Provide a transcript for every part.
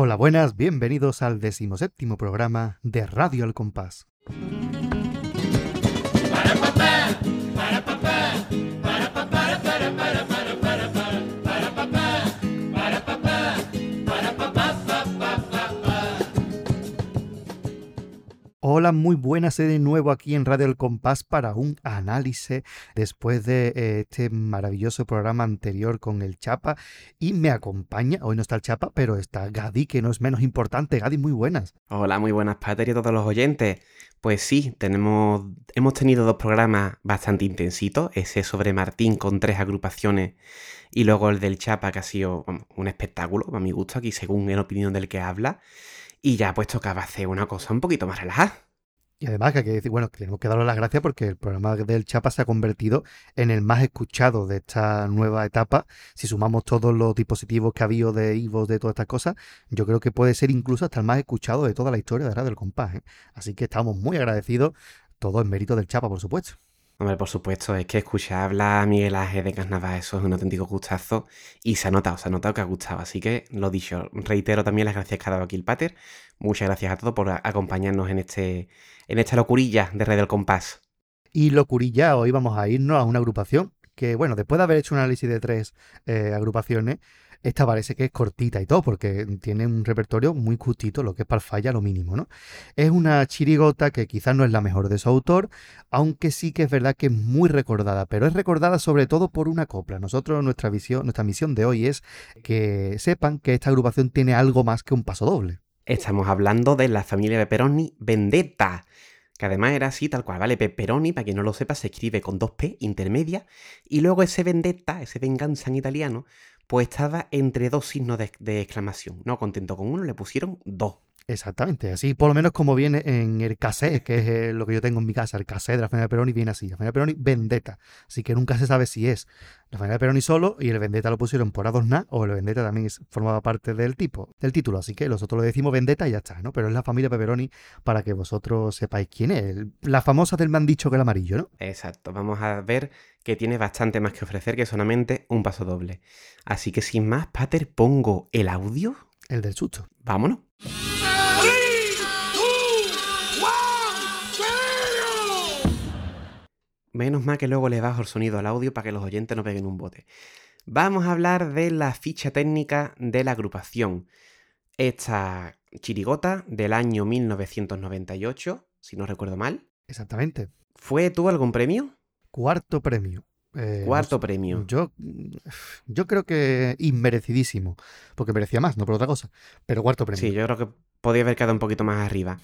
Hola, buenas, bienvenidos al decimoséptimo programa de Radio Al Compás. Hola, muy buenas de nuevo aquí en Radio El Compás para un análisis después de eh, este maravilloso programa anterior con el Chapa y me acompaña, hoy no está el Chapa, pero está Gadi, que no es menos importante. Gadi, muy buenas. Hola, muy buenas Pater y a todos los oyentes. Pues sí, tenemos, hemos tenido dos programas bastante intensitos, ese sobre Martín con tres agrupaciones y luego el del Chapa que ha sido un espectáculo, a mi gusto, aquí según en opinión del que habla. Y ya pues tocaba hacer una cosa un poquito más relajada. Y además que hay que decir, bueno, tenemos que darle las gracias porque el programa del Chapa se ha convertido en el más escuchado de esta nueva etapa. Si sumamos todos los dispositivos que ha habido de Ivo, de todas estas cosas, yo creo que puede ser incluso hasta el más escuchado de toda la historia de Radio del Compás. ¿eh? Así que estamos muy agradecidos, todo en mérito del Chapa, por supuesto. Hombre, por supuesto, es que escuchar hablar a Miguel Ángel de Carnaval, eso es un auténtico gustazo y se ha notado, se ha notado que ha gustado. Así que lo dicho, reitero también las gracias que ha dado aquí el Pater. Muchas gracias a todos por acompañarnos en, este, en esta locurilla de Red del Compás. Y locurilla, hoy vamos a irnos a una agrupación que, bueno, después de haber hecho un análisis de tres eh, agrupaciones, esta parece que es cortita y todo, porque tiene un repertorio muy justito, lo que es para falla lo mínimo, ¿no? Es una chirigota que quizás no es la mejor de su autor, aunque sí que es verdad que es muy recordada, pero es recordada sobre todo por una copla. Nosotros, nuestra visión, nuestra misión de hoy es que sepan que esta agrupación tiene algo más que un paso doble. Estamos hablando de la familia de Peroni Vendetta que además era así, tal cual, ¿vale? Pepperoni, para quien no lo sepa, se escribe con dos P intermedia, y luego ese vendetta, ese venganza en italiano, pues estaba entre dos signos de, exclamación. No contento con uno, le pusieron dos. Exactamente, así por lo menos como viene en el cassette, que es eh, lo que yo tengo en mi casa, el cassette de la familia Peroni viene así, la familia Peroni Vendetta, así que nunca se sabe si es la familia Peroni solo y el Vendetta lo pusieron por adornar o el Vendetta también formaba parte del tipo, del título, así que nosotros le decimos Vendetta y ya está, ¿no? Pero es la familia Pepperoni para que vosotros sepáis quién es, la famosa del me han dicho que el amarillo, ¿no? Exacto, vamos a ver que tiene bastante más que ofrecer que solamente un paso doble. Así que sin más, Pater, pongo el audio. El del susto. Vámonos. Menos mal que luego le bajo el sonido al audio para que los oyentes no peguen un bote. Vamos a hablar de la ficha técnica de la agrupación. Esta chirigota del año 1998, si no recuerdo mal. Exactamente. ¿Fue, tuvo algún premio? Cuarto premio. Eh, Cuarto premio. Yo, yo creo que inmerecidísimo, porque merecía más, no por otra cosa. Pero cuarto premio. Sí, yo creo que podía haber quedado un poquito más arriba.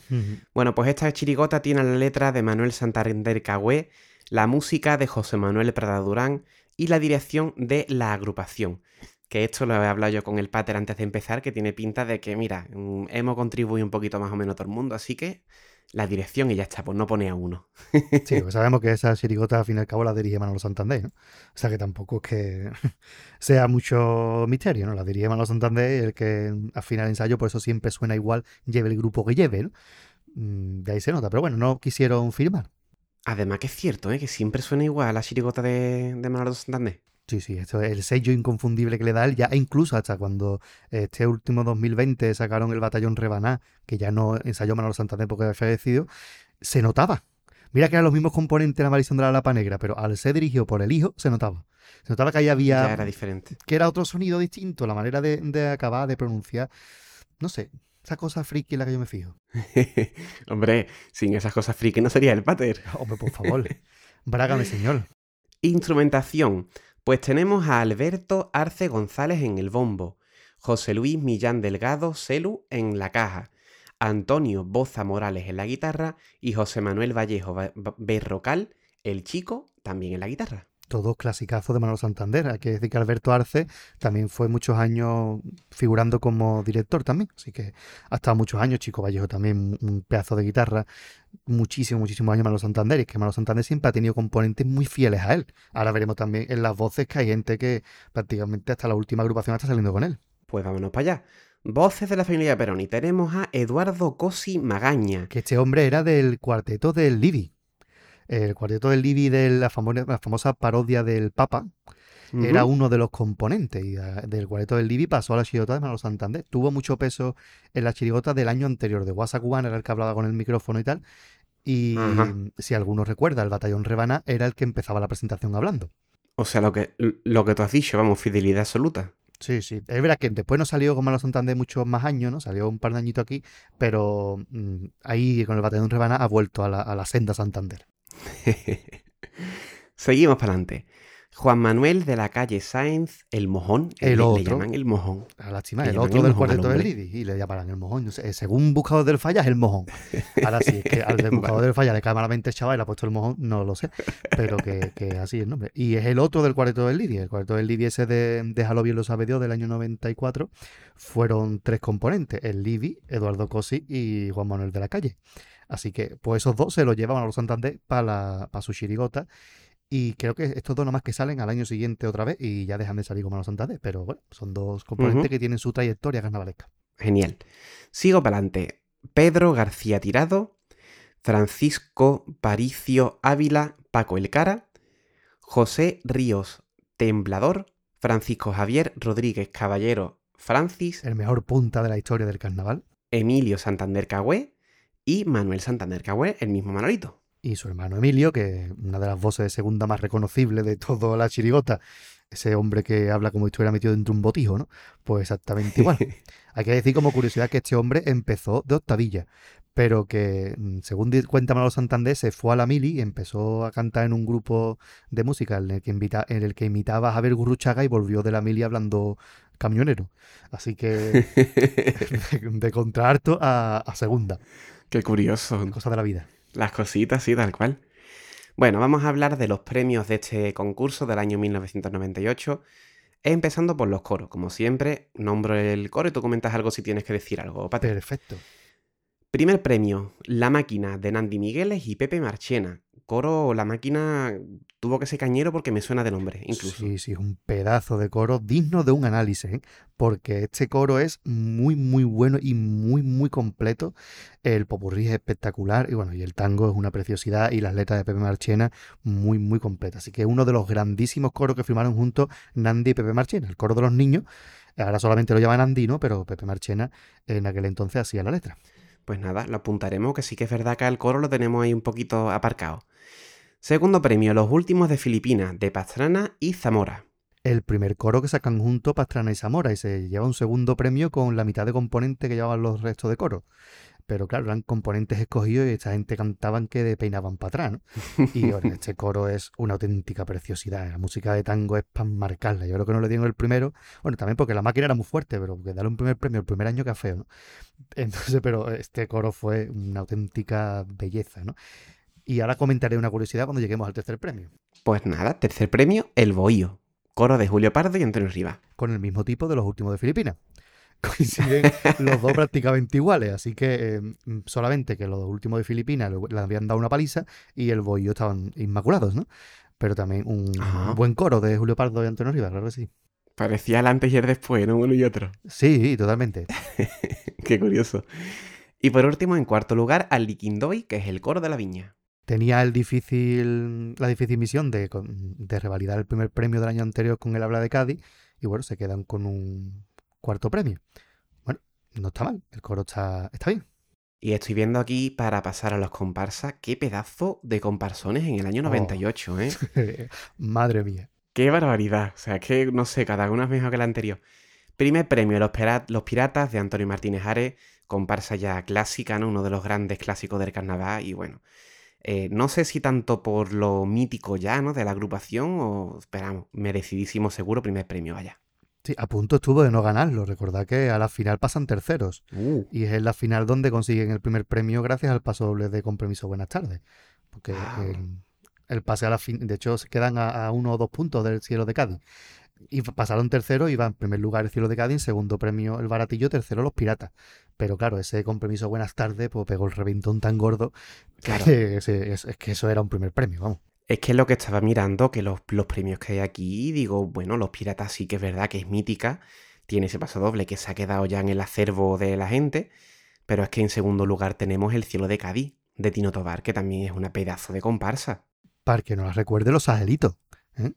Bueno, pues esta chirigota tiene la letra de Manuel Santander Cagüe, la música de José Manuel Prada Durán y la dirección de la agrupación. Que esto lo he hablado yo con el pater antes de empezar, que tiene pinta de que, mira, mm, hemos contribuido un poquito más o menos todo el mundo, así que la dirección y ya está, pues no pone a uno. sí, pues sabemos que esa chirigota al fin y al cabo la dirige Manolo Santander, ¿no? O sea que tampoco es que sea mucho misterio, ¿no? La dirige Manolo Santander, el que al final ensayo, por eso siempre suena igual, lleve el grupo que lleve, ¿no? Mm, de ahí se nota, pero bueno, no quisieron firmar. Además que es cierto, ¿eh? que siempre suena igual la chirigota de, de Manolo Santander. Sí, sí, esto es el sello inconfundible que le da él, ya e incluso hasta cuando este último 2020 sacaron el batallón Rebaná, que ya no ensayó Manolo Santander porque había fallecido, se notaba. Mira que eran los mismos componentes de la maldición de la lapa negra, pero al ser dirigido por el hijo, se notaba. Se notaba que ahí había. Ya era diferente. Que era otro sonido distinto, la manera de, de acabar, de pronunciar. No sé, esa cosa friki en la que yo me fijo. Hombre, sin esas cosas friki no sería el pater. Hombre, por favor. Brágame, señor. Instrumentación. Pues tenemos a Alberto Arce González en el bombo, José Luis Millán Delgado Celu en la caja, Antonio Boza Morales en la guitarra y José Manuel Vallejo Berrocal, el chico, también en la guitarra todos clasicazos de Manolo Santander. Hay que decir que Alberto Arce también fue muchos años figurando como director también. Así que ha estado muchos años. Chico Vallejo también, un pedazo de guitarra. Muchísimos, muchísimos años Manolo Santander. Y es que Manolo Santander siempre ha tenido componentes muy fieles a él. Ahora veremos también en las voces que hay gente que prácticamente hasta la última agrupación está saliendo con él. Pues vámonos para allá. Voces de la familia Peroni. Tenemos a Eduardo Cosi Magaña. Que este hombre era del cuarteto del Livi el cuarteto del Livi de la, famosa, parodia del Papa. era uno de los componentes y del cuarteto del Livi pasó a la chirigota de Manolo Santander. Tuvo mucho peso en la chirigota del año anterior, de Guasa Cubana, era el que hablaba con el micrófono y tal. Y si alguno recuerda, el batallón Rebana era el que empezaba la presentación hablando. O sea, lo que, lo que tú has dicho, vamos, fidelidad absoluta. Sí, sí. Es verdad que después no salió con Manolo Santander muchos más años, ¿no? Salió un par de añitos aquí, pero mm, ahí con el batallón Rebana ha vuelto a la, a la senda Santander. Seguimos para adelante. Juan Manuel de la calle Sáenz, el mojón. El otro. Le llaman el mojón. A el otro del cuarteto del Lidi. Y le llamarán el mojón. según Buscador del Falla es el mojón. Ahora sí, es que al del Buscador del Falla le cae malamente el chaval y le ha puesto el mojón, no lo sé. Pero que, que así es el nombre. Y es el otro del cuarteto del Lidi. El cuarteto del Lidi ese de Déjalo bien lo sabe Dios del año 94. Fueron tres componentes. El Lidi, Eduardo Cosi y Juan Manuel de la calle. Así que, pues esos dos se los llevan a los Santander para su chirigota. Y creo que estos dos nomás que salen al año siguiente otra vez y ya dejan de salir como los Santander. Pero bueno, son dos componentes que tienen su trayectoria carnavalesca. Genial. Sigo para adelante. Pedro García Tirado, Francisco Paricio Ávila, Paco El Cara, José Ríos Temblador, Francisco Javier Rodríguez Caballero Francis. El mejor punta de la historia del carnaval. Emilio Santander Cagüé y Manuel Santander Cagüé, el mismo Manolito y su hermano Emilio, que es una de las voces de segunda más reconocibles de toda la chirigota, ese hombre que habla como si estuviera metido dentro de un botijo, ¿no? Pues exactamente igual. Hay que decir como curiosidad que este hombre empezó de octavilla, pero que, mm, según cuenta Manolo Santander, se fue a la mili y empezó a cantar en un grupo de música en el que, invita, en el que imitaba a Javier Gurruchaga y volvió de la mili hablando camionero. Así que de, contrarto a, a segunda. Qué curioso. Cosa de la vida. Las cositas, sí, tal cual. Bueno, vamos a hablar de los premios de este concurso del año 1998, empezando por los coros. Como siempre, nombro el coro y tú comentas algo si tienes que decir algo, Perfecto. Primer premio, La Máquina de Nandi Migueles y Pepe Marchena coro, la máquina tuvo que ser cañero porque me suena de nombre, incluso. Sí, sí, es un pedazo de coro digno de un análisis, ¿eh? porque este coro es muy, muy bueno y muy, muy completo. El popurrí es espectacular y bueno, y el tango es una preciosidad y las letras de Pepe Marchena muy, muy completas. Así que uno de los grandísimos coros que firmaron juntos Nandi y Pepe Marchena, el coro de los niños. Ahora solamente lo llaman Nandi, ¿no? Pero Pepe Marchena en aquel entonces hacía la letra. Pues nada, lo apuntaremos, que sí que es verdad que el coro lo tenemos ahí un poquito aparcado. Segundo premio, Los Últimos de Filipinas, de Pastrana y Zamora. El primer coro que sacan junto Pastrana y Zamora y se lleva un segundo premio con la mitad de componente que llevaban los restos de coro. Pero claro, eran componentes escogidos y esta gente cantaban que de peinaban para atrás, ¿no? Y este coro es una auténtica preciosidad. La música de tango es para marcarla. Yo creo que no le dieron el primero. Bueno, también porque la máquina era muy fuerte, pero que darle un primer premio el primer año que feo, ¿no? Entonces, pero este coro fue una auténtica belleza, ¿no? Y ahora comentaré una curiosidad cuando lleguemos al tercer premio. Pues nada, tercer premio, El Bohío. Coro de Julio Pardo y Antonio Rivas. Con el mismo tipo de los últimos de Filipinas. Coinciden los dos prácticamente iguales, así que eh, solamente que los últimos de Filipinas le habían dado una paliza y el Bohío estaban inmaculados, ¿no? Pero también un buen coro de Julio Pardo y Antonio Rivas, claro que sí. Parecía el antes y el después, ¿no? Uno y otro. Sí, totalmente. Qué curioso. Y por último, en cuarto lugar, al Liquindoy, que es el coro de la viña tenía el difícil, la difícil misión de, de, revalidar el primer premio del año anterior con el habla de Cádiz y bueno, se quedan con un cuarto premio. Bueno, no está mal, el coro está, está bien. Y estoy viendo aquí, para pasar a los comparsas, qué pedazo de comparsones en el año 98, ¿eh? Madre mía. Qué barbaridad. O sea, que no sé, cada uno es mejor que el anterior. Primer premio, Los, los Piratas de Antonio Martínez Ares, comparsa ya clásica, ¿no? Uno de los grandes clásicos del carnaval y bueno, eh, no sé si tanto por lo mítico ya, ¿no? De la agrupación o, esperamos, merecidísimo seguro primer premio, vaya. Sí, a punto estuvo de no ganarlo. Recordad que a la final pasan terceros. Uh. Y es en la final donde consiguen el primer premio gracias al paso doble de compromiso Buenas tardes. Porque el, pase a la fin, de hecho, se quedan a, a, uno o dos puntos del cielo de Cádiz y pasaron tercero, iba en primer lugar el Cielo de Cádiz, en segundo premio el Baratillo, tercero los Piratas. Pero claro, ese compromiso buenas tardes, pues pegó el reventón tan gordo que es, que eso era un primer premio, vamos. Es que lo que estaba mirando, que los, los, premios que hay aquí, digo, bueno, los Piratas sí que es verdad que es mítica, tiene ese paso doble que se ha quedado ya en el acervo de la gente, pero es que en segundo lugar tenemos el Cielo de Cádiz, de Tino Tobar, que también es una pedazo de comparsa. Para que no la recuerde los angelitos. ¿eh?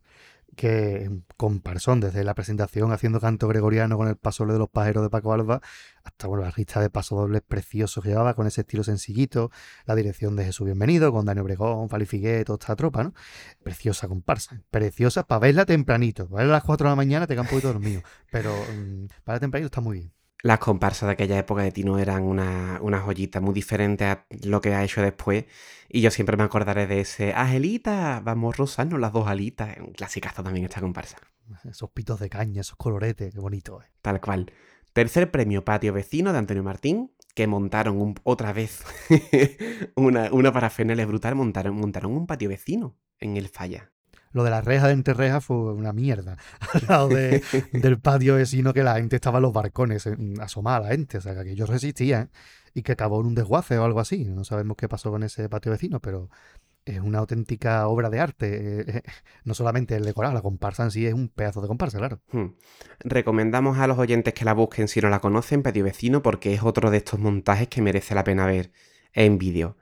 Que comparsón desde la presentación haciendo canto gregoriano con el paso de los pajeros de Paco Alba hasta bueno, la lista de paso dobles preciosos que llevaba con ese estilo sencillito, la dirección de Jesús Bienvenido con Daniel Obregón, Fali Figuet, toda esta tropa, ¿no? Preciosa comparsa, preciosa para verla tempranito, para verla a las 4 de la mañana te queda un poquito dormido, pero mm, para tempranito está muy bien. Las comparsas de aquella época de Tino eran una, una joyita muy diferente a lo que ha hecho después. Y yo siempre me acordaré de ese Angelita, vamos a rozarnos las dos alitas. Un clasicazo también esta comparsa. Esos pitos de caña, esos coloretes, qué bonito. Eh. Tal cual. Tercer premio Patio Vecino de Antonio Martín, que montaron otra vez una, una parafernalia brutal, montaron, montaron un patio vecino en el Falla lo de la reja de entre rejas fue una mierda. Al lado del patio vecino que la gente estaba en los barcones asomada la gente. O sea, que ellos resistían y que acabó en un desguace o algo así. No sabemos qué pasó con ese patio vecino, pero es una auténtica obra de arte. Eh, no solamente el decorado, la comparsa en sí es un pedazo de comparsa, claro. Hmm. Recomendamos a los oyentes que la busquen si no la conocen, Patio Vecino, porque es otro de estos montajes que merece la pena ver en vídeo.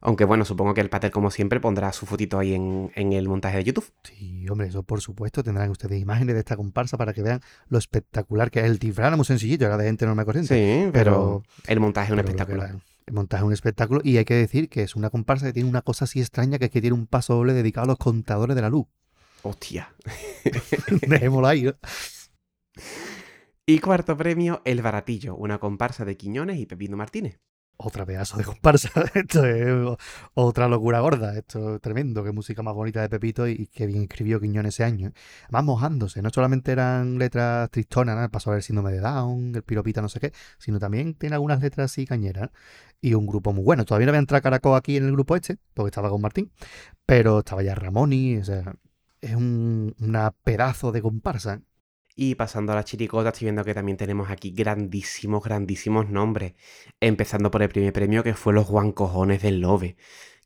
Aunque bueno, supongo que el Pater, como siempre, pondrá su fotito ahí en, el montaje de YouTube. Sí, hombre, eso por supuesto. Tendrán ustedes imágenes de esta comparsa para que vean lo espectacular que es. El tifrán muy sencillito, era de gente no me corriente. Sí, pero, el montaje es un espectáculo. el montaje es un espectáculo y hay que decir que es una comparsa que tiene una cosa así extraña que es que tiene un paso doble dedicado a los contadores de la luz. Hostia. Dejémoslo ahí. Y cuarto premio, El Baratillo, una comparsa de Quiñones y Pepino Martínez otra pedazo de comparsa. Esto es otra locura gorda. Esto es tremendo. Qué música más bonita de Pepito y qué bien escribió Quiñón ese año. Más mojándose. No solamente eran letras tristonas, pasó a ver síndrome de Down, el piropita, no sé qué, sino también tiene algunas letras así cañeras. Y un grupo muy bueno. Todavía no había entrado Caracol aquí en el grupo este, porque estaba con Martín, pero estaba ya Ramoni. O sea, es un una pedazo de comparsa. Y pasando a la chiricota, estoy viendo que también tenemos aquí grandísimos, grandísimos nombres. Empezando por el primer premio, que fue los Juan Cojones del Lobe,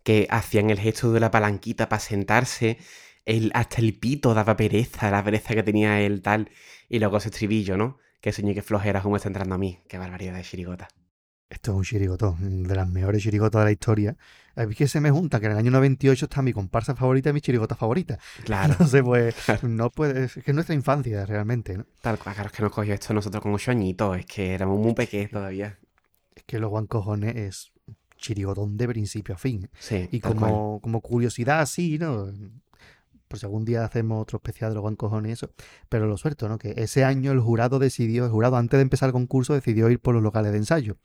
que hacían el gesto de la palanquita para sentarse. El, hasta el pito daba pereza, la pereza que tenía él tal. Y luego ese estribillo, ¿no? Que soñé que flojera como está entrando a mí. Qué barbaridad de chirigota. Esto es un chirigotón, de las mejores chirigotas de la historia. Es que se me junta que en el año 98 está mi comparsa favorita y mi chirigota favorita. Claro. Entonces, pues, no puede, es que es nuestra infancia realmente, ¿no? Tal cual, claro, es que nos cogió esto nosotros con ocho añitos, es que éramos muy pequeños todavía. Es que los guancojones es chirigotón de principio a fin. Sí. Y como, como curiosidad así, ¿no? Por si algún día hacemos otro especial de los guancojones y eso. Pero lo suelto, ¿no? Que ese año el jurado decidió, el jurado antes de empezar el concurso decidió ir por los locales de ensayo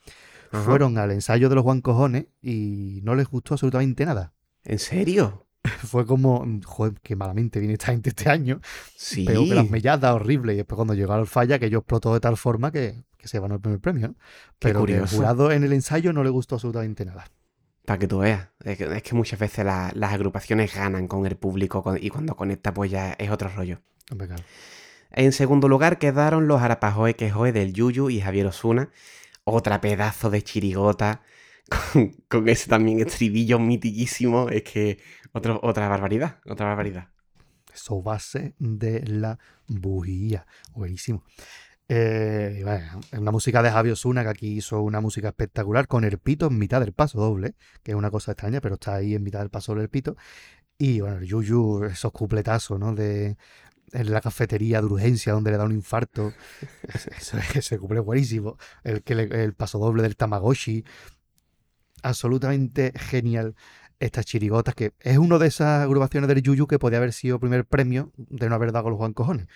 fueron al ensayo de los Juan Cojones y no les gustó absolutamente nada. ¿En serio? Fue como, joder, qué malamente viene esta gente este año. Sí. Pero que las melladas horrible. Y después cuando llegó al falla, que ellos explotó de tal forma que, se ganó el primer premio. ¿no? Pero el jurado en el ensayo no le gustó absolutamente nada. Para que tú veas. Es que, muchas veces las agrupaciones ganan con el público y cuando conecta pues ya es otro rollo. En segundo lugar quedaron los Arapajoe Quejoe del Yuyu y Javier Osuna, otra pedazo de chirigota con, ese también estribillo mitiquísimo. Es que otra barbaridad, otra barbaridad. Eso base de la bujía. Buenísimo. Eh, una música de Javier Osuna que aquí hizo una música espectacular con el pito en mitad del paso doble, que es una cosa extraña, pero está ahí en mitad del paso del pito. Y bueno, el Yuyu, esos cupletazos, ¿no? De en la cafetería de urgencia donde le da un infarto. Ese, ese cumple buenísimo. El, que el paso doble del Tamagotchi. Absolutamente genial estas chirigotas, que es una de esas agrupaciones del Yuyu que podía haber sido primer premio de no haber dado los Juan Cojones.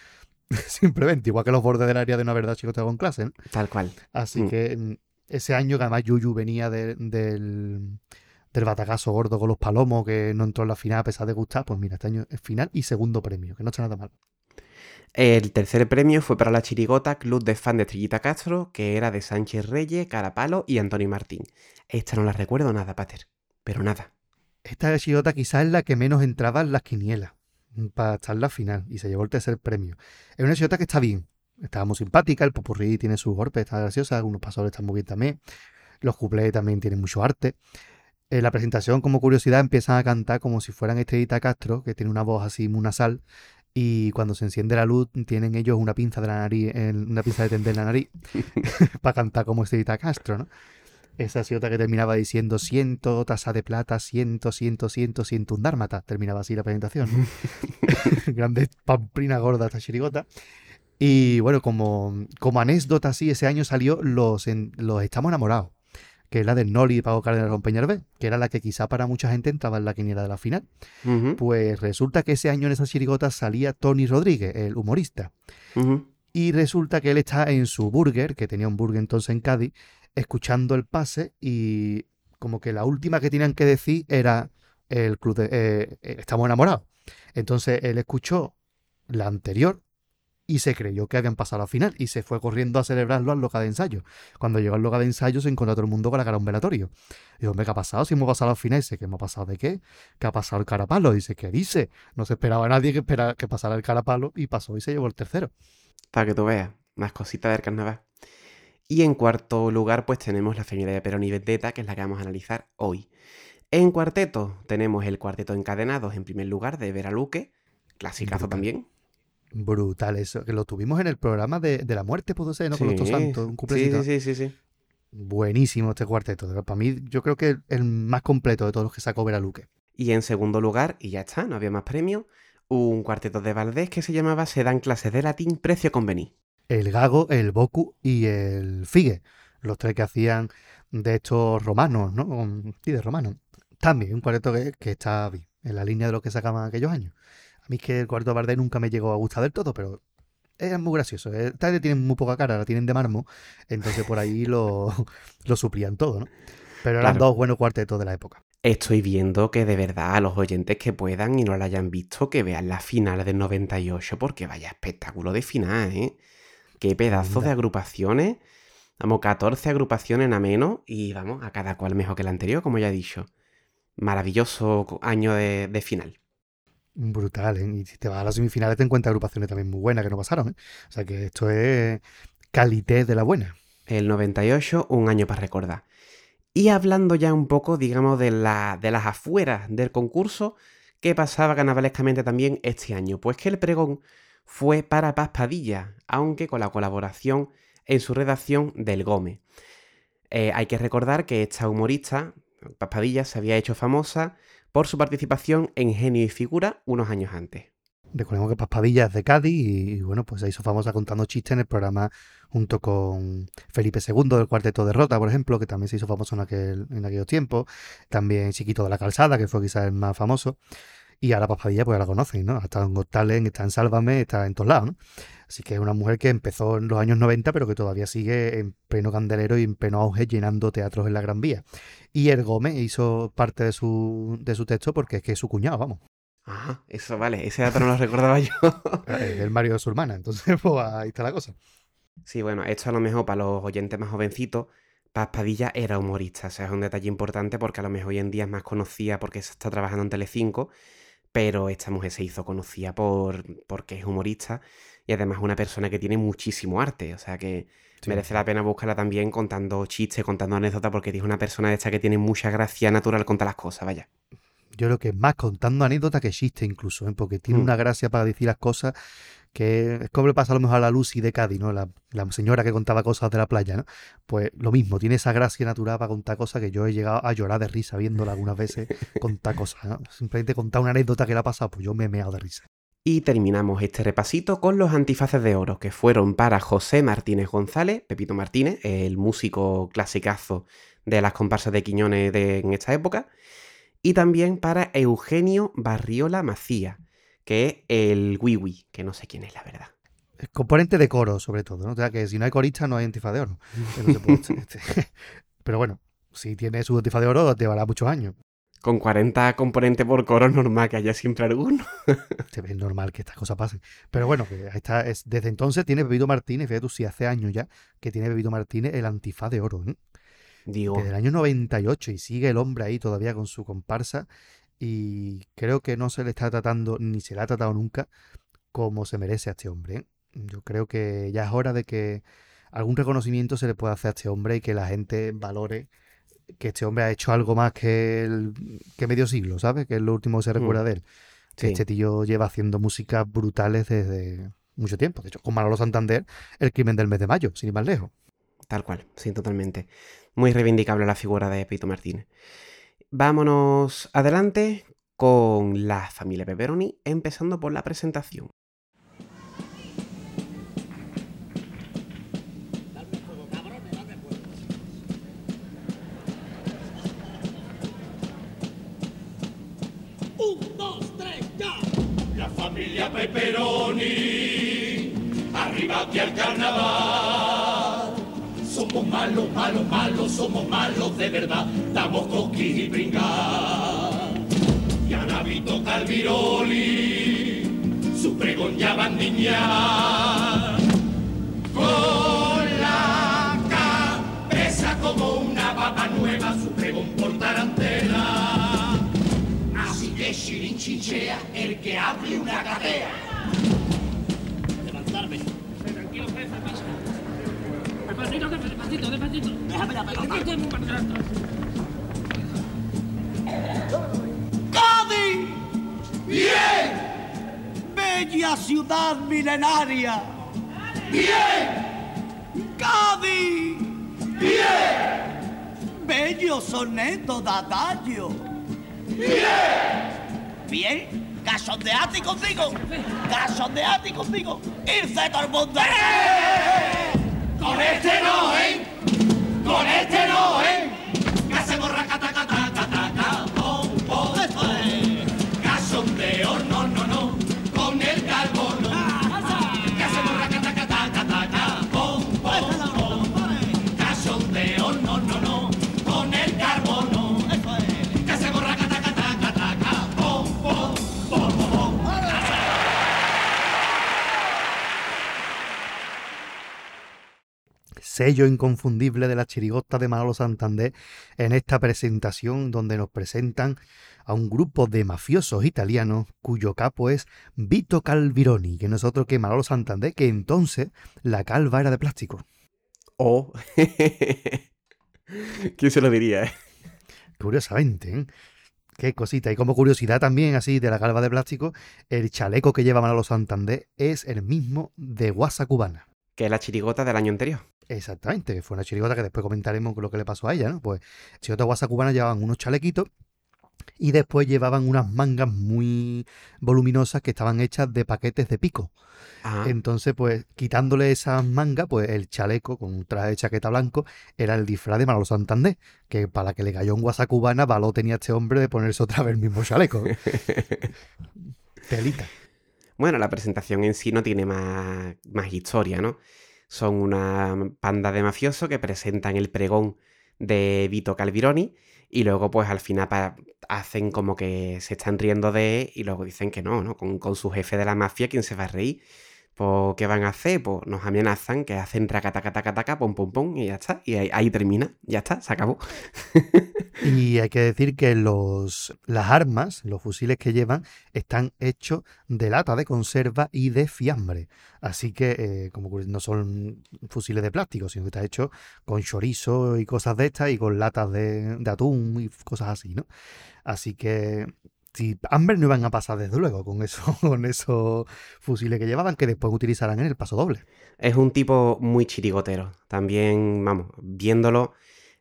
Simplemente, igual que los bordes del área de no haber dado chicos con clase. Tal cual. Así mm. que mm, ese año que además Yuyu venía del del batacazo gordo con los palomos que no entró en la final a pesar de gustar, pues mira, este año es final y segundo premio, que no está nada mal. El tercer premio fue para la Chirigota Club de Fan de Trillita Castro, que era de Sánchez Reyes, Carapalo y Antonio Martín. Esta no la recuerdo nada, Pater, pero nada. Esta Chirigota quizás es la que menos entraba en las quinielas para estar en la final y se llevó el tercer premio. Es una Chirigota que está bien, está muy simpática, el popurrí tiene sus golpes, está graciosa, algunos pasadores están muy bien también, los cuplés también tienen mucho arte. En la presentación, como curiosidad, empiezan a cantar como si fueran Estrellita Castro, que tiene una voz así muy nasal, y cuando se enciende la luz tienen ellos una pinza de la nariz, una pinza de tender en la nariz, para cantar como Estrellita Castro, ¿no? Esa chirigota que terminaba diciendo siento taza de plata, siento, siento, siento, siento un dármata. Terminaba así la presentación. Grande pamplina gorda esta chirigota. Y bueno, como, como anécdota así, ese año salió Los, los Estamos Enamorados que es la del Noli y Pago Cárdenas Peñalver, que era la que quizá para mucha gente entraba en la quiniela de la final. Pues resulta que ese año en esa chirigota salía Tony Rodríguez, el humorista. Y resulta que él está en su burger, que tenía un burger entonces en Cádiz, escuchando el pase y como que la última que tenían que decir era el club de, eh, eh, estamos enamorados. Entonces él escuchó la anterior y se creyó que habían pasado a final y se fue corriendo a celebrarlo al local de ensayo. Cuando llegó al local de ensayo se encontró todo el mundo con la cara un velatorio. Digo, ¿qué ha pasado? Si hemos pasado a final. Dice, ¿qué ha pasado de qué? ¿Qué ha pasado el carapalo? Dice, ¿qué dice? No se esperaba a nadie que, que pasara el carapalo y pasó y se llevó el tercero. Para que tú veas, más cositas del carnaval. Y en cuarto lugar, pues tenemos la familia de Perón y Vendetta, que es la que vamos a analizar hoy. En cuarteto tenemos el cuarteto encadenados en primer lugar de Vera Luque, clasicazo también. Brutal eso, que lo tuvimos en el programa de, la muerte, pudo ser, ¿no? Con los santos, un sí, sí, sí, sí, Buenísimo este cuarteto. Para mí, yo creo que el más completo de todos los que sacó Veraluque. Y en segundo lugar, y ya está, no había más premio, un cuarteto de Valdés que se llamaba Se dan clases de latín, precio convení. El Gago, el Boku y el Figue. Los tres que hacían de estos romanos, ¿no? Sí, de romanos. También un cuarteto que, que está en la línea de lo que sacaban aquellos años mí es que el cuarto Bardem nunca me llegó a gustar del todo, pero es muy gracioso. Esta tienen muy poca cara, la tienen de marmo, entonces por ahí lo, lo suplían todo, ¿no? Pero eran dos buenos cuartetos de la época. Estoy viendo que de verdad a los oyentes que puedan y no la hayan visto, que vean la final del 98, porque vaya espectáculo de final, ¿eh? Qué pedazo de agrupaciones. Vamos, 14 agrupaciones a menos y vamos, a cada cual mejor que la anterior, como ya he dicho. Maravilloso año de final. Brutal, ¿eh? Y si te vas a las semifinales te encuentras agrupaciones también muy buenas que no pasaron, ¿eh? O sea que esto es calité de la buena. El 98, un año para recordar. Y hablando ya un poco, digamos, de, la, de las afueras del concurso, ¿qué pasaba carnavalescamente también este año? Pues que el pregón fue para Paz Padilla, aunque con la colaboración en su redacción del Gómez. Eh, hay que recordar que esta humorista, Paz Padilla, se había hecho famosa por su participación en Genio y Figura unos años antes. Recordemos que Paspadilla es de Cádiz y, bueno, pues se hizo famosa contando chistes en el programa junto con Felipe II del Cuarteto de Rota, por ejemplo, que también se hizo famoso en, aquel, en aquellos tiempos. También Chiquito de la Calzada, que fue quizás el más famoso. Y ahora Paspadilla, pues la conocen, ¿no? Está en Got Talent, está en Sálvame, está en todos lados, ¿no? Así que es una mujer que empezó en los años 90, pero que todavía sigue en pleno candelero y en pleno auge llenando teatros en la Gran Vía. Y el Gómez hizo parte de su, de su texto porque es que es su cuñado, vamos. Ah, eso vale, ese dato no lo recordaba yo. el Mario de su hermana, entonces pues ahí está la cosa. Sí, bueno, esto a lo mejor para los oyentes más jovencitos, Paz Padilla era humorista, o sea, es un detalle importante porque a lo mejor hoy en día es más conocida porque se está trabajando en Telecinco, pero esta mujer se hizo conocida por porque es humorista y además una persona que tiene muchísimo arte, o sea que merece la pena buscarla también contando chistes, contando anécdotas, porque es una persona de esta que tiene mucha gracia natural contar las cosas, vaya. Yo creo que es más contando anécdotas que chistes incluso, ¿eh? porque tiene mm. una gracia para decir las cosas que es como le pasa a lo mejor a la Lucy de Cádiz, ¿no? La, la, señora que contaba cosas de la playa, ¿no? Pues lo mismo, tiene esa gracia natural para contar cosas que yo he llegado a llorar de risa viéndola algunas veces contar cosas, ¿no? Simplemente contar una anécdota que le ha pasado, pues yo me he meado de risa. Y terminamos este repasito con los antifaces de oro, que fueron para José Martínez González, Pepito Martínez, el músico clasicazo de las comparsas de Quiñones de, en esta época, y también para Eugenio Barriola Macía, que el Wiwi, que no sé quién es la verdad. El componente de coro, sobre todo, ¿no? O sea, que si no hay corista no hay antifaz de oro. Pero bueno, si tiene su antifaz de oro, te llevará muchos años con 40 componentes por coro normal que haya siempre alguno. es normal que estas cosas pasen. Pero bueno, está, es, desde entonces tiene Bebito Martínez, fíjate tú, si hace años ya que tiene Bebito Martínez el antifaz de oro. ¿eh? Digo. Desde el año 98 y sigue el hombre ahí todavía con su comparsa y creo que no se le está tratando, ni se le ha tratado nunca, como se merece a este hombre. ¿eh? Yo creo que ya es hora de que algún reconocimiento se le pueda hacer a este hombre y que la gente valore que este hombre ha hecho algo más que, el, que medio siglo, ¿sabes? Que es lo último que se recuerda mm. de él. Este tío lleva haciendo música brutales desde mucho tiempo. De hecho, con Manolo Santander, El crimen del mes de mayo, sin ir más lejos. tal cual, sí, totalmente. Muy reivindicable la figura de Pito Martínez. Vámonos adelante con la familia Pepperoni, empezando por la presentación. Un, dos, tres. La familia Pepperoni, arriba aquí al carnaval. Somos malos, malos, malos, somos malos de verdad. Damos coquis y brincar. Y a Navito Calviroli, su pregón ya niñar. Con la cabeza como una papa nueva, su pregón por tarantela. Así que Shirin chinchea el que abre una cadea. Despacito, despacito, despacito. Déjame la pelota. ¡Cádiz! ¡Bien! Bella ciudad milenaria. ¡Bien! ¡Cádiz! ¡Bien! Bello soneto de adagio. Bien, cachondeate contigo, cachondeate contigo, irse todo el mundo. Con este no, ¿eh? Con este no, ¿eh? Sello inconfundible de la chirigota de Manolo Santander en esta presentación donde nos presentan a un grupo de mafiosos italianos cuyo capo es Vito Calvironi, que no es otro que Manolo Santander, que entonces la calva era de plástico. O... ¿Quién se lo diría? eh? Curiosamente, ¿eh? Qué cosita. Y como curiosidad también, así, de la calva de plástico, el chaleco que lleva Manolo Santander es el mismo de Guasa Cubana. Que es la chirigota del año anterior. Exactamente, que fue una chirigota que después comentaremos lo que le pasó a ella, ¿no? Pues chirigota guasa cubana llevaban unos chalequitos y después llevaban unas mangas muy voluminosas que estaban hechas de paquetes de pico. Entonces, pues quitándole esas mangas, pues el chaleco con un traje de chaqueta blanco era el disfraz de Manolo Santander, que para que le cayó en guasa cubana, való tenía este hombre de ponerse otra vez el mismo chaleco. Telita. Bueno, la presentación en sí no tiene más, más historia, ¿no? Son una panda de mafiosos que presentan el pregón de Vito Calvironi y luego pues al final hacen como que se están riendo de él y luego dicen que no, ¿no? Con, con su jefe de la mafia, ¿quién se va a reír? Pues, ¿qué van a hacer? Pues nos amenazan, que hacen taca pum, pum, pum, y ya está. Y ahí, termina, ya está, se acabó. Y hay que decir que los, las armas, los fusiles que llevan, están hechos de lata de conserva y de fiambre. Así que, eh, como no son fusiles de plástico, sino que está hecho con chorizo y cosas de estas y con latas de atún y cosas así, ¿no? Así que, si hambre no iban a pasar desde luego con, eso, con esos fusiles que llevaban, que después utilizarán en el paso doble. Es un tipo muy chirigotero. También, vamos, viéndolo,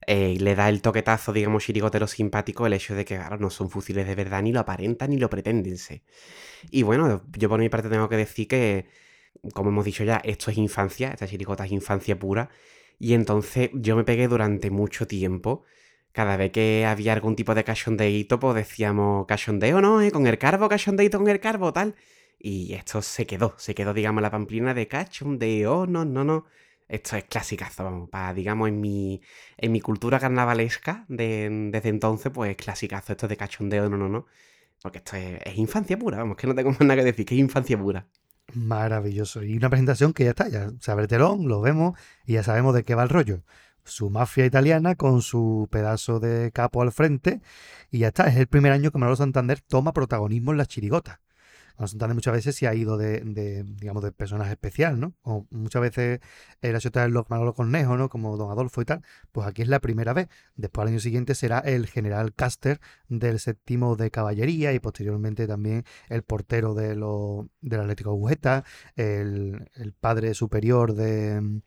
eh, le da el toquetazo, digamos, chirigotero simpático el hecho de que, claro, no son fusiles de verdad, ni lo aparentan, ni lo pretenden ser. Y bueno, yo por mi parte tengo que decir que, como hemos dicho ya, esto es infancia, esta chirigota es infancia pura. Y entonces yo me pegué durante mucho tiempo. Cada vez que había algún tipo de cachondeíto, pues decíamos, cachondeo, ¿no? ¿Eh? Con el carbo, cachondeíto con el carbo, tal. Y esto se quedó, se quedó, digamos, la pamplina de cachondeo, no, no, no. Esto es clasicazo, vamos, para, digamos, en mi, en mi cultura carnavalesca de, desde entonces, pues clasicazo esto de cachondeo, no, no, no. Porque esto es, infancia pura, vamos, que no tengo más nada que decir, que es infancia pura. Maravilloso. Y una presentación que ya está, ya se telón, lo vemos y ya sabemos de qué va el rollo. Su mafia italiana con su pedazo de capo al frente y ya está. Es el primer año que Manolo Santander toma protagonismo en las chirigotas. Manolo Santander muchas veces se ha ido de, de, digamos, de personaje especial, ¿no? O muchas veces era de los Manolo Cornejo, ¿no? Como Don Adolfo y tal. Pues aquí es la primera vez. Después al año siguiente será el general Caster del séptimo de caballería y posteriormente también el portero de lo, del Atlético Agujeta, el, el padre superior de,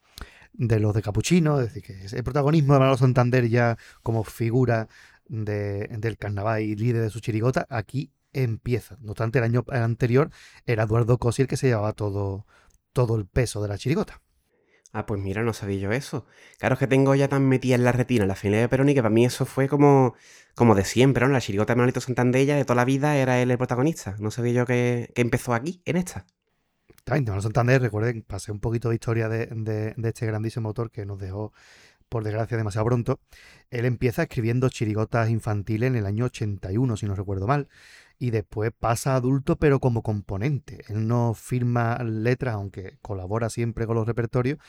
de los de Capuchino, es decir, que el protagonismo de Manolo Santander ya como figura del carnaval y líder de su chirigota, aquí empieza. No obstante, el año anterior era Eduardo Cosi el que se llevaba todo, todo el peso de la chirigota. Ah, pues mira, no sabía yo eso. Claro, es que tengo ya tan metida en la retina la familia de Peroni que para mí eso fue como, como de siempre, ¿no? La chirigota de Manolito Santander de toda la vida era él el protagonista. No sabía yo que, empezó aquí, en esta. También, Manolo Santander, recuerden, pasé un poquito de historia de, este grandísimo autor que nos dejó por desgracia demasiado pronto, él empieza escribiendo chirigotas infantiles en el año 81, si no recuerdo mal, y después pasa adulto pero como componente. Él no firma letras, aunque colabora siempre con los repertorios,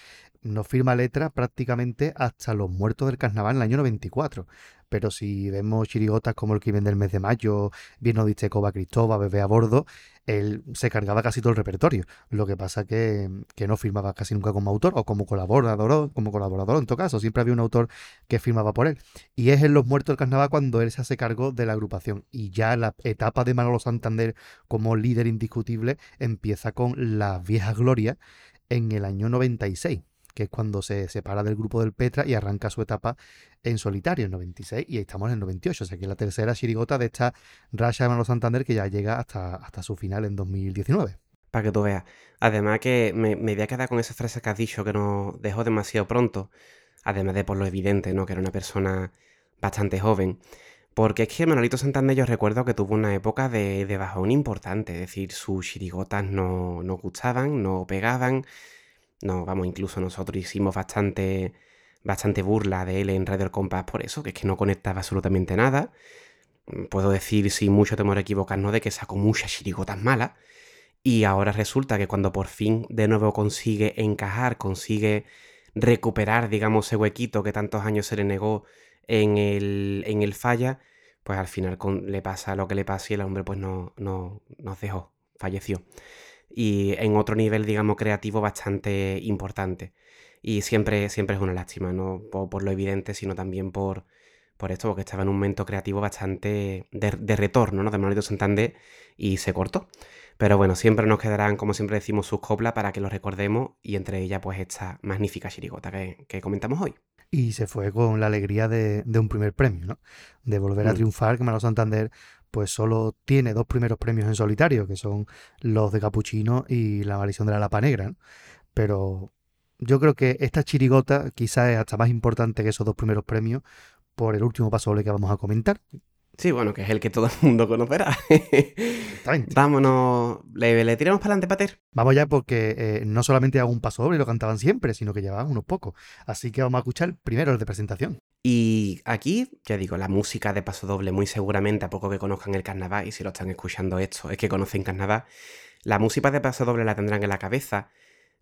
no firma letras prácticamente hasta los muertos del carnaval en el año 94 pero si vemos chirigotas como el crimen del mes de mayo, Bien no diste Cristóbal, Bebé a bordo, él se cargaba casi todo el repertorio. Lo que pasa que, que no firmaba casi nunca como autor o como colaborador, como colaborador en todo caso. Siempre había un autor que firmaba por él. Y es en Los Muertos del Carnaval cuando él se hace cargo de la agrupación. Y ya la etapa de Manolo Santander como líder indiscutible empieza con Las Viejas Glorias en el año 96 que es cuando se separa del grupo del Petra y arranca su etapa en solitario, en 96, y ahí estamos en el 98. O sea que es la tercera chirigota de esta racha de Manolo Santander que ya llega hasta, hasta su final en 2019. Para que tú veas. Además que me, me voy a quedar con esa frase que has dicho que nos dejó demasiado pronto. Además de por lo evidente, ¿no? Que era una persona bastante joven. Porque es que Manolito Santander yo recuerdo que tuvo una época de, de bajón importante. Es decir, sus chirigotas no, no gustaban, no pegaban no, vamos, incluso nosotros hicimos bastante, bastante burla de él en Radio El por eso, que es que no conectaba absolutamente nada. Puedo decir sin mucho temor a equivocarnos de que sacó muchas chirigotas malas. Y ahora resulta que cuando por fin de nuevo consigue encajar, consigue recuperar, digamos, ese huequito que tantos años se le negó en el, en el falla, pues al final le pasa lo que le pasa y el hombre pues no, no nos dejó, falleció y en otro nivel, digamos, creativo bastante importante. Y siempre, siempre es una lástima, no por, lo evidente, sino también por, por esto, porque estaba en un momento creativo bastante de, retorno, ¿no? De Manolito Santander y se cortó. Pero bueno, siempre nos quedarán, como siempre decimos, sus coplas para que los recordemos y entre ellas, pues esta magnífica chirigota que, comentamos hoy. Y se fue con la alegría de, un primer premio, ¿no? De volver a mm. triunfar, que Manolo Santander pues solo tiene dos primeros premios en solitario, que son los de Capuchino y la maldición de la Lapa Negra. Pero yo creo que esta chirigota quizás es hasta más importante que esos dos primeros premios por el último paso que vamos a comentar, Sí, bueno, que es el que todo el mundo conocerá. Vámonos, ¿Le, tiramos para adelante, Pater? Vamos ya porque eh, no solamente hago un paso doble y lo cantaban siempre, sino que llevaban unos pocos. Así que vamos a escuchar primero el de presentación. Y aquí, ya digo, la música de paso doble, muy seguramente a poco que conozcan el carnaval, y si lo están escuchando esto, es que conocen carnaval, la música de paso doble la tendrán en la cabeza,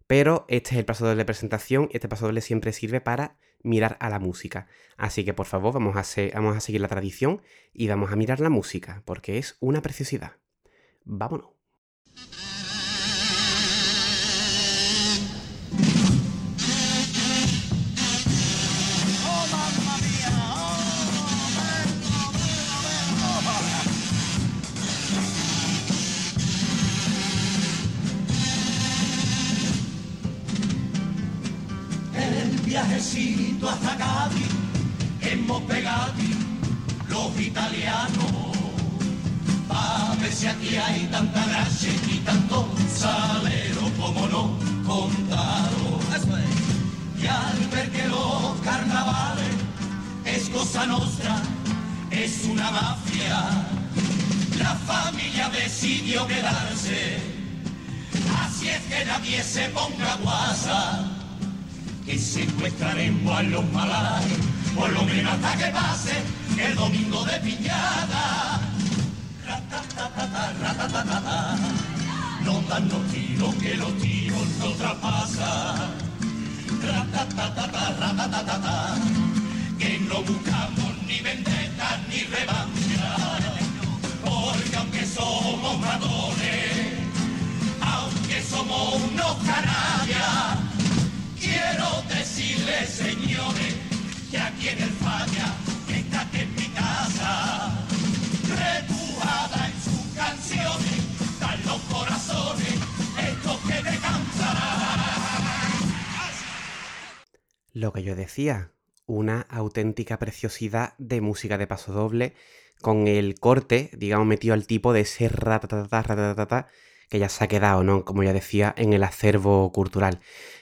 pero este es el paso doble de presentación y este paso doble siempre sirve para mirar a la música. Así que por favor vamos a, vamos a seguir la tradición y vamos a mirar la música, porque es una preciosidad. Vámonos. Viajecito hasta Cádiz, hemos pegado los italianos, a ver si aquí hay tanta gracia y tanto salero como no contaron. Y al ver que los carnavales es cosa nuestra, es una mafia, la familia decidió quedarse, así es que nadie se ponga guasa que secuestraremos a los malares, por lo menos hasta que pase el domingo de piñada. No dan los tiros que los tiros no traspasan. Que no buscamos ni vendetta ni revancha, porque aunque somos matones, aunque somos Lo que yo decía, una auténtica preciosidad de música de paso doble con el corte, digamos, metido al tipo de ese ratatata, ratatata, que ya se ha quedado, ¿no? Como ya decía, en el acervo cultural.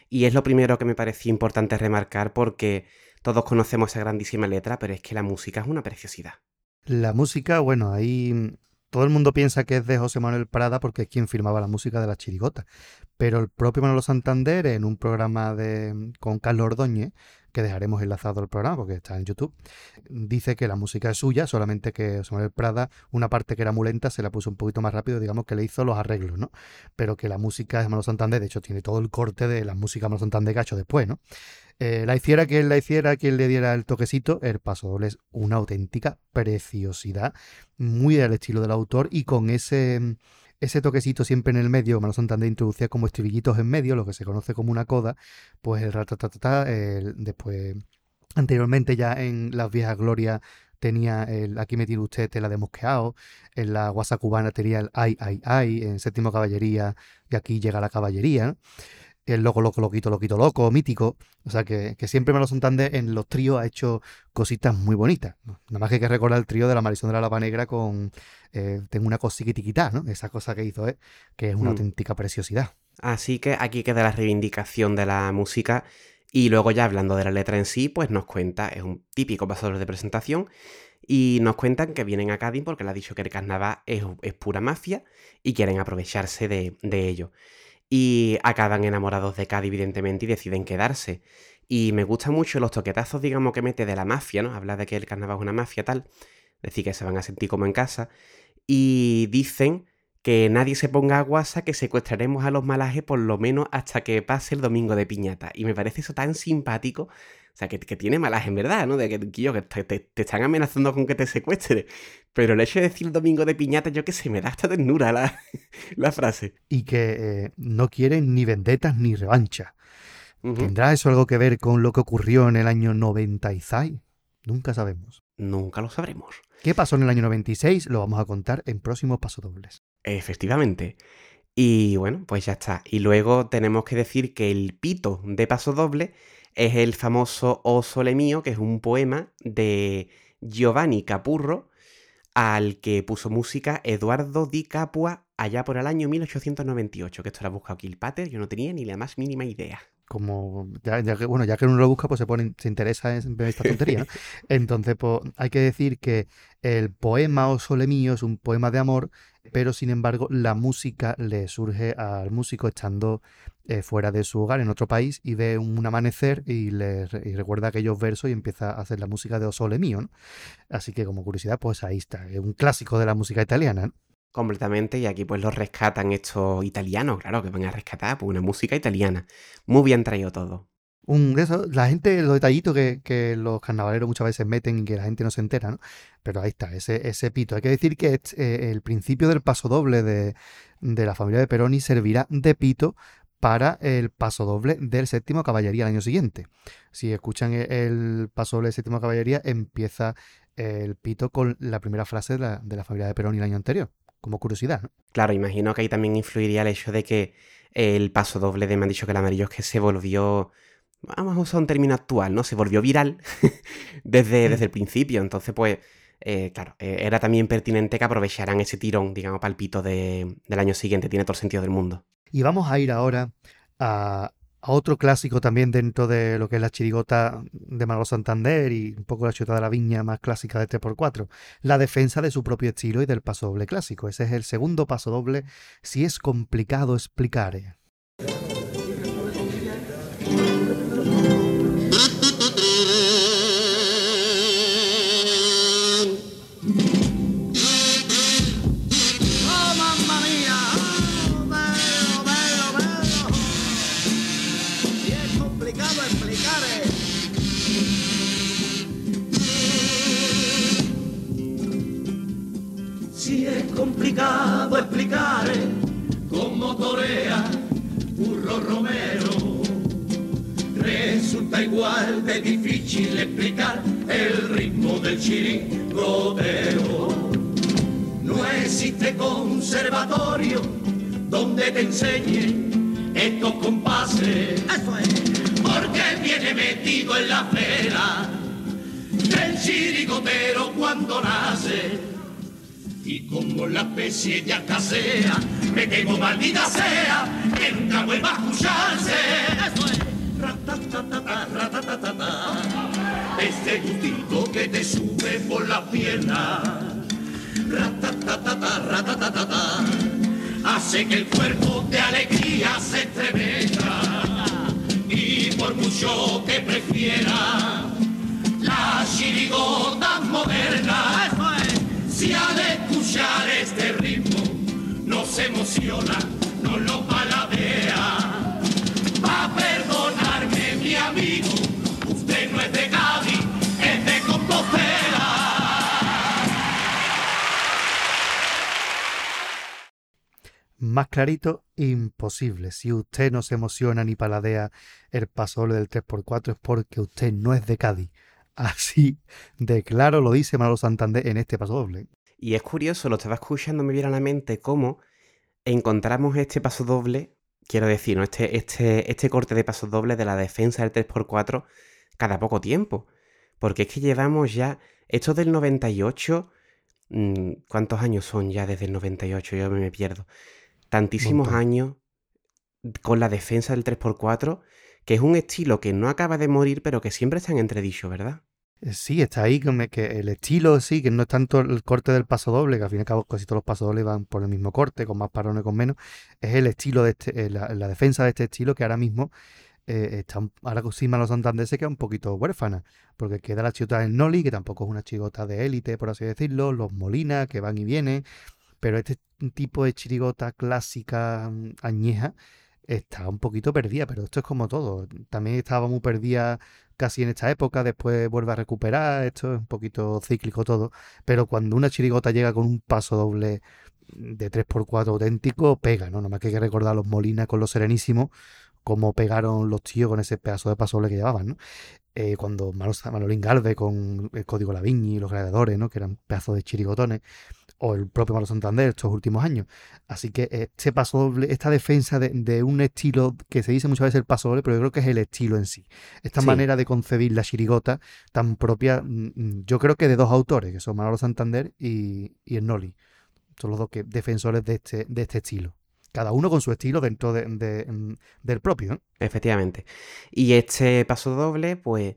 Y es lo primero que me parecía importante remarcar porque todos conocemos esa grandísima letra, pero es que la música es una preciosidad. La música, bueno, ahí todo el mundo piensa que es de José Manuel Prada porque es quien firmaba la música de la chirigota. Pero el propio Manolo Santander, en un programa de, con Carlos Ordóñez, que dejaremos enlazado al programa porque está en YouTube, dice que la música es suya, solamente que José Manuel Prada, una parte que era muy lenta, se la puso un poquito más rápido, digamos que le hizo los arreglos, ¿no? Pero que la música de Manolo Santander, de hecho, tiene todo el corte de la música de Manolo Santander que ha hecho después, ¿no? Eh, la hiciera quien la hiciera, quien le diera el toquecito, el paso doble es una auténtica preciosidad, muy al estilo del autor y con ese ese toquecito siempre en el medio, Manolo Santander introducía como estribillitos en medio, lo que se conoce como una coda, pues el ratatatata, después, anteriormente ya en las viejas glorias tenía el Aquí me tiene usted te la de mosqueado, en la guasa cubana tenía el Ay, ay, ay, en séptimo caballería y aquí llega la caballería, el loco, loco, loquito, loquito, loco, mítico. O sea que, siempre Manolo Santander en los tríos ha hecho cositas muy bonitas. Nada más que hay que recordar el trío de la Marisón de la Lava Negra con eh, Tengo una cosiquitiquita, ¿no? Esa cosa que hizo, ¿eh? Que es una mm. auténtica preciosidad. Así que aquí queda la reivindicación de la música. Y luego ya hablando de la letra en sí, pues nos cuenta, es un típico pasador de presentación, y nos cuentan que vienen a Cádiz porque le ha dicho que el carnaval es, pura mafia y quieren aprovecharse de, de ello y acaban enamorados de Cady, evidentemente, y deciden quedarse. Y me gustan mucho los toquetazos, digamos, que mete de la mafia, ¿no? Habla de que el carnaval es una mafia, tal. Decir que se van a sentir como en casa. Y dicen que nadie se ponga a guasa, que secuestraremos a los malajes por lo menos hasta que pase el domingo de piñata. Y me parece eso tan simpático sea, que, tiene malas en verdad, ¿no? De que, que te, están amenazando con que te secuestre. Pero el hecho de decir domingo de piñata, yo que sé, me da hasta ternura la, la frase. Y que eh, no quieren ni vendetas ni revancha. ¿Tendrá eso algo que ver con lo que ocurrió en el año 96? Nunca sabemos. Nunca lo sabremos. ¿Qué pasó en el año 96? Lo vamos a contar en próximos pasodobles. Efectivamente. Y bueno, pues ya está. Y luego tenemos que decir que el pito de paso doble es el famoso O Sole Mío, que es un poema de Giovanni Capurro, al que puso música Eduardo Di Capua allá por el año 1898, que esto lo ha buscado Kilpater, yo no tenía ni la más mínima idea. Como, ya, que, bueno, ya que uno lo busca, pues se pone, se interesa en ver esta tontería, Entonces, pues, hay que decir que el poema O Sole Mío es un poema de amor, pero sin embargo la música le surge al músico estando eh, fuera de su hogar, en otro país, y ve un amanecer y, le, recuerda aquellos versos y empieza a hacer la música de O Sole Mío. Así que como curiosidad, pues ahí está, es un clásico de la música italiana. Completamente, y aquí pues lo rescatan estos italianos, claro, que van a rescatar pues, una música italiana. Muy bien traído todo. Un, eso, la gente, los detallitos que, los carnavaleros muchas veces meten y que la gente no se entera, ¿no? Pero ahí está, ese, ese pito. Hay que decir que eh, el principio del paso doble de, de la familia de Peroni servirá de pito para el paso doble del séptimo caballería el año siguiente. Si escuchan e, el paso doble del séptimo caballería, empieza el pito con la primera frase de la, familia de Perón y el año anterior, como curiosidad. Claro, imagino que ahí también influiría el hecho de que el paso doble de me han dicho que el amarillo es que se volvió, vamos a usar un término actual, ¿no? Se volvió viral desde, desde el principio, entonces pues... Eh, claro, eh, era también pertinente que aprovecharan ese tirón, digamos, para el pito del año siguiente. Tiene todo el sentido del mundo. Y vamos a ir ahora a, otro clásico también dentro de lo que es la chirigota de Manolo Santander y un poco la chuta de la viña más clásica de 3x4, la defensa de su propio estilo y del paso doble clásico. Ese es el segundo paso doble, si es complicado explicar. Complicado explicar cómo torea Burro Romero. Resulta igual de difícil explicar el ritmo del chirigotero. No existe conservatorio donde te enseñen estos compases. Eso es. porque viene metido en la fera del chirigotero cuando nace. Y como la especie ya casea, me temo maldita sea, que nunca vuelva a escucharse. Eso es. Ratatatata, ratatatata. Este gustito que te sube por la pierna. Ratatatata, ratatatata. Hace que el cuerpo de alegría se estremezca. Y por mucho que prefiera la chirigota moderna. Eso es. Si al este ritmo no se emociona, no lo paladea. Va a perdonarme mi amigo, usted no es de Cádiz, es de Compostela. Más clarito, imposible. Si usted no se emociona ni paladea el pasoble del 3x4 es porque usted no es de Cádiz. Así de claro lo dice Manolo Santander en este paso doble. Y es curioso, lo estaba escuchando, me viene a la mente cómo encontramos este paso doble, quiero decir, ¿no? este, este, este corte de pasos dobles de la defensa del 3x4 cada poco tiempo. Porque es que llevamos ya, esto del 98, mm, ¿cuántos años son ya desde el 98? Yo me pierdo. Tantísimos Montón. años con la defensa del 3x4, que es un estilo que no acaba de morir, pero que siempre está en entredicho, ¿verdad? Eh, Sí, está ahí que, que el estilo sí, que no es tanto el corte del paso doble, que al fin y al cabo casi todos los pasos dobles van por el mismo corte, con más parones, con menos. Es el estilo de este, eh, la, defensa de este estilo que ahora mismo eh, está, ahora los Santander se queda un poquito huérfana, porque queda la chigota del Noli, que tampoco es una chigota de élite, por así decirlo, los Molina, que van y vienen, pero este tipo de chirigota clásica mm, añeja está un poquito perdida, pero esto es como todo. También estaba muy perdida casi en esta época, después vuelve a recuperar, esto es un poquito cíclico todo, pero cuando una chirigota llega con un paso doble de 3x4 auténtico, pega, ¿no? Nomás que hay que recordar a los Molina con los Serenísimos, cómo pegaron los tíos con ese pedazo de paso doble que llevaban, ¿no? Eh, cuando Manol- Manolín Galvez con el Código Laviñi y los Gladiadores, ¿no? Que eran pedazos de chirigotones, o el propio Manolo Santander estos últimos años. Así que este paso doble, esta defensa de, de un estilo que se dice muchas veces el paso doble, pero yo creo que es el estilo en sí. Esta Sí. manera de concebir la chirigota tan propia, mm, mm, yo creo que de dos autores, que son Manolo Santander y, y el Noli. Son los dos que, defensores de este, de este estilo. Cada uno con su estilo dentro de- de, mm, del propio. Efectivamente. Y este paso doble, pues,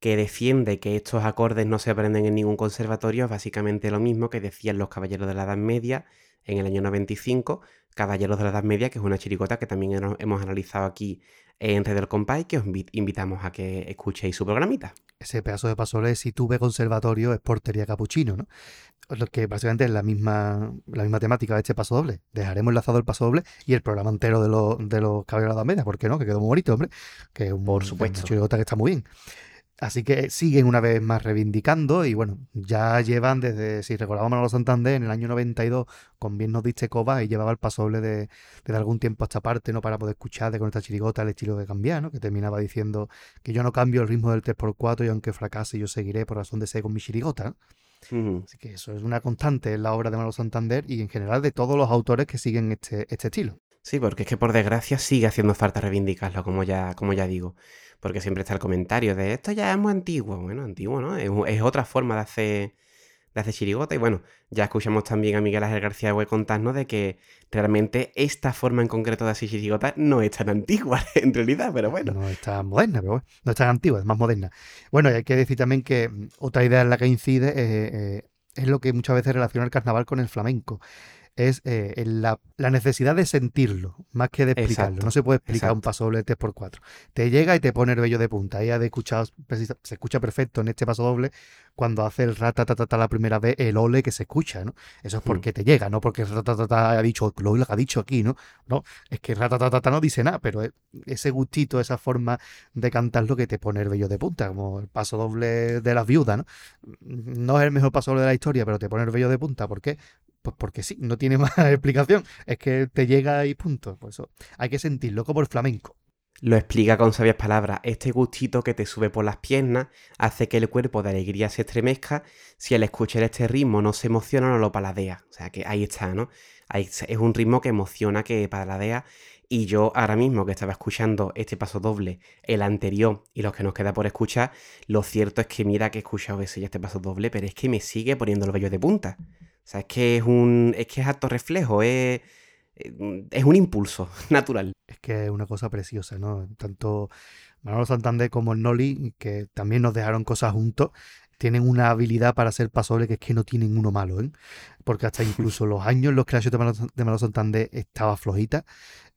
que defiende que estos acordes no se aprenden en ningún conservatorio, es básicamente lo mismo que decían los Caballeros de la Edad Media en el año 95. Caballeros de la Edad Media, que es una chiricota que también hemos- analizado aquí en Red del Compay, que os invi- invitamos a que escuchéis su programita. Ese pedazo de paso doble, si tuve conservatorio, es portería capuchino, ¿no? Lo que básicamente es la misma, la misma temática de este paso doble. Dejaremos enlazado el paso doble y el programa entero de, los de los Caballeros de la Edad Media, ¿por qué no? Que quedó muy bonito, hombre. Que es un, Por una supuesto. que está muy bien. Así que siguen una vez más reivindicando y bueno, ya llevan desde, si recordamos a los Santander, en el año 92, con Bien nos diste coba y llevaba el paso doble de, desde algún tiempo a esta parte, ¿no? Para poder escuchar de con esta chirigota el estilo que cambiar, ¿no? Que terminaba diciendo que yo no cambio el ritmo del 3x4 y aunque fracase yo seguiré por razón de ser con mi chirigota. Así que eso es una constante en la obra de Manolo Santander y en general de todos los autores que siguen este, este estilo. Sí, porque es que por desgracia sigue haciendo falta reivindicarlo, como ya, como ya digo. Porque siempre está el comentario de esto ya es muy antiguo. Bueno, antiguo, ¿no? Es, otra forma de hacer, de chirigota. Y bueno, ya escuchamos también a Miguel Ángel García Hue contarnos de que realmente esta forma en concreto de hacer chirigota no es tan antigua en realidad, pero bueno. No es tan moderna, pero bueno, no es tan antigua, es más moderna. Bueno, hay que decir también que mm, otra idea en la que incide eh, eh, es lo que muchas veces relaciona el carnaval con el flamenco. Es eh, la, la necesidad de sentirlo, más que de explicarlo. Exacto, No se puede explicar un paso doble 3x4. Te llega y te pone el vello de punta. Ahí ha de precisa- se escucha perfecto en este paso doble cuando hace el ratatatata la primera vez, el ole que se escucha, ¿no? Eso es Mm. porque te llega, no porque el ratatata ha dicho lo que ha dicho aquí, ¿no? No, es que ratatatata no dice nada, pero ese gustito, esa forma de cantar lo que te pone el vello de punta, como el paso doble de las viudas, ¿no? No es el mejor paso doble de la historia, pero te pone el vello de punta. ¿Por qué? Pues porque sí, no tiene más explicación. Es que te llega y punto. Por eso hay que sentirlo como el flamenco. Lo explica con sabias palabras. Este gustito que te sube por las piernas hace que el cuerpo de alegría se estremezca. Si al escuchar este ritmo no se emociona, no lo paladea. O sea que ahí está, ¿no? Ahí es un ritmo que emociona, que paladea. Y yo ahora mismo que estaba escuchando este paso doble, el anterior y los que nos queda por escuchar, lo cierto es que mira que he escuchado ese y este paso doble, pero es que me sigue poniendo los vellos de punta. O sea, es que es un. es que es acto reflejo, es. es un impulso natural. Es que es una cosa preciosa, ¿no? Tanto Manolo Santander como el Noli, que también nos dejaron cosas juntos, tienen una habilidad para ser pasoble que es que no tienen uno malo, ¿eh? Porque hasta incluso los años en los que la de Manolo Santander estaba flojita,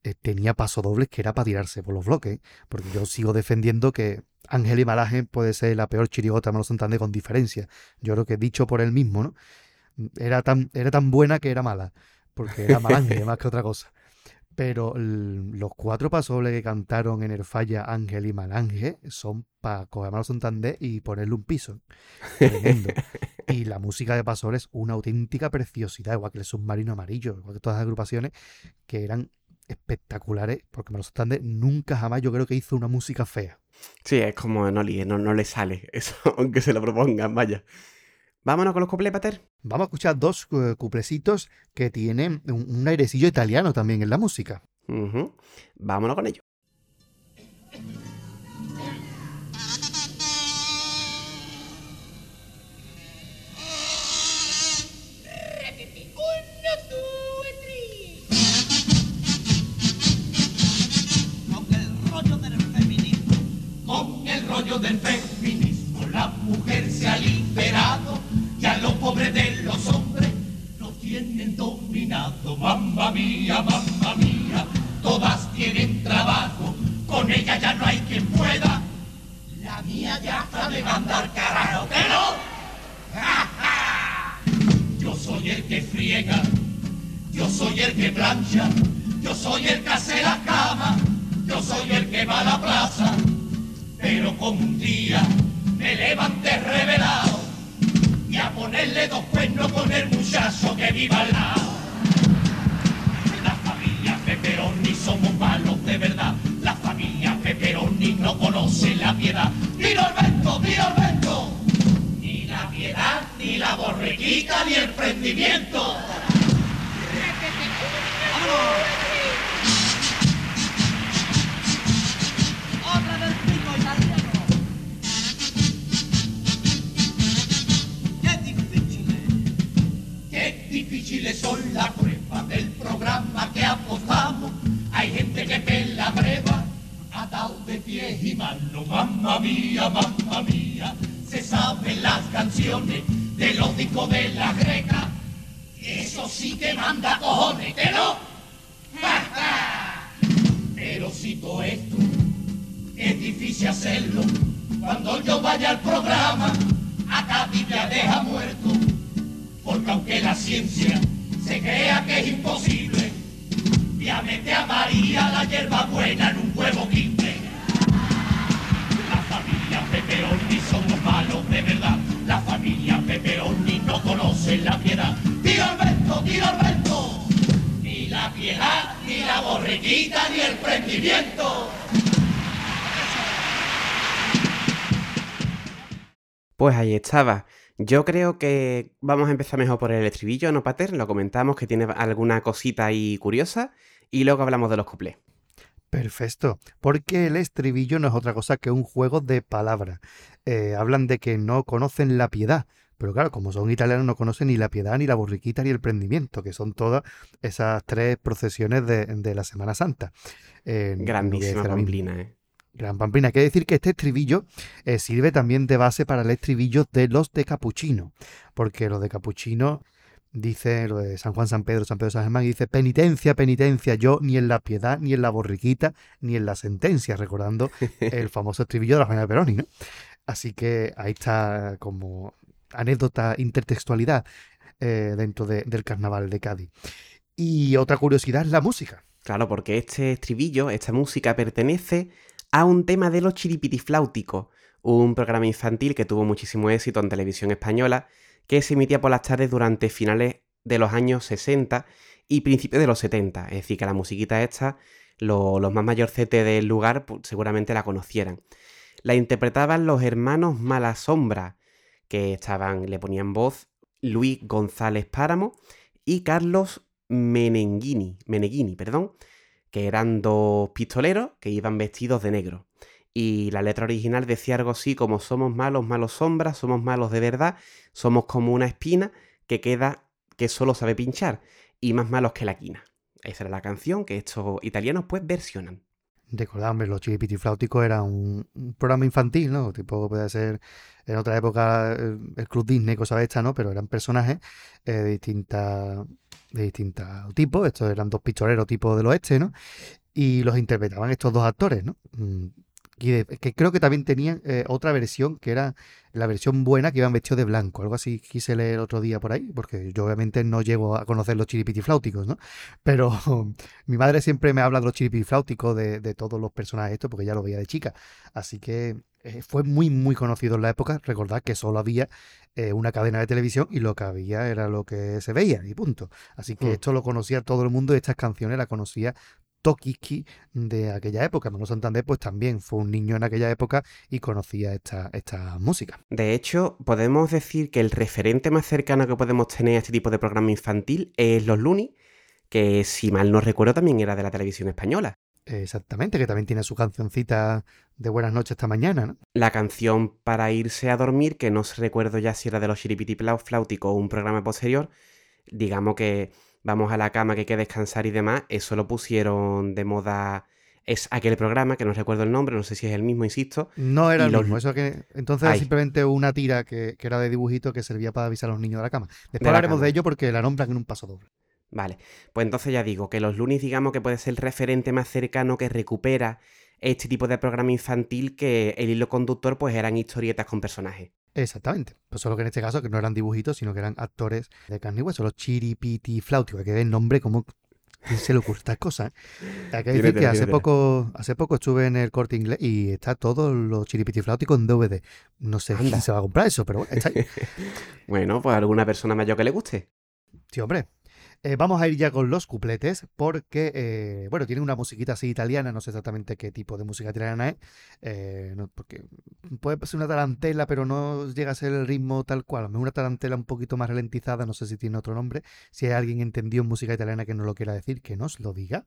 eh, tenía pasodobles que era para tirarse por los bloques. Porque yo sigo defendiendo que Ángel y Malaje puede ser la peor chirigota de Manolo Santander con diferencia. Yo creo que dicho por él mismo, ¿no? Era tan, era tan buena que era mala. Porque era malange más que otra cosa. Pero los cuatro pasobles que cantaron en el Falla Ángel y Malange son para coger a Santander y ponerle un piso. Tremendo. y la música de pasobles es una auténtica preciosidad, igual que el submarino amarillo, igual que todas las agrupaciones que eran espectaculares, porque Manolo Santander nunca jamás yo creo que hizo una música fea. Sí, es como no, no, no le sale eso, aunque se lo propongan, vaya. Vámonos con los cuplés, Pater. Vamos a escuchar dos uh, cuplecitos que tienen un, airecillo italiano también en la música. Vámonos con ello. Con el rollo del feminismo, con el rollo del feminismo, la mujer se ha liberado ya los pobres de los hombres nos tienen dominado. Mamma mía, mamma mía, todas tienen trabajo, con ella ya no hay quien pueda. La mía ya está de mandar carajo, ¿que no? Yo soy el que friega, yo soy el que plancha, yo soy el que hace la cama, yo soy el que va a la plaza, pero como un día me levanté revelado y a ponerle dos cuernos con el muchacho que viva al lado. La familia Peperoni somos malos de verdad. La familia Peperoni no conoce la piedad. ¡Tiro el vento, tiro el vento! Ni la piedad, ni la borrequita, ni el prendimiento. Son las pruebas del programa que apostamos. Hay gente que pela breva, atado de pies y manos. Mamma mía, mamma mía, se saben las canciones de los discos de la greca. Eso sí que manda cojones, ¿que no? Pero si todo esto es difícil hacerlo, cuando yo vaya al programa, acá Biblia deja muerto porque aunque la ciencia se crea que es imposible, ya mete a María la hierba buena en un huevo quince. La familia Peperoni somos malos de verdad, la familia Peperoni no conoce la piedad. ¡Tiro Alberto, tiro Alberto! Ni la piedad, ni la borriquita, ni el prendimiento. Pues ahí estaba. Yo creo que vamos a empezar mejor por el estribillo, ¿no, Pater? Lo comentamos, que tiene alguna cosita ahí curiosa, y luego hablamos de los cuplés. Perfecto, porque el estribillo no es otra cosa que un juego de palabras. Eh, hablan de que no conocen la piedad, pero claro, como son italianos no conocen ni la piedad, ni la borriquita, ni el prendimiento, que son todas esas tres procesiones de, la Semana Santa. Eh, Grandísima pamplina, ¿eh? Gran Pamplina. Quiere decir que este estribillo eh, sirve también de base para el estribillo de los de Capuchino, porque los de Capuchino dice lo de San Juan, San Pedro, San Pedro, San Germán, y dice penitencia, penitencia, yo ni en la piedad, ni en la borriquita, ni en la sentencia, recordando el famoso estribillo de la Reina Peroni, ¿no? Así que ahí está como anécdota, intertextualidad eh, dentro del carnaval de Cádiz. Y otra curiosidad es la música. Claro, porque este estribillo, esta música pertenece a un tema de los chiripitifláuticos, un programa infantil que tuvo muchísimo éxito en televisión española, que se emitía por las tardes durante finales de los años 60 y principios de los 70. Es decir, que la musiquita esta, los más mayorcetes del lugar pues, seguramente la conocieran. La interpretaban los hermanos Malasombra, que estaban, le ponían voz Luis González Páramo y Carlos Menenguini, Meneghini, perdón, que eran dos pistoleros que iban vestidos de negro. Y la letra original decía algo así como somos malos, malos sombras, somos malos de verdad, somos como una espina que queda que solo sabe pinchar y más malos que la quina. Esa era la canción que estos italianos pues versionan. Recordad, los Chiripiti Flauticos era un, programa infantil, ¿no? Tipo, puede ser en otra época eh, el, Club Disney, cosa de esta, ¿no? Pero eran personajes eh, de distintas de distintos tipos. Estos eran dos pistoleros tipo del oeste, ¿no? Y los interpretaban estos dos actores, ¿no? Mm, que creo que también tenían eh, otra versión, que era la versión buena, que iban vestidos de blanco. Algo así quise leer otro día por ahí, porque yo obviamente no llego a conocer los chiripitifláuticos, ¿no? Pero mi madre siempre me habla de los chiripitifláuticos, de, de todos los personajes estos, porque ya lo veía de chica. Así que eh, fue muy, muy conocido en la época. Recordad que solo había eh, una cadena de televisión y lo que había era lo que se veía, y punto. Así que hmm. esto lo conocía todo el mundo y estas canciones las conocía Tokiski de aquella época. Manuel Santander pues también fue un niño en aquella época y conocía esta, esta música. De hecho, podemos decir que el referente más cercano que podemos tener a este tipo de programa infantil es Los Luni, que si mal no recuerdo también era de la televisión española. Exactamente, que también tiene su cancioncita de Buenas noches esta mañana, ¿no? La canción para irse a dormir, que no recuerdo ya si era de los Chiripiti Flauticos o un programa posterior, digamos que vamos a la cama que hay que descansar y demás, eso lo pusieron de moda. Es aquel programa, que no recuerdo el nombre, no sé si es el mismo, insisto. No era el mismo, eso que. Entonces era simplemente una tira que, era de dibujito que servía para avisar a los niños de la cama. Después hablaremos de ello porque la nombran en un paso doble. Vale, pues entonces ya digo que los lunes, digamos que puede ser el referente más cercano que recupera este tipo de programa infantil que el hilo conductor pues eran historietas con personajes. Exactamente. Pues solo que en este caso que no eran dibujitos, sino que eran actores de carne y hueso, los chiripiti flauticos, que el nombre como ¿Quién se le ocurre estas cosas? Hay que decir que hace poco, hace poco estuve en el corte inglés y está todo los chiripiti flauticos en DVD. No sé quién se va a comprar eso, pero bueno, está ahí. bueno, pues alguna persona mayor que le guste. Sí, hombre. Eh, vamos a ir ya con los cupletes porque, eh, bueno, tiene una musiquita así italiana, no sé exactamente qué tipo de música italiana es, eh, porque puede ser una tarantela, pero no llega a ser el ritmo tal cual, una tarantela un poquito más ralentizada, no sé si tiene otro nombre, si hay alguien entendió en música italiana que no lo quiera decir, que nos lo diga.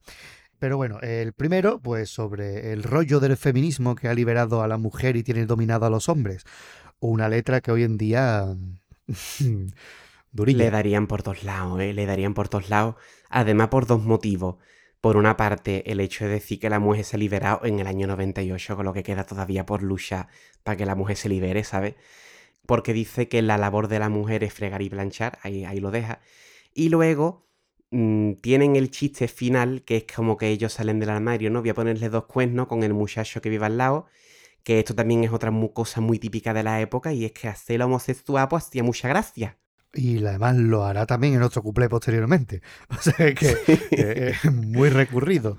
Pero bueno, el primero, pues sobre el rollo del feminismo que ha liberado a la mujer y tiene dominado a los hombres. Una letra que hoy en día... Le darían por todos lados, ¿eh? Le darían por todos lados. Además, por dos motivos. Por una parte, el hecho de decir que la mujer se ha liberado en el año 98, con lo que queda todavía por luchar para que la mujer se libere, ¿sabes? Porque dice que la labor de la mujer es fregar y planchar, ahí, ahí lo deja. Y luego mm, tienen el chiste final, que es como que ellos salen del armario, ¿no? Voy a ponerle dos cuernos con el muchacho que vive al lado, que esto también es otra cosa muy típica de la época, y es que hacer homosexual pues hacía mucha gracia y además lo hará también en otro cuplé posteriormente. O sea que es muy recurrido.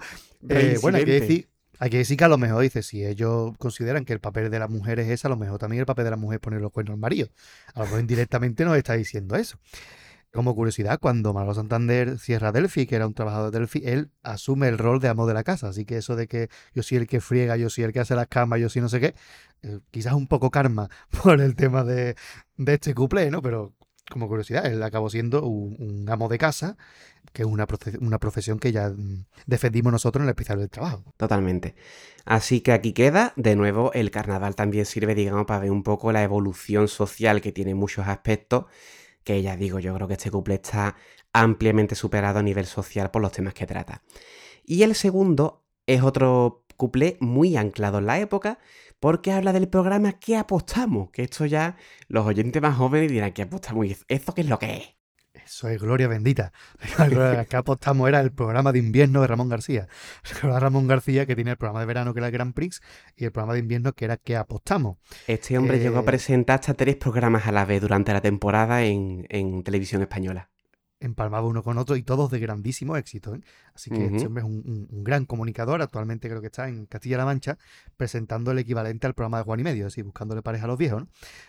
Eh, bueno, hay que, decir, hay que decir que a lo mejor dice, si ellos consideran que el papel de la mujer es ese, a lo mejor también el papel de la mujer es poner los cuernos al marido. A lo mejor indirectamente nos está diciendo eso. Como curiosidad, cuando Margot Santander cierra Delphi, que era un trabajador de Delphi, él asume el rol de amo de la casa. Así que eso de que yo soy el que friega, yo soy el que hace las camas, yo soy no sé qué, eh, quizás un poco karma por el tema de, de este cuplé, ¿no? Pero como curiosidad, él acabó siendo un, amo de casa, que es una, una, profesión que ya mm, defendimos nosotros en el especial del trabajo. Totalmente. Así que aquí queda, de nuevo, el carnaval también sirve, digamos, para ver un poco la evolución social que tiene muchos aspectos, que ya digo, yo creo que este couple está ampliamente superado a nivel social por los temas que trata. Y el segundo es otro couple muy anclado en la época, porque habla del programa que apostamos, que esto ya los oyentes más jóvenes dirán que apostamos y ¿esto qué es lo que es? Eso es gloria bendita. que apostamos era el programa de invierno de Ramón García. Ramón García que tiene el programa de verano que era el Grand Prix y el programa de invierno que era que apostamos. Este hombre llegó a eh, presentar hasta tres programas a la vez durante la temporada en televisión española empalmado uno con otro y todos de grandísimo éxito. ¿eh? Así que este hombre es un, gran comunicador. Actualmente creo que está en Castilla-La Mancha presentando el equivalente al programa de Juan y Medio, así buscándole pareja a los viejos.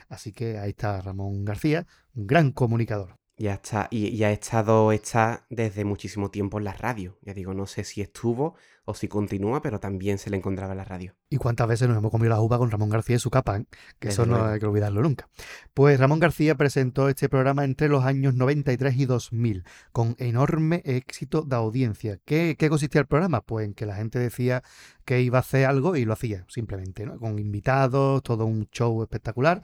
Así que ahí está Ramón García, un gran comunicador. Ya está, y, ha estado está desde muchísimo tiempo en la radio. Ya digo, no sé si estuvo o si continúa, pero también se le encontraba en la radio. ¿Y cuántas veces nos hemos comido la uva con Ramón García y su capa? Que eso no hay que olvidarlo nunca. Pues Ramón García presentó este programa entre los años 93 y 2000, con enorme éxito de audiencia. ¿Qué, qué consistía el programa? Pues en que la gente decía que iba a hacer algo y lo hacía, simplemente, ¿no? Con invitados, todo un show espectacular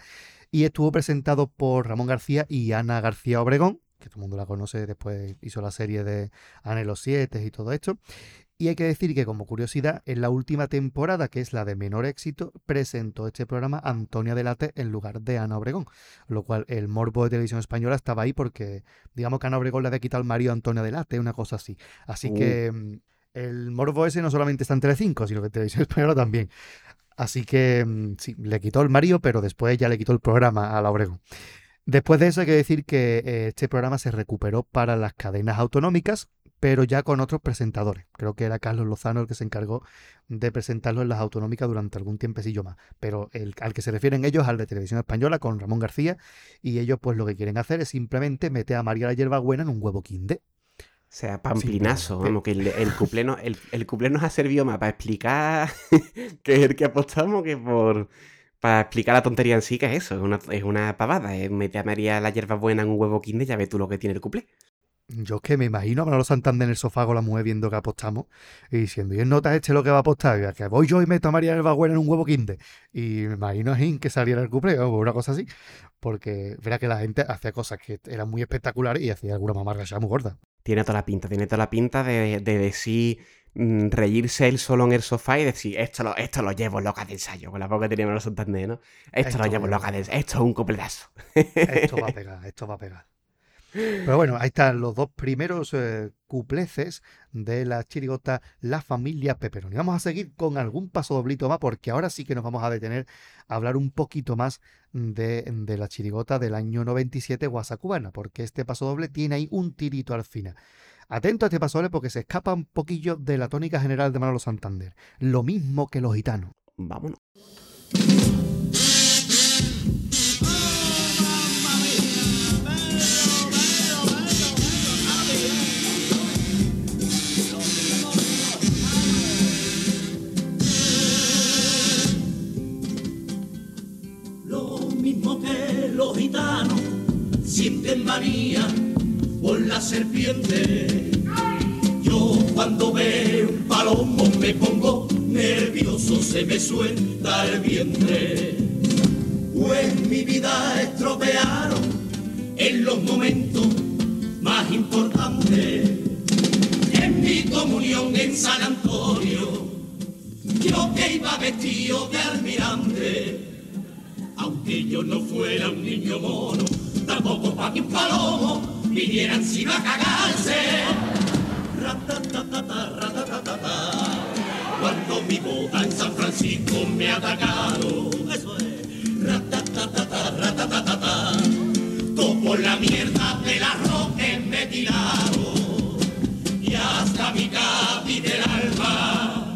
y estuvo presentado por Ramón García y Ana García Obregón, que todo el mundo la conoce, después hizo la serie de Ana los Siete y todo esto. Y hay que decir que, como curiosidad, en la última temporada, que es la de menor éxito, presentó este programa Antonia Delate en lugar de Ana Obregón. Lo cual el morbo de televisión española estaba ahí porque, digamos que Ana Obregón le había quitado el marido a Antonia Delate, una cosa así. Así uh. que el morbo ese no solamente está en Telecinco, sino que en televisión española también. Así que mm, sí, le quitó el marido, pero después ya le quitó el programa a la Obregón. Después de eso hay que decir que eh, este programa se recuperó para las cadenas autonómicas, pero ya con otros presentadores. Creo que era Carlos Lozano el que se encargó de presentarlo en las autonómicas durante algún tiempecillo más. Pero el, al que se refieren ellos, al de Televisión Española, con Ramón García, y ellos pues lo que quieren hacer es simplemente meter a María la Hierbabuena en un huevo quinde. O sea, pamplinazo, vamos, que el, el cuplé el, el nos ha servido más para explicar que es el que apostamos que por para explicar la tontería en sí, que es eso, es una, es una pavada, es meter a María la hierba buena en un huevo kinder, ya ves tú lo que tiene el cuplé. Yo es que me imagino a Manolo Santander en el sofá con la mujer viendo que apostamos y diciendo, y nota este lo que va a apostar, que voy yo y meto a María la buena en un huevo kinder. Y me imagino a Jim que saliera el cuplé o una cosa así, porque verá que la gente hacía cosas que eran muy espectaculares y hacía alguna mamarra ya muy gorda tiene toda la pinta, tiene toda la pinta de, decir, mm, reírse él solo en el sofá y decir, esto lo, esto lo llevo loca de ensayo, con la boca que teníamos los Santander, ¿no? Esto, lo llevo loca de ensayo, esto es un completazo. Esto va a pegar, esto va a pegar. Pero bueno, ahí están los dos primeros eh, cupleces de la chirigota La Familia Peperoni. Vamos a seguir con algún paso doblito más porque ahora sí que nos vamos a detener a hablar un poquito más de, la chirigota del año 97 Guasacubana, porque este paso doble tiene ahí un tirito al final. Atento a este paso doble porque se escapa un poquillo de la tónica general de Manolo Santander. Lo mismo que los gitanos. Vámonos. Los gitanos sienten manía por la serpiente. Yo cuando veo un palomo me pongo nervioso, se me suelta el vientre. Pues mi vida estropearon en los momentos más importantes. En mi comunión en San Antonio, yo que iba vestido de almirante aunque yo no fuera un niño mono, tampoco pa' que un palomo viniera encima a cagarse. Cuando mi boda en San Francisco me ha atacado, eso es. Como la mierda de las roques me tiraron y hasta mi capi del alma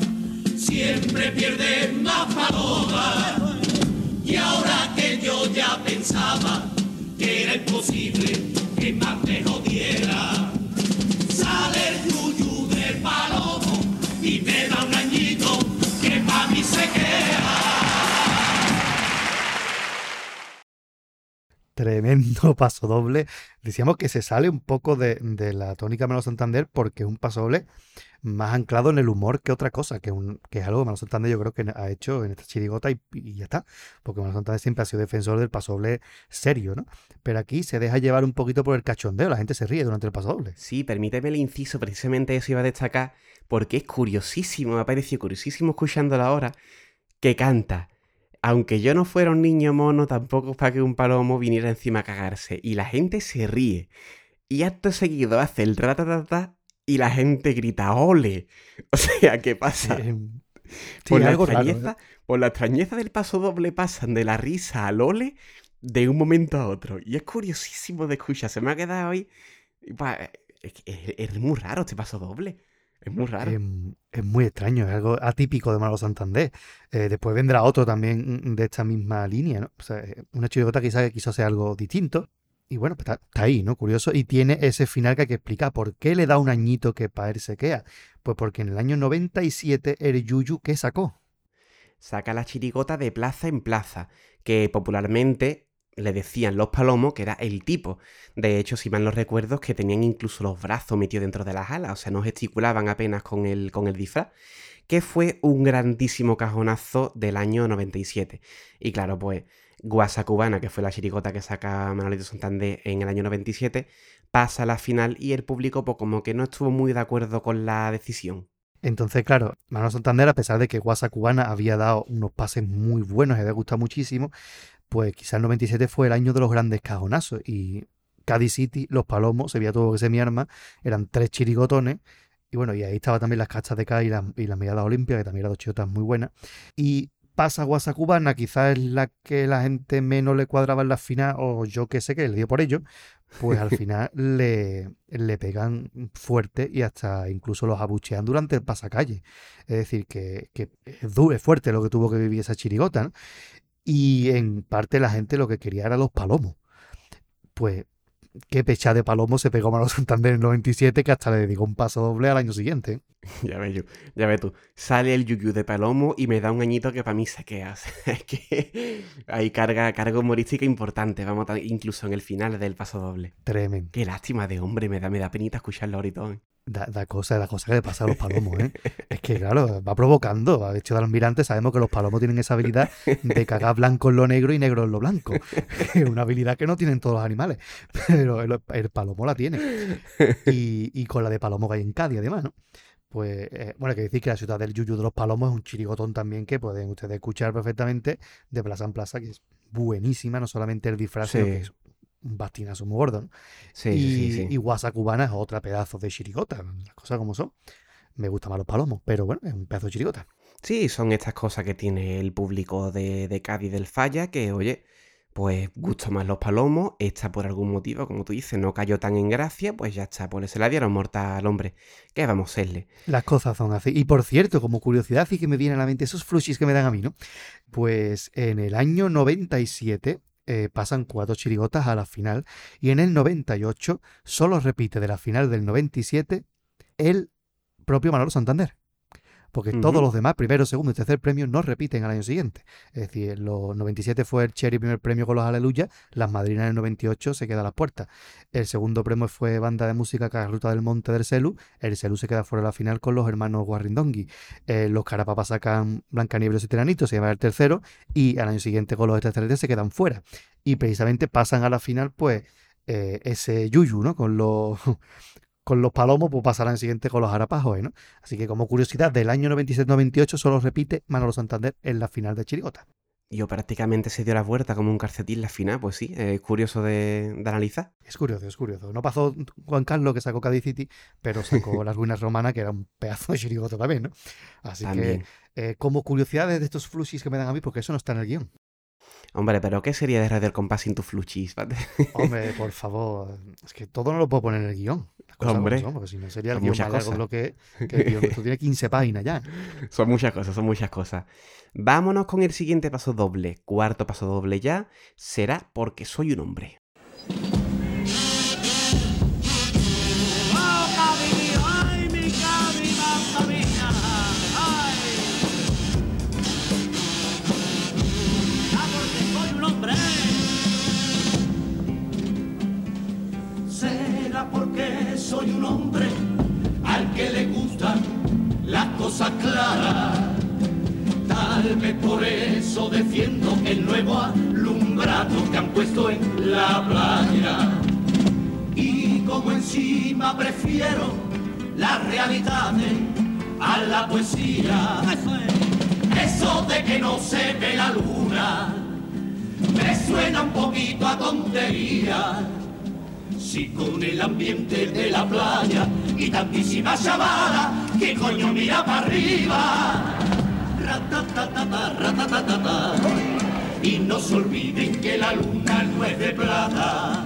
siempre pierde más palomas ahora que yo ya pensaba que era imposible que más me jodiera, sale el yuyu del palomo y me da un añito que pa' mí se queda. Tremendo paso doble. Decíamos que se sale un poco de, de la tónica Melo Santander porque es un paso doble más anclado en el humor que otra cosa, que, un, que es algo que Manuel Santander yo creo que ha hecho en esta chirigota y, ya está, porque Manuel Santander siempre ha sido defensor del pasoble serio, ¿no? Pero aquí se deja llevar un poquito por el cachondeo, la gente se ríe durante el pasoble. Sí, permíteme el inciso, precisamente eso iba a destacar, porque es curiosísimo, me ha parecido curiosísimo escuchándola ahora, que canta. Aunque yo no fuera un niño mono, tampoco para que un palomo viniera encima a cagarse. Y la gente se ríe. Y acto seguido hace el ratatata y la gente grita ¡Ole! O sea, ¿qué pasa? por, la extrañeza, por la extrañeza del paso doble pasan de la risa al ole de un momento a otro. Y es curiosísimo de escuchar. Se me ha quedado hoy. Es, muy raro este paso doble. Es muy raro. Es, muy extraño, es algo atípico de Malo Santander. Eh, después vendrá otro también de esta misma línea, ¿no? O sea, una chirigota quizá que quiso hacer algo distinto y bueno, pues está, ahí, ¿no? Curioso. Y tiene ese final que hay que explicar. ¿Por qué le da un añito que para él se queda? Pues porque en el año 97 el Yuyu, ¿qué sacó? Saca la chirigota de plaza en plaza, que popularmente le decían los palomos que era el tipo. De hecho, si mal no recuerdo, que tenían incluso los brazos metidos dentro de las alas, o sea, no gesticulaban apenas con el, con el disfraz, que fue un grandísimo cajonazo del año 97. Y claro, pues Guasa Cubana, que fue la chirigota que saca Manolito Santander en el año 97, pasa a la final y el público pues como que no estuvo muy de acuerdo con la decisión. Entonces, claro, Manolo Santander, a pesar de que Guasa Cubana había dado unos pases muy buenos y había gustado muchísimo, pues quizás el 97 fue el año de los grandes cajonazos y Cádiz City, Los Palomos, se veía todo que se mi arma, eran tres chirigotones y bueno, y ahí estaba también las cachas de K y, la, y las miradas olímpicas, que también eran dos chirotas muy buenas. Y pasa Guasa Cubana, quizás es la que la gente menos le cuadraba en la final, o yo qué sé que le dio por ello, pues al final le, le pegan fuerte y hasta incluso los abuchean durante el pasacalle. Es decir, que, que es, duro, es fuerte lo que tuvo que vivir esa chirigota. ¿no? Y en parte la gente lo que quería era los palomos. Pues qué pecha de palomo se pegó Manolo Santander en el 97 que hasta le dedicó un paso doble al año siguiente. Ya ves, ya ves tú. Sale el yuyu de palomo y me da un añito que para mí se queda. es que hay carga, carga humorística importante, vamos, incluso en el final del paso doble. Tremendo. Qué lástima de hombre, me da, me da penita escucharlo ahorita. Da, da, cosa, da cosa que le pasa a los palomos, ¿eh? es que, claro, va provocando. De hecho, de almirante sabemos que los palomos tienen esa habilidad de cagar blanco en lo negro y negro en lo blanco. Es una habilidad que no tienen todos los animales, pero el, palomo la tiene. Y, y, con la de palomo que hay en Cádiz, además, ¿no? Pues, eh, bueno, hay que decir que la ciudad del Yuyu de los Palomos es un chirigotón también que pueden ustedes escuchar perfectamente de plaza en plaza, que es buenísima, no solamente el disfraz, sino que es un bastinazo muy gordo. ¿no? Sí, y, sí, sí. y Guasa Cubana es otra pedazo de chirigota, las cosas como son. Me gustan más los palomos, pero bueno, es un pedazo de chirigota. Sí, son estas cosas que tiene el público de, de Cádiz del Falla, que oye, pues gusta más los palomos, esta por algún motivo, como tú dices, no cayó tan en gracia, pues ya está, pues se la dieron morta al hombre. ¿Qué vamos a hacerle? Las cosas son así. Y por cierto, como curiosidad y que me viene a la mente esos flushis que me dan a mí, ¿no? Pues en el año 97 eh, pasan cuatro chirigotas a la final y en el 98 solo repite de la final del 97 el propio Manolo Santander. Porque uh -huh. todos los demás, primero, segundo y tercer premio, no repiten al año siguiente. Es decir, en los 97 fue el Cherry primer premio con los Aleluya, las Madrinas en el 98 se queda a las puertas. El segundo premio fue banda de música Carruta del Monte del Celu, el Celu se queda fuera de la final con los hermanos Guarrindongui. Eh, los Carapapas sacan Blancanieves y Tiranito, se lleva el tercero, y al año siguiente con los extraterrestres se quedan fuera. Y precisamente pasan a la final, pues, eh, ese Yuyu, ¿no? Con los con los palomos, pues pasará en siguiente con los harapajos, ¿no? Así que como curiosidad, del año 97-98 solo repite Manolo Santander en la final de Chirigota. Yo prácticamente se dio la vuelta como un calcetín la final, pues sí, es curioso de, de, analizar. Es curioso, es curioso. No pasó Juan Carlos que sacó Cádiz City, pero sacó las ruinas romanas, que era un pedazo de chirigota también, ¿no? Así también. que, eh, como curiosidades de estos flushis que me dan a mí, porque eso no está en el guion. Hombre, pero ¿qué sería de Radio El Compás sin tu fluchis? Hombre, por favor. Es que todo no lo puedo poner en el guion. Hombre. Son, porque si no sería el guion más largo de lo que, que el guion. Esto tiene 15 páginas ya. Son muchas cosas, son muchas cosas. Vámonos con el siguiente paso doble. Cuarto paso doble ya. Será porque soy un hombre. Soy un hombre al que le gustan las cosas claras. Tal vez por eso defiendo el nuevo alumbrado que han puesto en la playa. Y como encima prefiero la realidad a la poesía. Eso, es. eso de que no se ve la luna me suena un poquito a tontería si con el ambiente de la playa y tantísima chavala, que coño mira para arriba. Ratatatata, ratatatata. Y no se olviden que la luna no es de plata.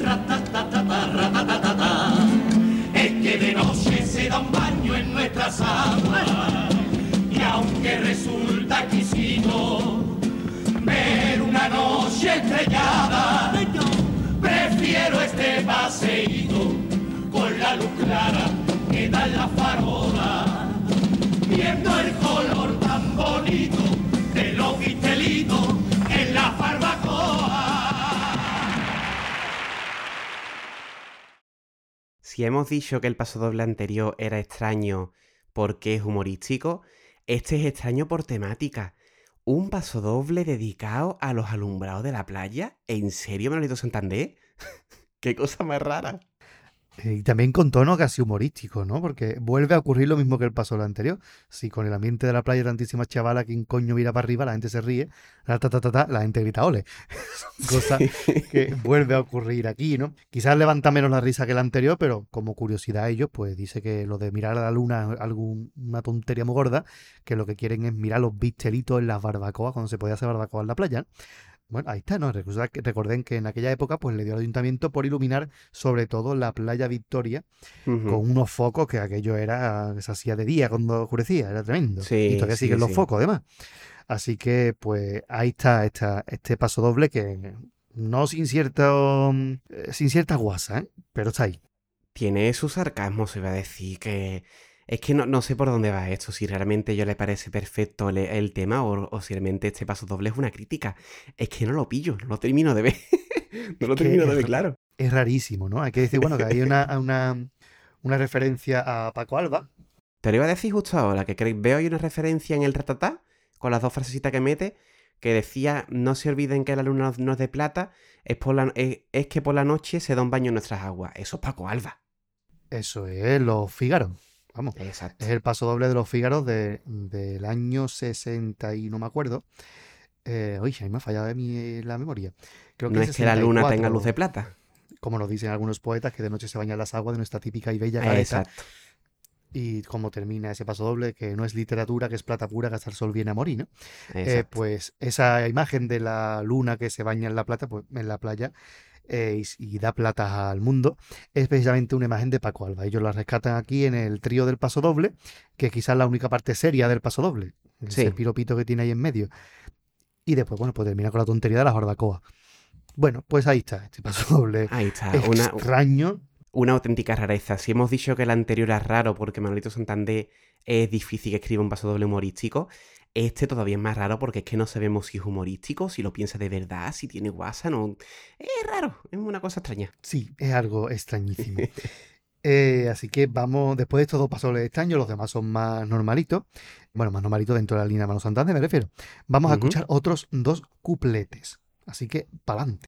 Ratatatata, ratatatata. Es que de noche se da un baño en nuestras aguas. Y aunque resulta exquisito ver una noche estrellada Prefiero este paseíto con la luz clara que da la farola, viendo el color tan bonito de los pistelitos en la barbacoa. Si hemos dicho que el paso doble anterior era extraño porque es humorístico, este es extraño por temática. ¿Un paso doble dedicado a los alumbrados de la playa? ¿En serio, Manolito Santander? ¡Qué cosa más rara! Eh, y también con tono casi humorístico, ¿no? Porque vuelve a ocurrir lo mismo que el paso anterior. Si con el ambiente de la playa tantísimas chavalas que un coño mira para arriba, la gente se ríe, ta, ta, ta, la gente grita ole. Cosa que vuelve a ocurrir aquí, ¿no? Quizás levanta menos la risa que el anterior, pero como curiosidad ellos, pues dice que lo de mirar a la luna es una tontería muy gorda, que lo que quieren es mirar los bistelitos en las barbacoas, cuando se podía hacer barbacoa en la playa. Bueno, ahí está, ¿no? Recordén que en aquella época pues le dio al ayuntamiento por iluminar sobre todo la playa Victoria con unos focos que aquello era, se hacía de día cuando oscurecía, era tremendo. y todavía siguen los focos además. Así que pues ahí está este paso doble que no sin cierto, eh, sin cierta guasa, ¿eh? pero está ahí. Tiene su sarcasmo, se va a decir que es que no, sé por dónde va esto, si realmente yo le parece perfecto el, tema o, si realmente este paso doble es una crítica. Es que no lo pillo, no lo termino de ver. no lo termino de ver, claro. Es rarísimo, ¿no? Hay que decir, bueno, que hay una, una, referencia a Paco Alba. Te lo iba a decir justo ahora, que veo ahí una referencia en el ratatá, con las dos frasecitas que mete, que decía, no se olviden que la luna no es de plata, es, por la, es, que por la noche se da un baño en nuestras aguas. Eso es Paco Alba. Eso es los Fígaro. Vamos, es el paso doble de los Fígaros del año 60 y no me acuerdo. Eh, oye, a mí me ha fallado mi, la memoria. Creo que no es, que la luna tenga luz de plata. Como nos dicen algunos poetas, que de noche se bañan las aguas de nuestra típica y bella cabeza. Exacto. Y cómo termina ese paso doble, que no es literatura, que es plata pura, gastar sol viene a morir, ¿no? Eh, pues esa imagen de la luna que se baña en la plata, pues en la playa, eh, y, da plata al mundo, es precisamente una imagen de Paco Alba. Ellos la rescatan aquí en el trío del paso doble, que quizás la única parte seria del paso doble, ese piropito que tiene ahí en medio. Y después, bueno, pues termina con la tontería de la barbacoa. Bueno, pues ahí está, este paso doble. Ahí está, extraño. Una auténtica rareza. Si hemos dicho que el anterior era raro porque Manolito Santander es difícil que escriba un paso doble humorístico, este todavía es más raro porque es que no sabemos si es humorístico, si lo piensa de verdad, si tiene guasa, no. Es raro, es una cosa extraña. Sí, es algo extrañísimo. Eh, así que vamos, después de estos dos pasos extraños, los demás son más normalitos. Bueno, más normalitos dentro de la línea de Mano Santander, me refiero. Vamos a escuchar otros dos cupletes. Así que, pa'lante.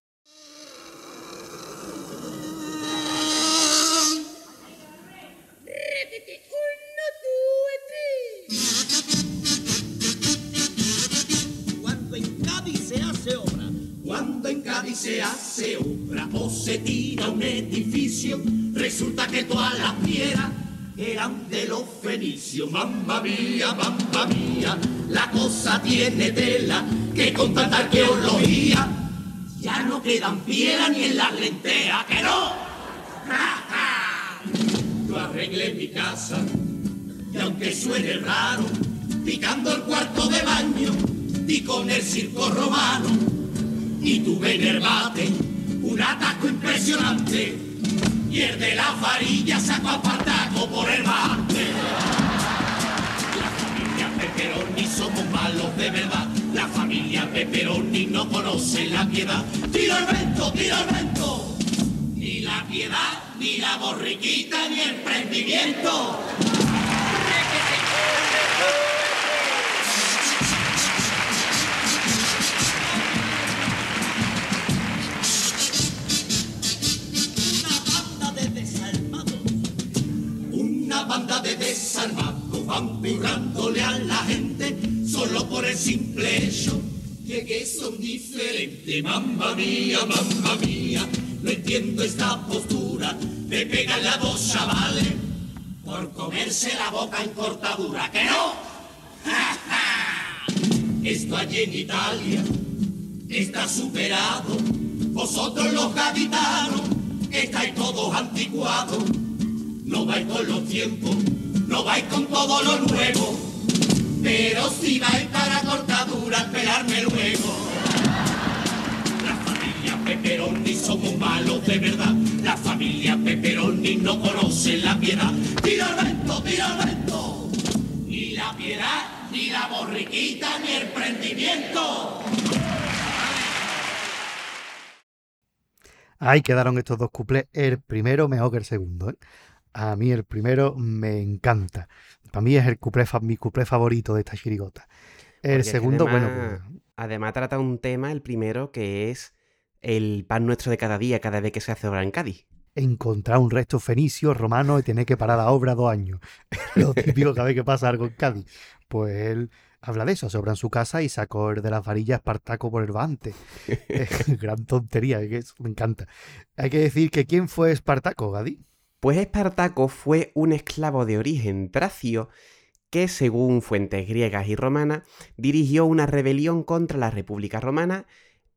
Se hace obra o se tira un edificio, resulta que todas las piedras eran de los fenicios. Mamma mía, mamma mía, la cosa tiene tela que con tanta arqueología ya no quedan piedras ni en las lentejas, que no. Yo arreglé mi casa y aunque suene raro, picando el cuarto de baño y con el circo romano y tuve en el bate un ataco impresionante y el de la varilla sacó a por el bate. La familia Peperoni somos malos de verdad, la familia Peperoni no conoce la piedad. Tira el vento, tira el vento, ni la piedad, ni la borriquita, ni el prendimiento. Van a la gente solo por el simple hecho de que son diferentes. Mamma mía, mamma mía, no entiendo esta postura de pegarle a dos chavales por comerse la boca en cortadura. ¿Que no? Esto allí en Italia está superado. Vosotros los gaditanos estáis todos anticuados no vais con los tiempos, no vais con todo lo nuevo, pero si vais para cortadura, esperarme luego. La familia Peperoni somos malos de verdad, la familia Peperoni no conoce la piedad. Tira vento, tira vento, ni la piedad, ni la borriquita, ni el prendimiento. Ahí quedaron estos dos cuplés. El primero mejor que el segundo. ¿eh? A mí el primero me encanta. Para mí es el cuplé, mi cuplé favorito de esta chirigota. El segundo, bueno. Pues además trata un tema, el primero, que es el pan nuestro de cada día, cada vez que se hace obra en Cádiz. Encontrar un resto fenicio, romano y tener que parar la obra dos años. Lo típico cada vez que pasa algo en Cádiz. Pues él habla de eso, se obra en su casa y sacó de las varillas Espartaco por el bante. Gran tontería, me encanta. Hay que decir que ¿quién fue Espartaco, Gadi? Pues Espartaco fue un esclavo de origen tracio que, según fuentes griegas y romanas, dirigió una rebelión contra la República Romana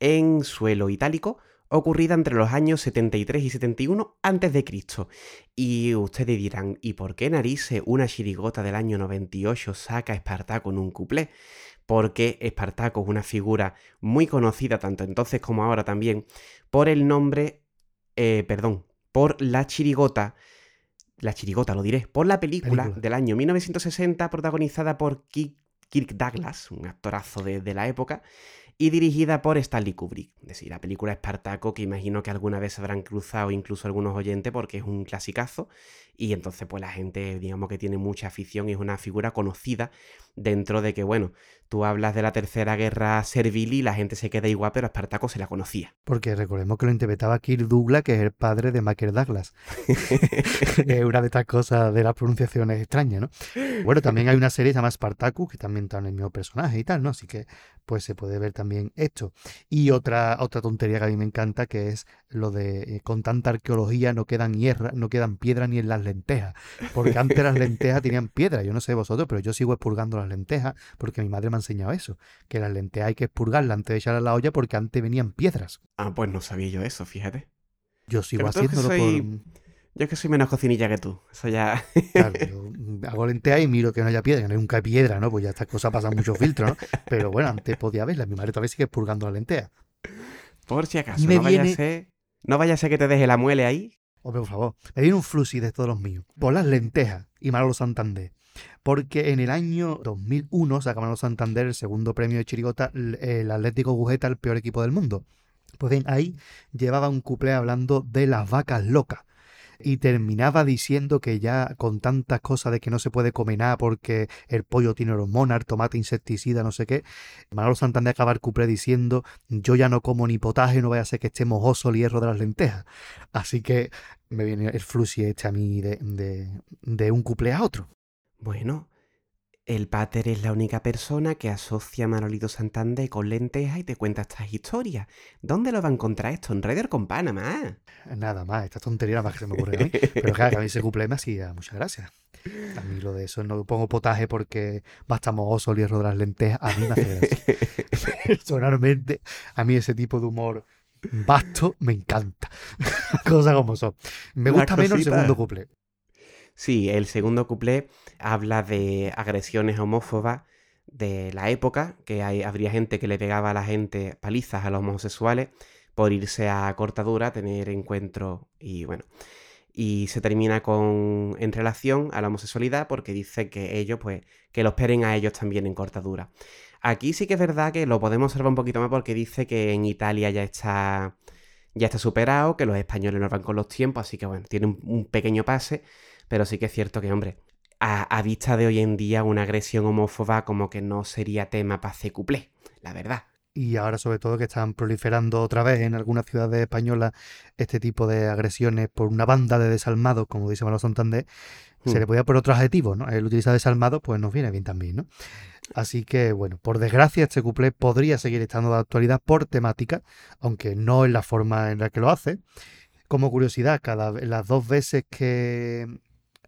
en suelo itálico, ocurrida entre los años 73 y 71 a.C. Y ustedes dirán, ¿y por qué narice una chirigota del año 98 saca a Espartaco en un cuplé? Porque Espartaco es una figura muy conocida tanto entonces como ahora también por el nombre, eh, perdón, por la chirigota, la chirigota lo diré, por la película, del año 1960 protagonizada por Kirk, Douglas, un actorazo de, de la época, y dirigida por Stanley Kubrick. Es decir, la película Espartaco, que imagino que alguna vez habrán cruzado incluso algunos oyentes porque es un clasicazo. Y entonces, pues la gente, digamos que tiene mucha afición y es una figura conocida dentro de que, bueno, tú hablas de la Tercera Guerra Servil y la gente se queda igual, pero Espartaco se la conocía. Porque recordemos que lo interpretaba Kirk Douglas, que es el padre de Michael Douglas. es una de estas cosas de las pronunciaciones extrañas, ¿no? Bueno, también hay una serie que se llama Spartacus, que también está en el mismo personaje y tal, ¿no? Así que, pues se puede ver también esto. Y otra, otra tontería que a mí me encanta, que es lo de eh, con tanta arqueología no quedan hierra, no quedan piedra ni en las lentejas. Porque antes las lentejas tenían piedra. Yo no sé vosotros, pero yo sigo expurgando las lentejas porque mi madre me ha enseñado eso. Que las lentejas hay que expurgarlas antes de echarlas a la olla porque antes venían piedras. Ah, pues no sabía yo eso, fíjate. Yo sigo haciéndolo por... Yo es que soy menos cocinilla que tú. Eso ya. claro, yo hago lentejas y miro que no haya piedra, que nunca hay piedra, ¿no? Pues ya estas cosas pasan mucho filtro, ¿no? Pero bueno, antes podía verla. Mi madre todavía sigue expurgando la lenteja. Por si acaso, no, vaya a ser, no vaya a ser que te deje la muele ahí. Hombre, por favor. Me viene un flusi de todos los míos. Por las lentejas y Manolo Santander. Porque en el año 2001 saca Manolo Santander el segundo premio de Chirigota, el Atlético Gujeta, el peor equipo del mundo. Pues bien, ahí llevaba un cuplé hablando de las vacas locas y terminaba diciendo que ya con tantas cosas de que no se puede comer nada porque el pollo tiene hormona, el tomate insecticida, no sé qué, Manolo Santander acaba el cuplé diciendo yo ya no como ni potaje, no vaya a ser que esté mojoso el hierro de las lentejas. Así que me viene el fluxi este a mí de, de, de un cuplé a otro. Bueno, el pater es la única persona que asocia a Manolito Santander con lentejas y te cuenta estas historias. ¿Dónde lo va a encontrar esto? En Raider con Panamá. Nada más, esta tontería nada más que se me ocurre a mí. Pero claro, a mí ese cumple me hacía muchas gracias. A mí lo de eso no pongo potaje porque basta mohoso el hierro de las lentejas. A mí me hace gracia. Personalmente, a mí ese tipo de humor vasto me encanta. Cosas como son. Me gusta menos el segundo cumple. Sí, el segundo cuplé habla de agresiones homófobas de la época, que hay, habría gente que le pegaba a la gente palizas a los homosexuales por irse a cortadura, tener encuentro y bueno. Y se termina con en relación a la homosexualidad porque dice que ellos, pues, que lo esperen a ellos también en cortadura. Aquí sí que es verdad que lo podemos observar un poquito más porque dice que en Italia ya está ya está superado, que los españoles no van con los tiempos, así que bueno, tiene un pequeño pase, pero sí que es cierto que, hombre, a, vista de hoy en día, una agresión homófoba como que no sería tema para cuplé, la verdad. Y ahora, sobre todo, que están proliferando otra vez en algunas ciudades españolas este tipo de agresiones por una banda de desalmados, como dice Manuel Santander, se le hmm. podía por otro adjetivo, ¿no? El utilizar desalmados, pues nos viene bien también, ¿no? Así que, bueno, por desgracia, este cuplé podría seguir estando de actualidad por temática, aunque no en la forma en la que lo hace. Como curiosidad, cada las dos veces que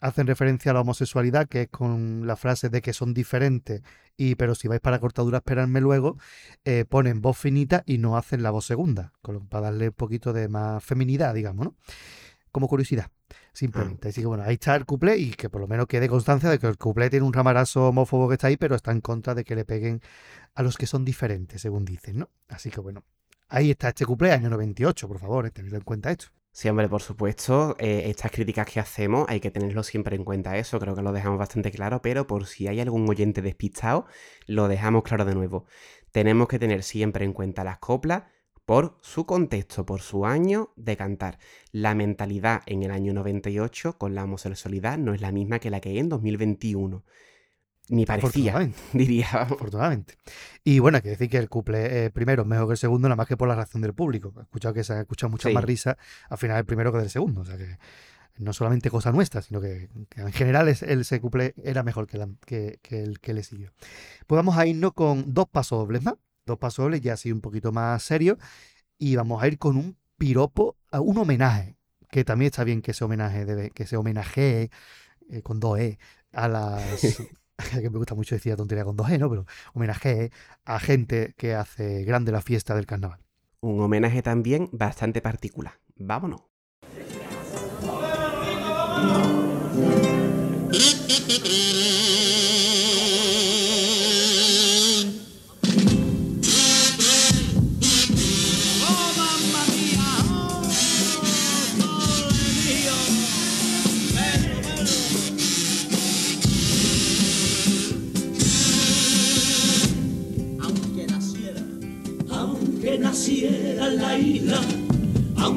hacen referencia a la homosexualidad, que es con la frase de que son diferentes, y pero si vais para cortadura, esperadme luego, eh, ponen voz finita y no hacen la voz segunda, para darle un poquito de más feminidad, digamos, ¿no? Como curiosidad, simplemente. Así que bueno, ahí está el cuplé y que por lo menos quede constancia de que el cuplé tiene un ramarazo homófobo que está ahí, pero está en contra de que le peguen a los que son diferentes, según dicen, ¿no? Así que bueno, ahí está este cuplé, año 98, por favor, eh, tened en cuenta esto. Sí, hombre, por supuesto, eh, estas críticas que hacemos hay que tenerlo siempre en cuenta eso, creo que lo dejamos bastante claro, pero por si hay algún oyente despistado, lo dejamos claro de nuevo. Tenemos que tener siempre en cuenta las coplas por su contexto, por su año de cantar. La mentalidad en el año 98 con la homosexualidad no es la misma que la que en 2021. Ni parecía, diría. Afortunadamente. Y bueno, hay que decir que el couple eh, primero es mejor que el segundo, nada más que por la reacción del público. He escuchado que se ha escuchado mucha más risa al final el primero que del segundo. O sea que no solamente cosa nuestra, sino que, en general es, el se couple era mejor que, que, el que le siguió. Pues vamos a irnos con dos pasos dobles más. Dos pasos dobles ya así un poquito más serio. Y vamos a ir con un piropo, un homenaje. Que también está bien que se homenaje, que se homenajee eh, con dos E a las que me gusta mucho decir tontería con 2G, ¿no? Pero homenaje a gente que hace grande la fiesta del carnaval. Un homenaje también bastante particular. Vámonos.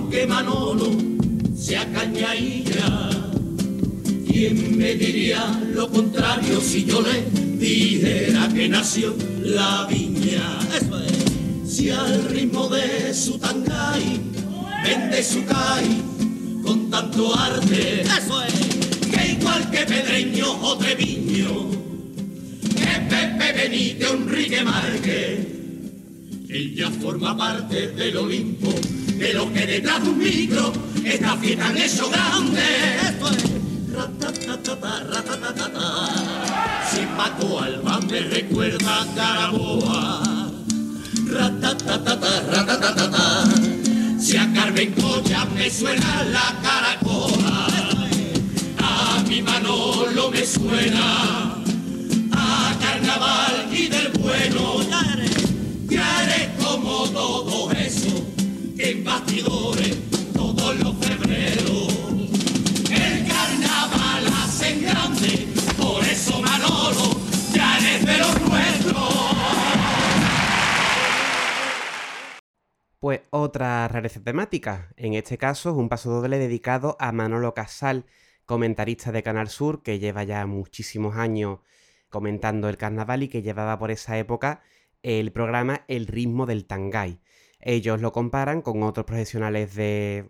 Aunque Manolo sea cañailla. ¿Quién me diría lo contrario si yo le dijera que nació la viña? Eso es. Si al ritmo de su tangay vende su cay con tanto arte, eso es. Que igual que Pedreño o Treviño, que Pepe Benítez, Enrique Márquez ella forma parte del Olimpo, de lo que detrás de un micro esta fiesta han hecho grande. Esto es Si Paco Alba me recuerda a Caraboa, Si a Carmen Coya me suena la caracola, a mi Manolo me suena a carnaval y del bueno como todo eso bastidores todos los. El carnaval grande, por eso Manolo ya de los nuestros. Pues otra rareza temática, en este caso un paso doble dedicado a Manolo Casal, comentarista de Canal Sur que lleva ya muchísimos años comentando el carnaval y que llevaba por esa época el programa El ritmo del Tangay. Ellos lo comparan con otros profesionales de,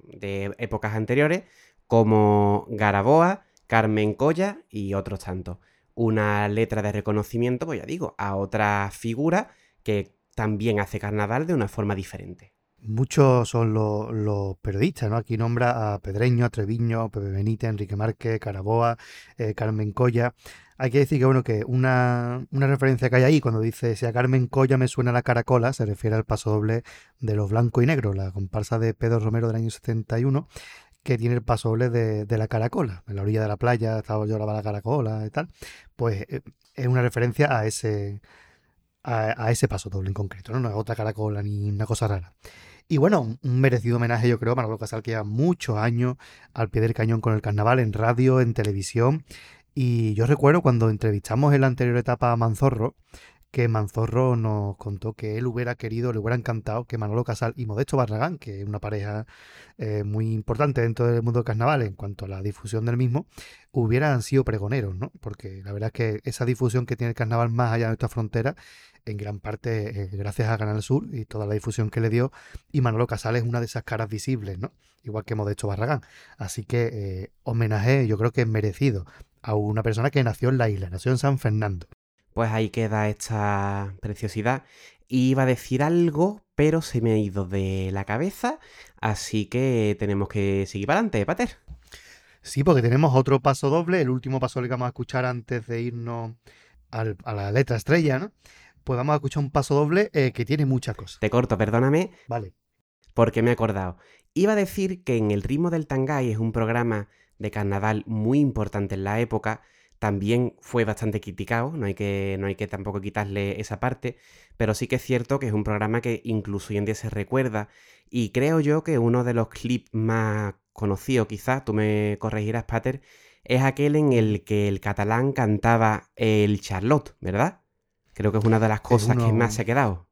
épocas anteriores, como Garaboa, Carmen Colla y otros tantos. Una letra de reconocimiento, pues ya digo, a otra figura que también hace carnaval de una forma diferente. Muchos son los, periodistas, ¿no? Aquí nombra a Pedreño, a Treviño, Pepe Benítez, Enrique Márquez, Caraboa, eh, Carmen Colla. Hay que decir que, bueno, que una, referencia que hay ahí cuando dice si a Carmen Colla me suena la caracola, se refiere al paso doble de los blanco y negro, la comparsa de Pedro Romero del año 71, que tiene el paso doble de, la caracola. En la orilla de la playa estaba yo la caracola y tal. Pues eh, es una referencia a ese, a, ese paso doble en concreto, ¿no? No es otra caracola ni una cosa rara. Y bueno, un merecido homenaje, yo creo, a Manolo Casal, que lleva muchos años al pie del cañón con el carnaval, en radio, en televisión, y yo recuerdo cuando entrevistamos en la anterior etapa a Manzorro, que Manzorro nos contó que él hubiera querido, le hubiera encantado que Manolo Casal y Modesto Barragán, que es una pareja eh, muy importante dentro del mundo del carnaval en cuanto a la difusión del mismo, hubieran sido pregoneros, ¿no? Porque la verdad es que esa difusión que tiene el carnaval más allá de nuestra frontera, en gran parte gracias a Canal Sur y toda la difusión que le dio, y Manolo Casal es una de esas caras visibles, ¿no? Igual que Modesto Barragán. Así que eh, homenaje yo creo que es merecido a una persona que nació en la isla, nació en San Fernando. Pues ahí queda esta preciosidad. Iba a decir algo, pero se me ha ido de la cabeza, así que tenemos que seguir para adelante, Pater. Sí, porque tenemos otro paso doble, el último paso que vamos a escuchar antes de irnos a la letra estrella, ¿no? Pues vamos a escuchar un paso doble eh, que tiene muchas cosas. Te corto, perdóname. Vale. Porque me he acordado. Iba a decir que en el ritmo del Tangay es un programa de carnaval muy importante en la época, también fue bastante criticado, no hay, que, no hay que tampoco quitarle esa parte, pero sí que es cierto que es un programa que incluso hoy en día se recuerda y creo yo que uno de los clips más conocidos, quizás, tú me corregirás, Pater, es aquel en el que el catalán cantaba el Charlotte, ¿verdad? Creo que es una de las cosas que más se ha quedado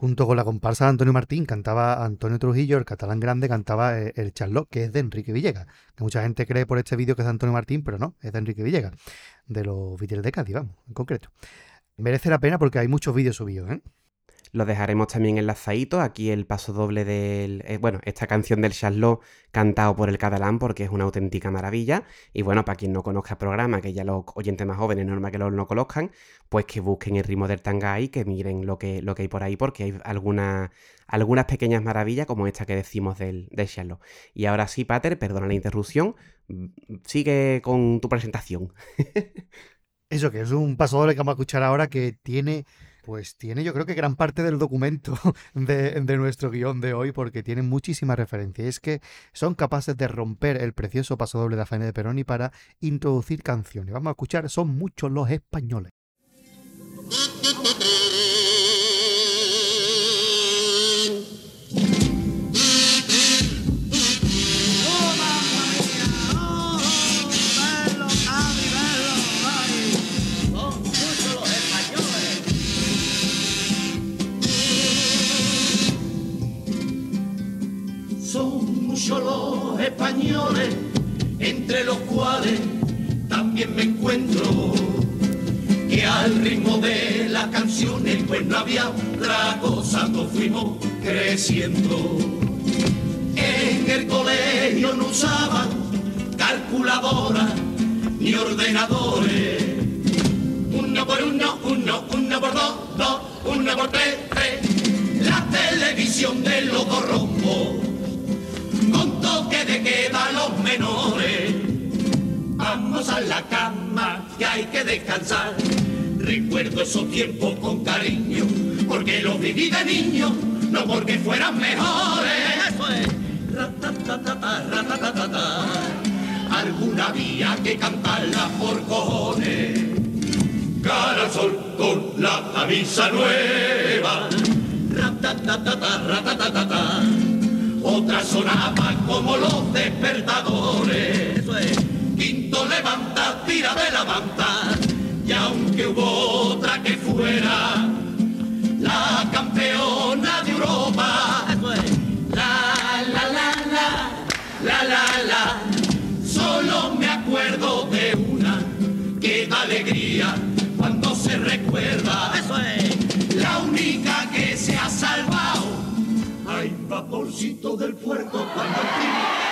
Junto con la comparsa de Antonio Martín cantaba Antonio Trujillo, el catalán grande cantaba eh, el Charlot, que es de Enrique Villegas. Que mucha gente cree por este vídeo que es de Antonio Martín, pero no, es de Enrique Villegas, de los Beatles de Cádiz, vamos, en concreto. Merece la pena porque hay muchos vídeos subidos, ¿eh? Lo dejaremos también enlazadito. Aquí el paso doble del. Eh, bueno, esta canción del Charlot cantado por el catalán porque es una auténtica maravilla. Y bueno, para quien no conozca el programa, que ya los oyentes más jóvenes, normal que lo no conozcan, pues que busquen el ritmo del tanga y que miren lo que, lo que hay por ahí porque hay algunas pequeñas maravillas como esta que decimos del, del Charlot. Y ahora sí, Pater, perdona la interrupción. Sigue con tu presentación. Eso que es un paso doble que vamos a escuchar ahora que tiene pues tiene yo creo que gran parte del documento de, nuestro guion de hoy porque tiene muchísimas referencias. Es que son capaces de romper el precioso paso doble de la faena de Peroni para introducir canciones. Vamos a escuchar, son muchos los españoles. también me encuentro. Que al ritmo de las canciones, pues no había otra cosa, nos fuimos creciendo. En el colegio no usaban calculadora ni ordenadores. Uno por uno, uno, uno por dos, dos, uno por tres, tres. La televisión de los corrompos con toque de queda los menores. Que hay que descansar. Recuerdo esos tiempos con cariño, porque los viví de niño, no porque fueran mejores. Alguna había que cantarla por cojones. Cara sol con la camisa nueva. Ratatatata, otras sonaban como los despertadores. Quinto levanta, tira de la manta, y aunque hubo otra que fuera la campeona de Europa, la la la la, la la la, solo me acuerdo de una que da alegría cuando se recuerda. Vaporcito del puerto cuando en ti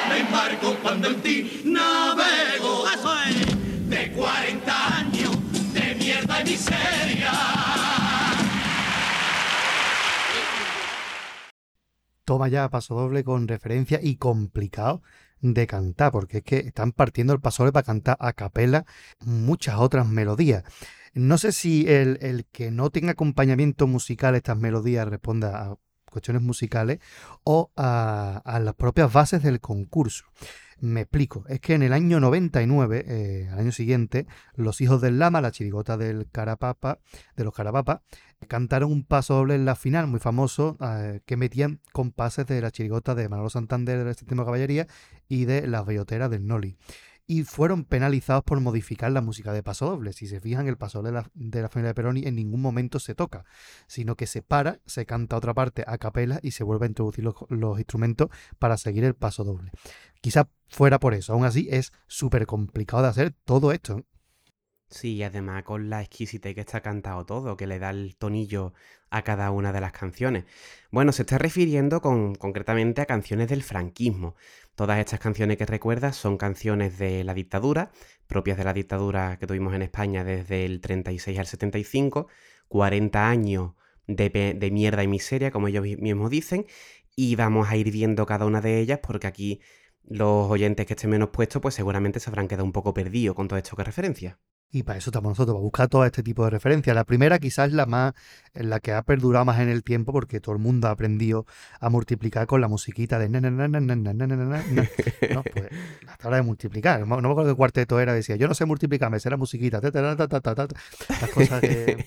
me embarco, cuando en ti navego. De 40 años de mierda y miseria. Toma ya paso doble con referencia y complicado de cantar, porque es que están partiendo el paso doble para cantar a capela muchas otras melodías. No sé si el, el, que no tenga acompañamiento musical estas melodías responda a cuestiones musicales o a, las propias bases del concurso. Me explico, es que en el año 99, eh, al año siguiente, los hijos del Lama, la chirigota del Carapapa, de los Carapapa, cantaron un paso doble en la final, muy famoso, eh, que metían compases de la chirigota de Manolo Santander del Séptimo Caballería y de las belloteras del Noli y fueron penalizados por modificar la música de paso doble. Si se fijan, el paso de la, de la familia de Peroni en ningún momento se toca, sino que se para, se canta otra parte a capela y se vuelve a introducir los, instrumentos para seguir el paso doble. Quizá fuera por eso, aún así es súper complicado de hacer todo esto. Sí, además con la exquisitez que está cantado todo, que le da el tonillo a cada una de las canciones. Bueno, se está refiriendo con, concretamente a canciones del franquismo. Todas estas canciones que recuerdas son canciones de la dictadura, propias de la dictadura que tuvimos en España desde el 36 al 75, 40 años de, mierda y miseria, como ellos mismos dicen, y vamos a ir viendo cada una de ellas porque aquí los oyentes que estén menos puestos pues seguramente se habrán quedado un poco perdidos con todo esto que referencia. Y para eso estamos nosotros, para buscar todo este tipo de referencias. La primera quizás es la más, la que ha perdurado más en el tiempo porque todo el mundo ha aprendido a multiplicar con la musiquita de no, pues hasta hora de multiplicar. No me acuerdo qué cuarteto era, decía, yo no sé multiplicar, me sé la musiquita, las cosas que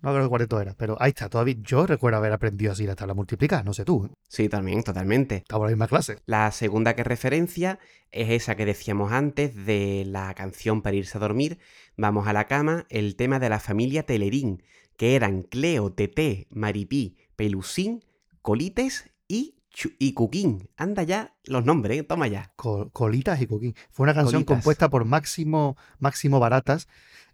no creo que cuarteto era, pero ahí está, todavía yo recuerdo haber aprendido así la tabla multiplicar, no sé tú. Sí, también, totalmente. Estamos en la misma clase. La segunda que referencia es esa que decíamos antes de la canción para irse a dormir, Vamos a la cama, el tema de la familia Telerín, que eran Cleo, Tete, Maripí, Pelusín, Colites y y Cuquín. Anda ya los nombres, ¿eh? toma ya. Colitas y Cuquín. Fue una canción compuesta por Máximo, Máximo Baratas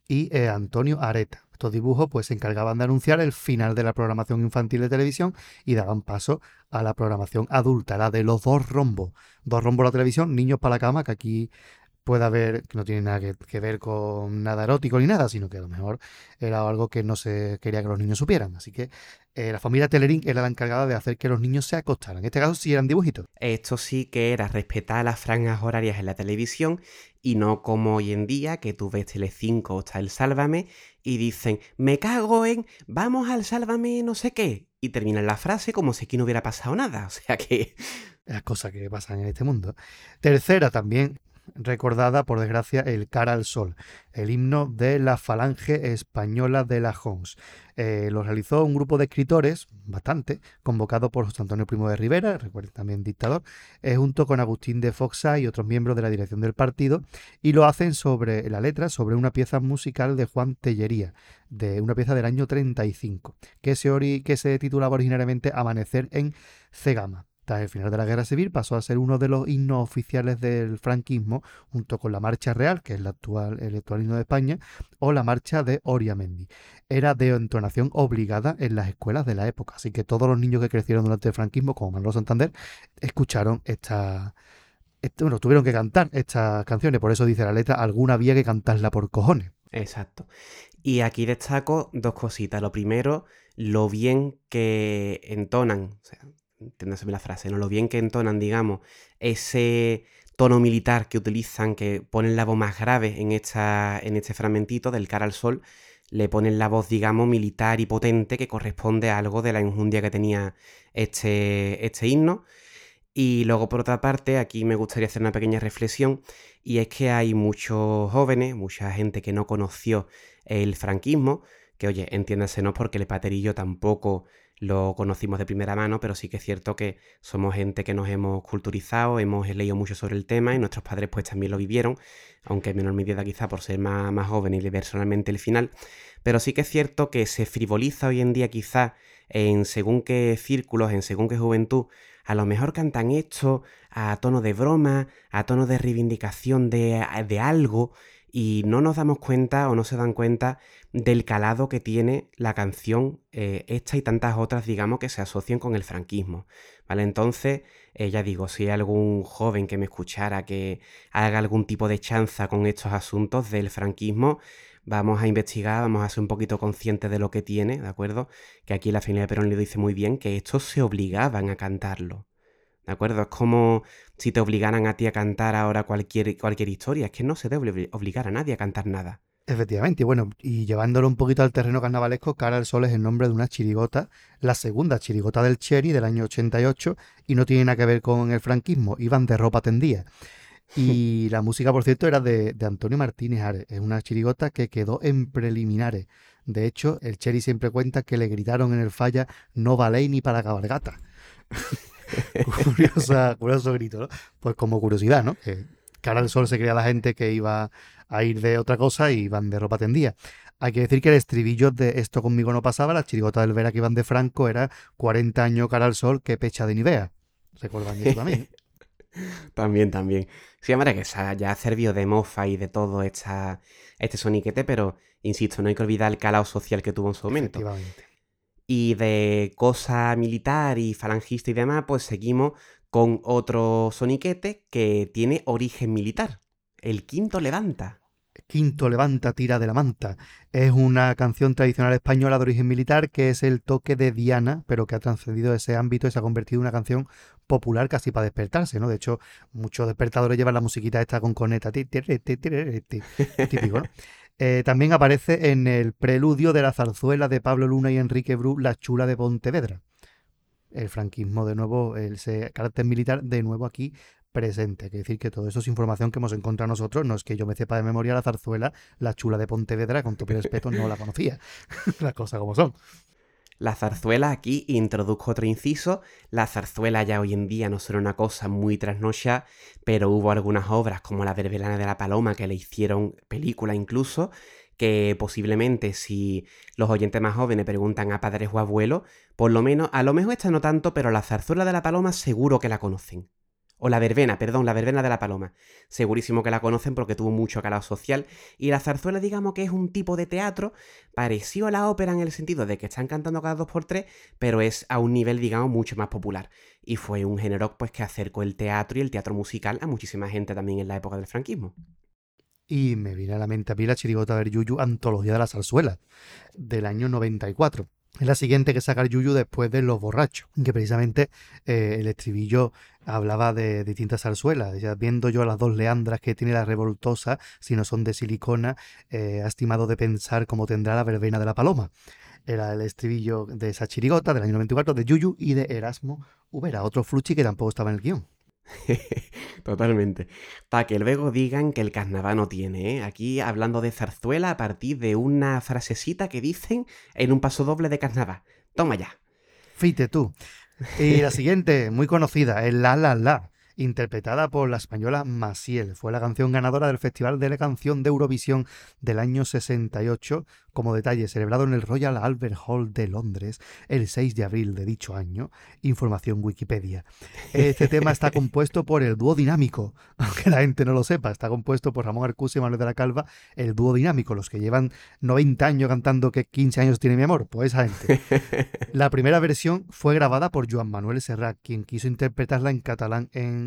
y eh, Antonio Areta. Estos dibujos pues se encargaban de anunciar el final de la programación infantil de televisión y daban paso a la programación adulta, la de los dos rombos. Dos rombos la televisión, niños para la cama, que aquí puede haber, que no tiene nada que, ver con nada erótico ni nada, sino que a lo mejor era algo que no se quería que los niños supieran. Así que eh, la familia Telerín era la encargada de hacer que los niños se acostaran. En este caso sí eran dibujitos. Esto sí que era respetar las franjas horarias en la televisión y no como hoy en día que tú ves Telecinco o está el Sálvame y dicen, me cago en, vamos al Sálvame no sé qué. Y terminan la frase como si aquí no hubiera pasado nada. O sea que... Las cosas que pasan en este mundo. Tercera también, recordada, por desgracia, el Cara al Sol, el himno de la Falange Española de la Hons. Eh, lo realizó un grupo de escritores, bastante, convocado por José Antonio Primo de Rivera, recuerden también dictador, eh, junto con Agustín de Foxa y otros miembros de la dirección del partido, y lo hacen sobre la letra, sobre una pieza musical de Juan Tellería, de una pieza del año 35, que se, que se titulaba originariamente Amanecer en Cegama. Tras el final de la Guerra Civil pasó a ser uno de los himnos oficiales del franquismo, junto con la Marcha Real, que es el actual, himno de España, o la Marcha de Oriamendi. Era de entonación obligada en las escuelas de la época, así que todos los niños que crecieron durante el franquismo, como Manolo Santander, escucharon esta, bueno, tuvieron que cantar estas canciones, por eso dice la letra, alguna había que cantarla por cojones. Exacto. Y aquí destaco dos cositas. Lo primero, lo bien que entonan, o sea, entiéndaseme la frase, ¿no? Lo bien que entonan, digamos, ese tono militar que utilizan, que ponen la voz más grave en, esta, en este fragmentito del cara al sol, le ponen la voz, digamos, militar y potente que corresponde a algo de la injundia que tenía este, este himno. Y luego, por otra parte, aquí me gustaría hacer una pequeña reflexión, y es que hay muchos jóvenes, mucha gente que no conoció el franquismo, que oye, entiéndase, no porque el paterillo tampoco lo conocimos de primera mano, pero sí que es cierto que somos gente que nos hemos culturizado, hemos leído mucho sobre el tema y nuestros padres pues también lo vivieron, aunque en menor medida quizá por ser más, más joven y leer solamente el final, pero sí que es cierto que se frivoliza hoy en día quizá en según qué círculos, en según qué juventud, a lo mejor cantan esto a tono de broma, a tono de reivindicación de, de algo, y no nos damos cuenta o no se dan cuenta del calado que tiene la canción eh, esta y tantas otras, digamos, que se asocian con el franquismo. ¿Vale? Entonces, eh, ya digo, si hay algún joven que me escuchara que haga algún tipo de chanza con estos asuntos del franquismo, vamos a investigar, vamos a ser un poquito conscientes de lo que tiene, ¿de acuerdo? Que aquí la familia de Perón le dice muy bien que estos se obligaban a cantarlo. ¿De acuerdo? Es como si te obligaran a ti a cantar ahora cualquier, cualquier historia. Es que no se debe obligar a nadie a cantar nada. Efectivamente, y bueno, y llevándolo un poquito al terreno carnavalesco, Cara al Sol es el nombre de una chirigota, la segunda chirigota del Cherry del año 88, y no tiene nada que ver con el franquismo, iban de ropa tendida. Y la música, por cierto, era de, de, Antonio Martínez Ares, es una chirigota que quedó en preliminares. De hecho, el Cherry siempre cuenta que le gritaron en el falla, no vale ni para cabalgata. Curiosa, curioso grito, ¿no? Pues como curiosidad, ¿no? Que cara al sol se crea la gente que iba a ir de otra cosa y iban de ropa tendida. Hay que decir que el estribillo de Esto conmigo no pasaba, la chirigota del Vera que iban de Franco, era 40 años cara al sol que pecha de Nivea. ¿Recuerdan eso también? también, también. Sí, hombre, que ya ha servido de mofa y de todo esta, este soniquete, pero insisto, no hay que olvidar el calado social que tuvo en su momento. Efectivamente. Y de cosa militar y falangista y demás, pues seguimos con otro soniquete que tiene origen militar. El quinto levanta. Quinto levanta, tira de la manta. Es una canción tradicional española de origen militar que es el toque de Diana, pero que ha trascendido ese ámbito y se ha convertido en una canción popular casi para despertarse, ¿no? De hecho, muchos despertadores llevan la musiquita esta con coneta, típico, ¿no? Eh, también aparece en el preludio de la zarzuela de Pablo Luna y Enrique Bru, La chula de Pontevedra. El franquismo, de nuevo, el carácter militar, de nuevo aquí presente. Hay que decir que todo eso es información que hemos encontrado nosotros. No es que yo me sepa de memoria la zarzuela, la chula de Pontevedra, con todo respeto, no la conocía. Las cosas como son. La zarzuela aquí introduzco otro inciso. La zarzuela ya hoy en día no será una cosa muy trasnocha, pero hubo algunas obras como La Verbelana de la Paloma que le hicieron película incluso, que posiblemente si los oyentes más jóvenes preguntan a padres o abuelos, por lo menos, a lo mejor esta no tanto, pero la zarzuela de la paloma seguro que la conocen. O la verbena, perdón, la verbena de la paloma. Segurísimo que la conocen porque tuvo mucho calado social. Y la zarzuela, digamos que es un tipo de teatro parecido a la ópera en el sentido de que están cantando cada dos por tres, pero es a un nivel, digamos, mucho más popular. Y fue un género pues, que acercó el teatro y el teatro musical a muchísima gente también en la época del franquismo. Y me viene a la mente a mí la chirigota del Yuyu Antología de la Zarzuela, del año 94. Es la siguiente que saca el Yuyu después de Los Borrachos, que precisamente eh, el estribillo hablaba de distintas zarzuelas. Decía, viendo yo las dos leandras que tiene la revoltosa, si no son de silicona, eh, ha estimado de pensar cómo tendrá la verbena de la paloma. Era el estribillo de esa chirigota del año 94 de Yuyu y de Erasmo Ubera, otro fluchi que tampoco estaba en el guion. Totalmente. Para que luego digan que el carnaval no tiene, ¿eh? Aquí hablando de zarzuela a partir de una frasecita que dicen en un paso doble de carnaval. Toma ya. Fíjate tú. Y la siguiente, muy conocida, el La La La interpretada por la española Maciel. Fue la canción ganadora del Festival de la Canción de Eurovisión del año 68, como detalle, celebrado en el Royal Albert Hall de Londres el 6 de abril de dicho año. Información Wikipedia. Este tema está compuesto por el dúo dinámico, aunque la gente no lo sepa, está compuesto por Ramón Arcus y Manuel de la Calva, el dúo dinámico, los que llevan 90 años cantando que 15 años tiene mi amor, pues esa gente. La primera versión fue grabada por Joan Manuel Serrat, quien quiso interpretarla en catalán en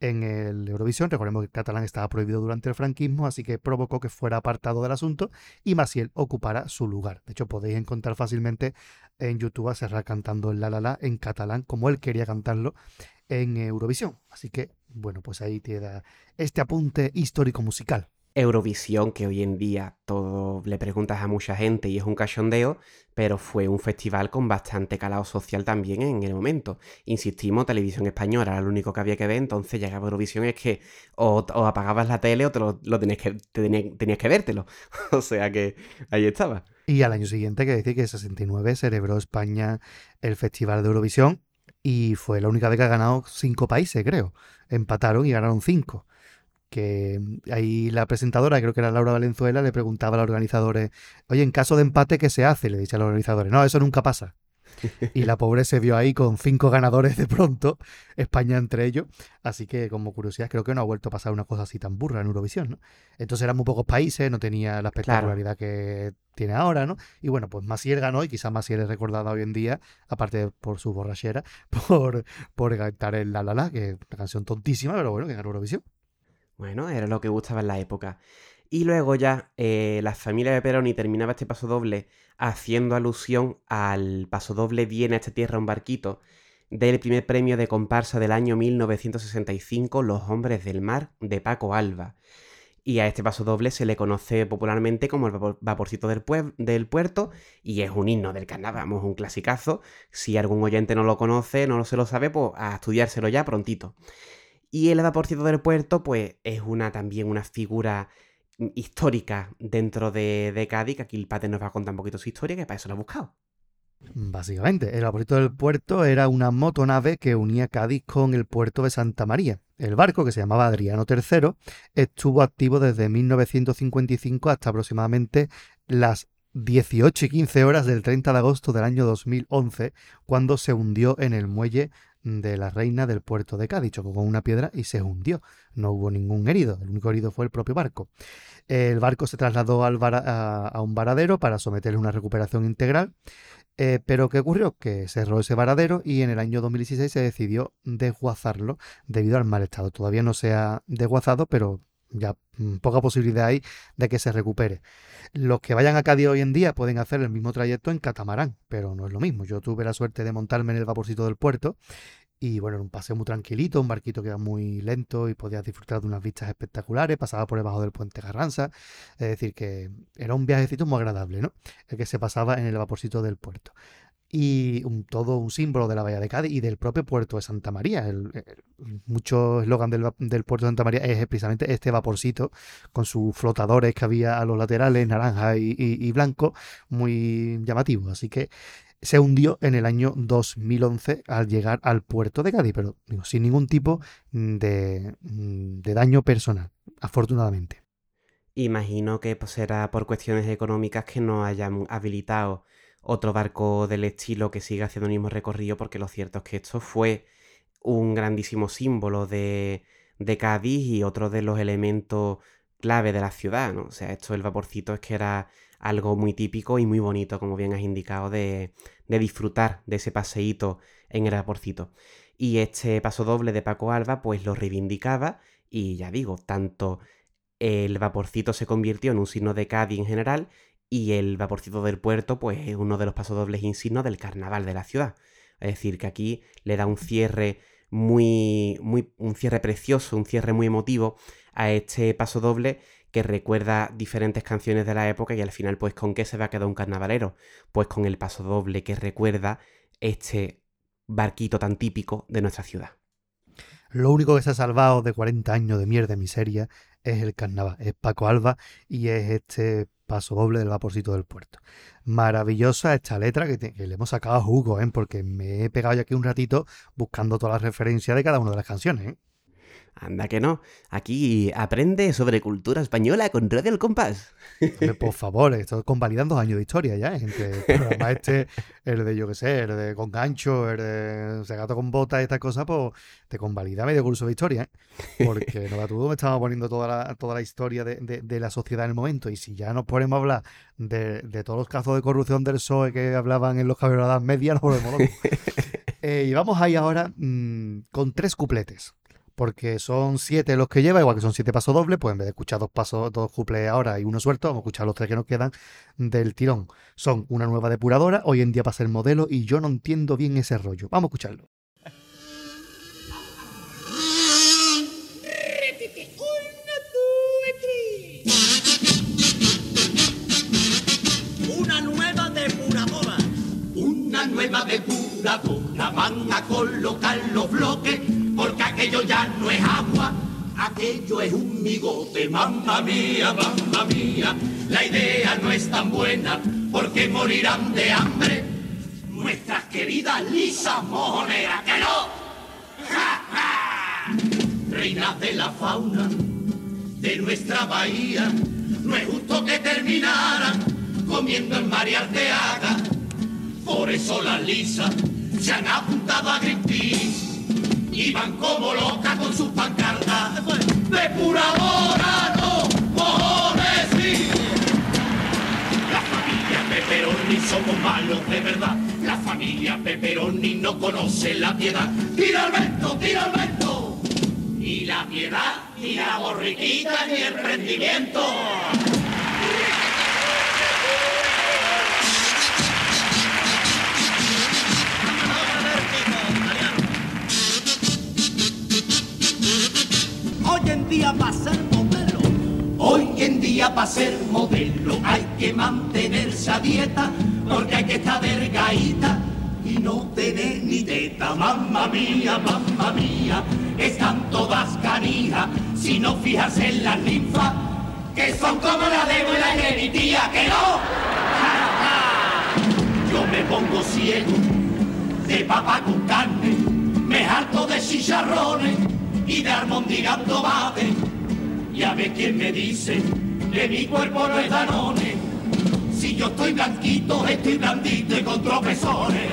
en, el Eurovisión. Recordemos que catalán estaba prohibido durante el franquismo, así que provocó que fuera apartado del asunto y Maciel ocupara su lugar. De hecho, podéis encontrar fácilmente en YouTube a Serrat cantando el La La La en catalán, como él quería cantarlo en Eurovisión. Así que, bueno, pues ahí queda este apunte histórico musical. Eurovisión, que hoy en día todo le preguntas a mucha gente y es un cachondeo, pero fue un festival con bastante calado social también en el momento. Insistimos, televisión española era lo único que había que ver, entonces llegaba Eurovisión es que o, apagabas la tele o te lo, tenías, que, tenías, que vértelo. o sea que ahí estaba. Y al año siguiente, que decir que en 69 celebró España el Festival de Eurovisión y fue la única vez que ha ganado cinco países, creo. Empataron y ganaron cinco que ahí la presentadora, creo que era Laura Valenzuela, le preguntaba a los organizadores, oye, en caso de empate, ¿qué se hace? Le dice a los organizadores, no, eso nunca pasa. Y la pobre se vio ahí con cinco ganadores de pronto, España entre ellos. Así que, como curiosidad, creo que no ha vuelto a pasar una cosa así tan burra en Eurovisión, ¿no? Entonces eran muy pocos países, no tenía la espectacularidad que tiene ahora, ¿no? Y bueno, pues Masiel ganó y quizás Masiel es recordada hoy en día, aparte por su borrachera, por, por cantar el La La La, que es una canción tontísima, pero bueno, que ganó Eurovisión. Bueno, era lo que gustaba en la época. Y luego ya eh, la familia de Peroni terminaba este paso doble haciendo alusión al paso doble Viene a esta tierra un barquito del primer premio de comparsa del año 1965, Los Hombres del Mar, de Paco Alba. Y a este paso doble se le conoce popularmente como el vaporcito del, del puerto y es un himno del carnaval, vamos, un clasicazo. Si algún oyente no lo conoce, no se lo sabe, pues a estudiárselo ya prontito. Y el vaporcito del puerto, pues es una también una figura histórica dentro de, Cádiz, que aquí el padre nos va a contar un poquito su historia, que para eso lo ha buscado. Básicamente, el vaporcito del puerto era una motonave que unía Cádiz con el puerto de Santa María. El barco, que se llamaba Adriano III, estuvo activo desde 1955 hasta aproximadamente las 18 y 15 horas del 30 de agosto del año 2011, cuando se hundió en el muelle de la reina del puerto de Cádiz. Chocó con una piedra y se hundió. No hubo ningún herido. El único herido fue el propio barco. El barco se trasladó al a, un varadero para someterle una recuperación integral. Eh, pero ¿qué ocurrió? Que cerró ese varadero y en el año 2016 se decidió desguazarlo debido al mal estado. Todavía no se ha desguazado, pero ya mm, poca posibilidad hay de que se recupere. Los que vayan a Cádiz hoy en día pueden hacer el mismo trayecto en catamarán, pero no es lo mismo. Yo tuve la suerte de montarme en el vaporcito del puerto y bueno, era un paseo muy tranquilito, un barquito que era muy lento y podías disfrutar de unas vistas espectaculares, pasaba por debajo del puente Carranza, es decir, que era un viajecito muy agradable, ¿no? El que se pasaba en el vaporcito del puerto y un, todo un símbolo de la Bahía de Cádiz y del propio puerto de Santa María. El, mucho eslogan del, puerto de Santa María es precisamente este vaporcito con sus flotadores que había a los laterales, naranja y, blanco, muy llamativo. Así que se hundió en el año 2011 al llegar al puerto de Cádiz, pero sin ningún tipo de daño personal, afortunadamente. Imagino que pues, será por cuestiones económicas que no hayan habilitado otro barco del estilo que siga haciendo el mismo recorrido, porque lo cierto es que esto fue un grandísimo símbolo de, de Cádiz y otro de los elementos clave de la ciudad, ¿no? O sea, esto el vaporcito es que era algo muy típico y muy bonito, como bien has indicado, de, de disfrutar de ese paseíto en el vaporcito. Y este paso doble de Paco Alba, pues lo reivindicaba y ya digo, tanto el vaporcito se convirtió en un signo de Cádiz en general y el vaporcito del puerto, pues es uno de los pasodobles insignos del carnaval de la ciudad. Es decir, que aquí le da un cierre muy, muy, un cierre precioso, un cierre muy emotivo a este paso doble que recuerda diferentes canciones de la época y al final, pues, ¿con qué se va a quedar un carnavalero? Pues con el paso doble que recuerda este barquito tan típico de nuestra ciudad. Lo único que se ha salvado de 40 años de mierda y miseria es el carnaval, es Paco Alba y es este paso doble del vaporcito del puerto. Maravillosa esta letra que, le hemos sacado a jugo, ¿eh? porque me he pegado ya aquí un ratito buscando todas las referencias de cada una de las canciones. ¿eh? Anda que no. Aquí aprende sobre cultura española con Radio El Compás. por favor, esto convalidan dos años de historia ya. Entre el programa este, el de yo qué sé, el de con gancho, el de gato con botas y estas cosas, pues te convalida medio curso de historia. ¿eh? Porque no tú me estaba poniendo toda la, toda la historia de, la sociedad en el momento. Y si ya nos ponemos a hablar de, todos los casos de corrupción del PSOE que hablaban en los caballeros medias, nos volvemos locos. Eh, y vamos ahí ahora mm, con tres cupletes porque son siete los que lleva, igual que son siete pasos dobles, pues en vez de escuchar dos pasos, dos cuples ahora y uno suelto, vamos a escuchar los tres que nos quedan del tirón. Son una nueva depuradora, hoy en día pasa el modelo y yo no entiendo bien ese rollo. Vamos a escucharlo. Una nueva depuradora. Una nueva depuradora. Van a colocar los bloques porque aquello ya no es agua, aquello es un migote, mamma mía, mamma mía, la idea no es tan buena, porque morirán de hambre nuestras queridas lisas mojoneras, que no, ¡Ja, reinas de la fauna de nuestra bahía, no es justo que terminaran comiendo en María Arteaga, por eso las lisas se han apuntado a Greenpeace iban como locas con sus pancartas. Depuradora, no, cojones, sí. La familia Peperoni somos malos de verdad. La familia Peperoni no conoce la piedad. Tira el vento, tira el vento. Ni la piedad, ni la borriquita, ni el prendimiento. Día para ser modelo hay que mantenerse a dieta porque hay que estar delgadita y no tener ni teta. Mamma mía, mamma mía, están todas canijas si no fijas en las ninfas que son como la de la genitía, que no. Yo me pongo ciego de papa con carne, me harto de chicharrones y de armondigando bate. Y a ver quién me dice que mi cuerpo no es danone. Si yo estoy blanquito, estoy blandito y con tropezones.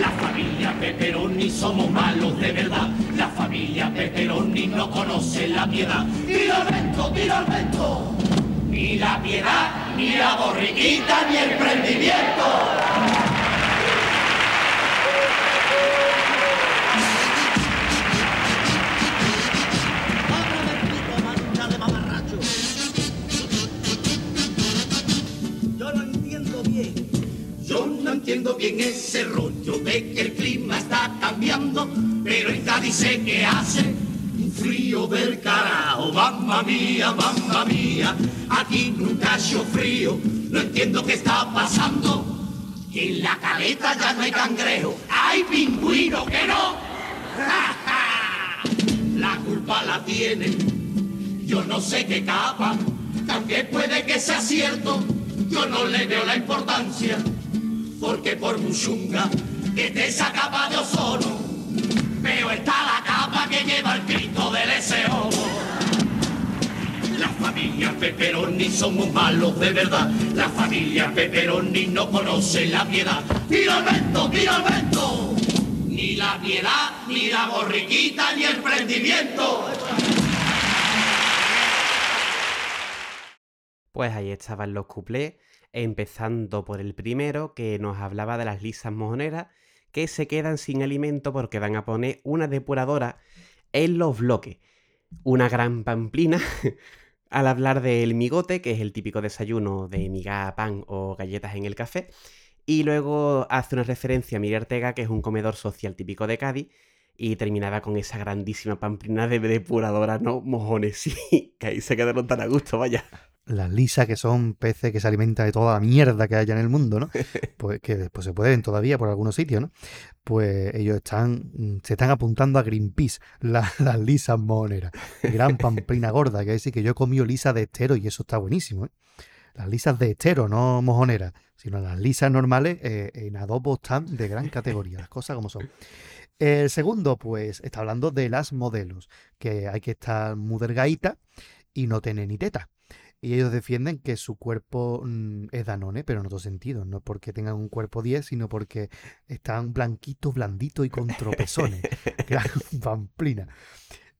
La familia Peperoni somos malos de verdad. La familia Peperoni no conoce la piedad. Tira el vento, tira el vento. Ni la piedad, ni la borriquita, ni el prendimiento. Bien ese rollo de que el clima está cambiando, pero Cádiz sé que hace un frío del carajo. Mamma mía, mamma mía, aquí nunca hecho frío, no entiendo qué está pasando. En la caleta ya no hay cangrejo, hay pingüino que no. La culpa la tienen, yo no sé qué capa, también puede que sea cierto, yo no le veo la importancia porque por muchunga que te esa capa de ozono, veo está la capa que lleva el Cristo del deseo. La familia Peperoni somos malos de verdad. La familia Peperoni no conoce la piedad. ¡Tira el vento, tira el vento! Ni la piedad, ni la borriquita, ni el prendimiento. Pues ahí estaban los cuplés, empezando por el primero que nos hablaba de las lisas mojoneras que se quedan sin alimento porque van a poner una depuradora en los bloques. Una gran pamplina al hablar del migote, que es el típico desayuno de miga, pan o galletas en el café. Y luego hace una referencia a Miriam Ortega, que es un comedor social típico de Cádiz, y terminaba con esa grandísima pamplina de depuradora, ¿no? Mojones, sí, que ahí se quedaron tan a gusto, vaya las lisas, que son peces que se alimentan de toda la mierda que haya en el mundo, ¿no? Pues que después se pueden todavía por algunos sitios, ¿no? Pues ellos están, mm, se están apuntando a Greenpeace, las lisas moneras. Gran pamplina gorda, que decir que yo he comido lisas de estero y eso está buenísimo, ¿eh? Las lisas de estero, no mojoneras, sino las lisas normales eh, en adobo están de gran categoría, las cosas como son. El segundo, pues, está hablando de las modelos, que hay que estar muy delgadita y no tener ni teta. Y ellos defienden que su cuerpo mm, es Danone, pero en otro sentido. No porque tengan un cuerpo 10, sino porque están blanquitos, blanditos y con tropezones. Gran pamplina.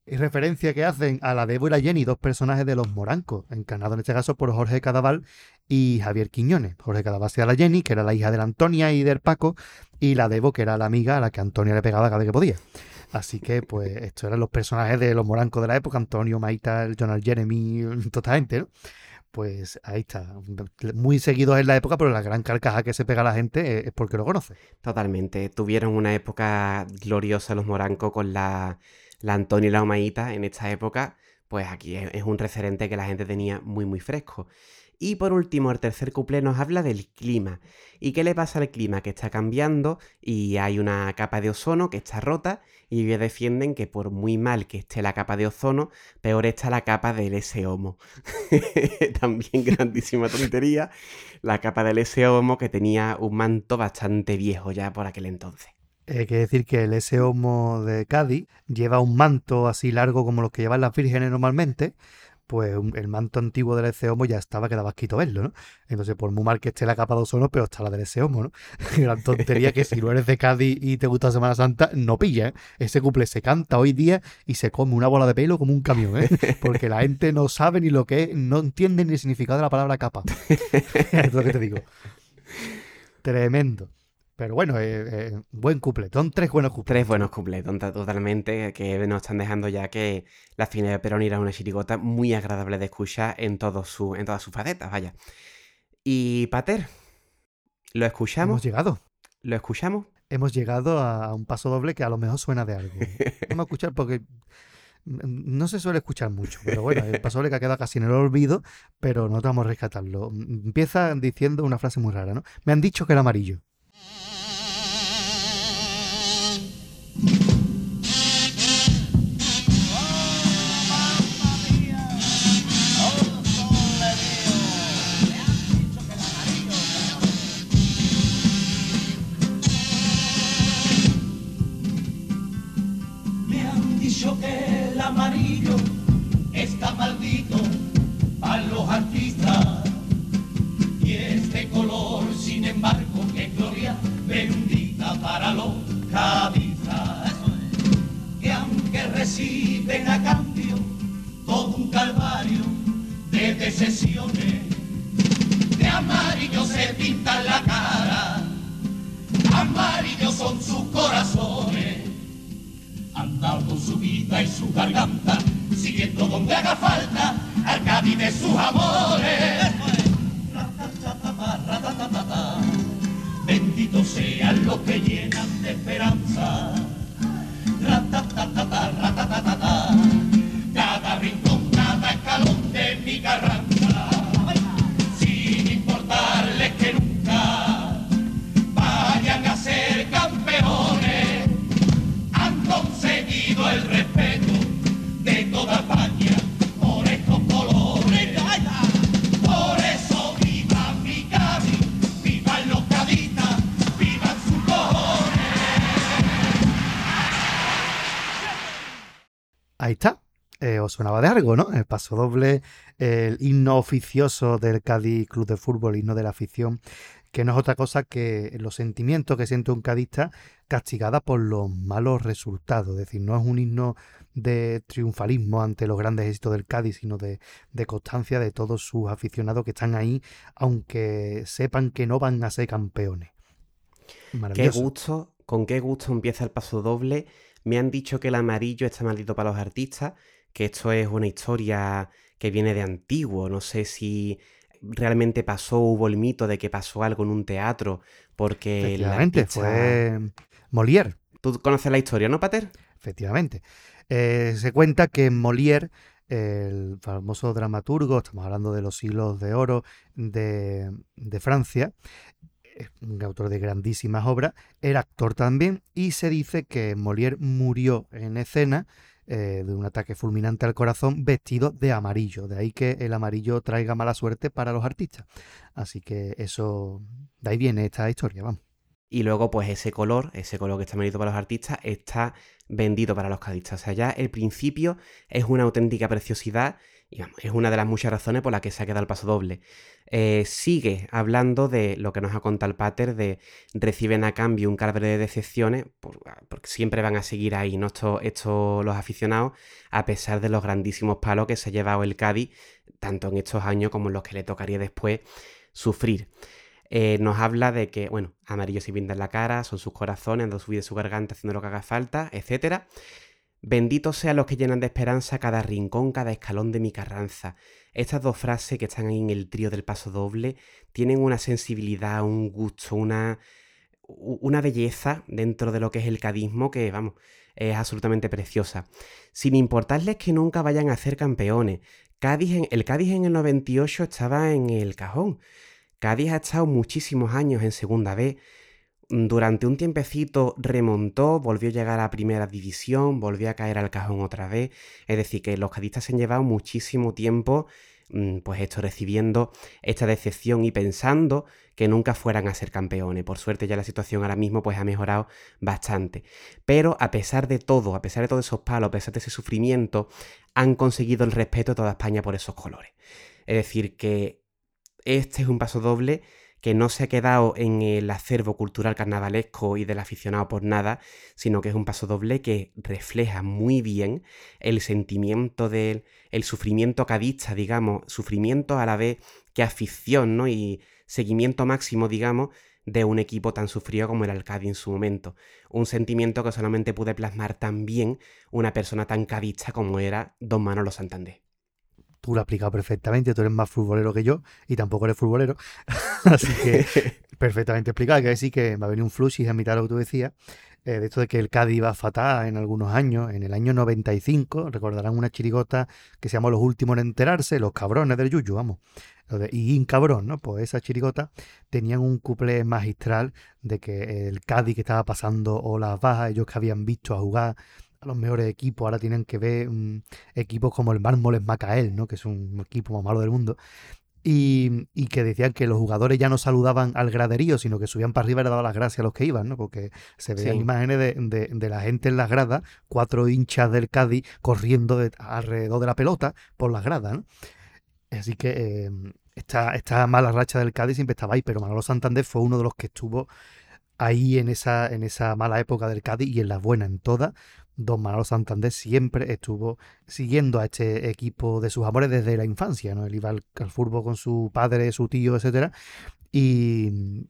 Y referencia que hacen a la la Jenny, dos personajes de los Morancos, encarnados en este caso por Jorge Cadaval y Javier Quiñones. Jorge Cadaval era la Jenny, que era la hija de la Antonia y del Paco, y la Debo, que era la amiga a la que Antonia le pegaba cada vez que podía. Así que, pues, estos eran los personajes de los morancos de la época, Antonio, Maita, Jonathan Jeremy, toda gente, ¿no? Pues ahí está. Muy seguidos en la época, pero la gran carcaja que se pega a la gente es porque lo conoce. Totalmente. Tuvieron una época gloriosa los morancos con la, la Antonio y la Omaita en esta época. Pues aquí es un referente que la gente tenía muy, muy fresco. Y por último, el tercer couple nos habla del clima. ¿Y qué le pasa al clima? Que está cambiando y hay una capa de ozono que está rota y ellos defienden que por muy mal que esté la capa de ozono, peor está la capa del S-Homo. También grandísima tontería, la capa del S-Homo que tenía un manto bastante viejo ya por aquel entonces. Hay que decir que el S-Homo de Cádiz lleva un manto así largo como los que llevan las vírgenes normalmente, pues el manto antiguo del Homo ya estaba que daba ¿no? Entonces, por muy mal que esté la capa de ozono, pero está la del Homo, ¿no? Gran tontería que si no eres de Cádiz y te gusta Semana Santa, no pilla, ¿eh? Ese cumple se canta hoy día y se come una bola de pelo como un camión, ¿eh? Porque la gente no sabe ni lo que es, no entiende ni el significado de la palabra capa. es lo que te digo. Tremendo. Pero bueno, eh, eh, buen cupletón, tres buenos cupletos. Tres buenos cupletos, totalmente, que nos están dejando ya que la fina de Perón era una chirigota muy agradable de escuchar en, todo su, en todas sus facetas, vaya. Y Pater, ¿lo escuchamos? Hemos llegado. ¿Lo escuchamos? Hemos llegado a un paso doble que a lo mejor suena de algo. Vamos a escuchar porque no se suele escuchar mucho, pero bueno, el paso doble que ha quedado casi en el olvido, pero no te vamos a rescatarlo. Empieza diciendo una frase muy rara, ¿no? Me han dicho que era amarillo. amarillo está maldito para los artistas. Y este color, sin embargo, que gloria bendita para los cabizas. Que aunque reciben a cambio todo un calvario de decisiones, de amarillo se pintan la cara, amarillo son sus corazones Anda con su vida y su garganta, siguiendo donde haga falta al Cádiz de sus amores. Benditos sean los que llenan de esperanza. Cada rincón, cada escalón de mi garra Ahí está. eh, os sonaba de algo, ¿no? El paso doble, el himno oficioso del Cádiz Club de Fútbol, himno de la afición, que no es otra cosa que los sentimientos que siente un cadista castigada por los malos resultados. Es decir, no es un himno de triunfalismo ante los grandes éxitos del Cádiz, sino de, constancia de todos sus aficionados que están ahí, aunque sepan que no van a ser campeones. Qué gusto, con qué gusto empieza el paso doble. Me han dicho que el amarillo está maldito para los artistas, que esto es una historia que viene de antiguo. No sé si realmente pasó, hubo el mito de que pasó algo en un teatro, porque... Efectivamente, fue Molière. ¿Tú conoces la historia, no, Pater? Efectivamente. Eh, se cuenta que Molière, el famoso dramaturgo, estamos hablando de los siglos de oro de, de Francia, un autor de grandísimas obras, era actor también y se dice que Molière murió en escena eh, de un ataque fulminante al corazón vestido de amarillo. De ahí que el amarillo traiga mala suerte para los artistas. Así que eso, de ahí viene esta historia, vamos. Y luego, pues ese color, ese color que está vendido para los artistas, está vendido para los cadistas. O sea, ya el principio es una auténtica preciosidad es una de las muchas razones por las que se ha quedado el paso doble. Eh, sigue hablando de lo que nos ha contado el Pater, de reciben a cambio un calibre de decepciones, porque siempre van a seguir ahí, ¿no? Estos, los aficionados, a pesar de los grandísimos palos que se ha llevado el Cádiz, tanto en estos años como en los que le tocaría después sufrir. Eh, nos habla de que, bueno, amarillo se pinta en la cara, son sus corazones, ando subir de su garganta haciendo lo que haga falta, etc. Benditos sean los que llenan de esperanza cada rincón, cada escalón de mi carranza. Estas dos frases que están ahí en el trío del paso doble tienen una sensibilidad, un gusto, una, una belleza dentro de lo que es el cadismo que, vamos, es absolutamente preciosa. Sin importarles que nunca vayan a ser campeones. Cádiz en, el Cádiz en el 98 estaba en el cajón. Cádiz ha estado muchísimos años en Segunda B durante un tiempecito remontó, volvió a llegar a primera división, volvió a caer al cajón otra vez. Es decir, que los cadistas se han llevado muchísimo tiempo, mm, pues esto, recibiendo esta decepción y pensando que nunca fueran a ser campeones. Por suerte ya la situación ahora mismo pues ha mejorado bastante. Pero a pesar de todo, a pesar de todos esos palos, a pesar de ese sufrimiento, han conseguido el respeto de toda España por esos colores. Es decir, que este es un paso doble que no se ha quedado en el acervo cultural carnavalesco y del aficionado por nada, sino que es un paso doble que refleja muy bien el sentimiento del el sufrimiento cadista, digamos, sufrimiento a la vez que afición, ¿no? Y seguimiento máximo, digamos, de un equipo tan sufrido como el Alcadi en su momento. Un sentimiento que solamente pude plasmar tan bien una persona tan cadista como era Don Manolo Santander tú lo has explicado perfectamente, tú eres más futbolero que yo y tampoco eres futbolero, así que perfectamente explicado, que decir que va a venir un y a mitad de lo que tú decías, eh, de esto de que el Cádiz iba fatal en algunos años, en el año 95, recordarán una chirigota que se llamó Los Últimos en Enterarse, los cabrones del Yuyu, vamos, y de cabrón, ¿no? Pues esa chirigota tenían un cuplé magistral de que el Cádiz que estaba pasando o las bajas, ellos que habían visto a jugar los mejores equipos. Ahora tienen que ver mm, equipos como el Mármoles Macael, ¿no? que es un equipo más malo del mundo. Y, que decían que los jugadores ya no saludaban al graderío, sino que subían para arriba y le daban las gracias a los que iban, ¿no? Porque se veían imágenes de, la gente en las gradas, cuatro hinchas del Cádiz corriendo alrededor de la pelota por las gradas, ¿no? Así que em, esta, esta mala racha del Cádiz siempre estaba ahí, pero Manolo Santander fue uno de los que estuvo ahí en esa, en esa mala época del Cádiz y en la buena, en toda, don Manolo Santander siempre estuvo siguiendo a este equipo de sus amores desde la infancia, ¿no? Él iba al, fútbol con su padre, su tío, etcétera, y,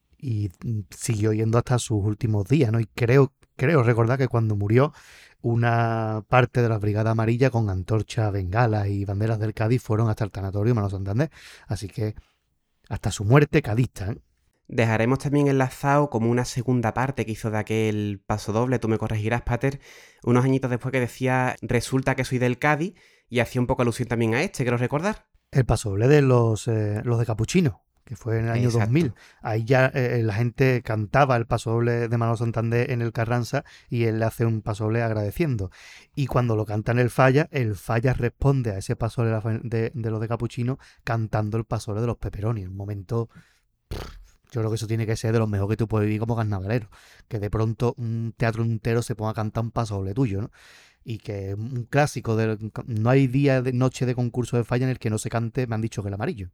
siguió yendo hasta sus últimos días, ¿no? Y creo, creo recordar que cuando murió, una parte de la Brigada Amarilla con antorcha, bengalas y banderas del Cádiz fueron hasta el tanatorio Manolo Santander. Así que hasta su muerte cadista, ¿eh? Dejaremos también enlazado como una segunda parte que hizo de aquel paso doble, tú me corregirás, Pater, unos añitos después que decía, resulta que soy del Cádiz, y hacía un poco alusión también a este, quiero recordar. El paso doble de los, eh, los de Capuchino, que fue en el año 2000. Ahí ya eh, la gente cantaba el paso doble de Manolo Santander en el Carranza y él le hace un paso doble agradeciendo. Y cuando lo canta en el Falla, el Falla responde a ese paso de, de, los de Capuchino cantando el paso doble de los Peperoni. Un momento... Yo creo que eso tiene que ser de lo mejor que tú puedes vivir como carnavalero. Que de pronto un teatro entero se ponga a cantar un paso doble tuyo, ¿no? y que un clásico. De, no hay día de noche de concurso de falla en el que no se cante, me han dicho que el amarillo.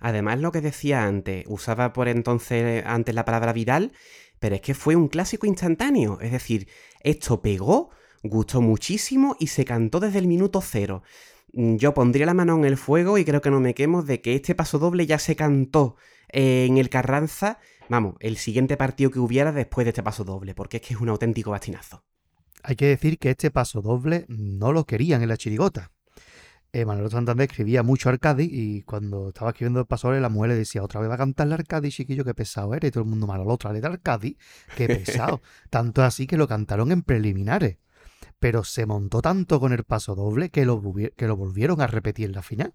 Además, lo que decía antes, usaba por entonces antes la palabra viral, pero es que fue un clásico instantáneo. Es decir, esto pegó, gustó muchísimo y se cantó desde el minuto cero. Yo pondría la mano en el fuego y creo que no me quemo de que este paso doble ya se cantó en el Carranza, vamos, el siguiente partido que hubiera después de este paso doble, porque es que es un auténtico bastinazo. Hay que decir que este paso doble no lo querían en la chirigota. Eh, Manuel Santander escribía mucho Arcadi y cuando estaba escribiendo el paso doble la mujer le decía, otra vez va a cantar la Arcadi, chiquillo, qué pesado eres. Y todo el mundo malo, otra vez de Arcadi, qué pesado. Tanto así que lo cantaron en preliminares. Pero se montó tanto con el paso doble que lo, que lo volvieron a repetir en la final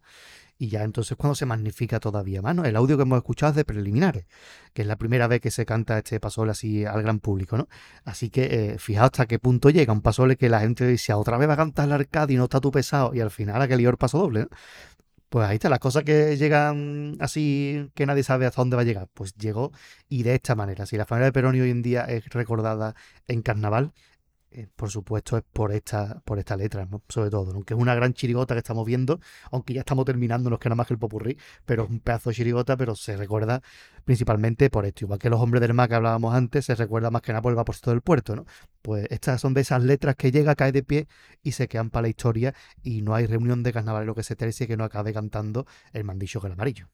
y ya entonces cuando se magnifica todavía más. El audio que hemos escuchado es de preliminares, que es la primera vez que se canta este pasoble así al gran público, ¿no? Así que eh, fijaos hasta qué punto llega un pasoble que la gente dice, otra vez va a cantar el arcade y no está tu pesado, y al final a que el paso doble, ¿no? Pues ahí está, las cosas que llegan así, que nadie sabe hasta dónde va a llegar. Pues llegó y de esta manera. Si la familia de Peroni hoy en día es recordada en carnaval, eh, por supuesto, es por esta, por esta letra, sobre todo. Aunque es una gran chirigota que estamos viendo, aunque ya estamos terminando, nos queda más que el popurrí, pero es un pedazo de chirigota, pero se recuerda principalmente por esto. Igual que los hombres del mar que hablábamos antes, se recuerda más que nada por el vaporcito del puerto, ¿no? Pues estas son de esas letras que llega, cae de pie y se quedan para la historia y no hay reunión de carnavalero que se tercie que no acabe cantando el mandillo que el amarillo.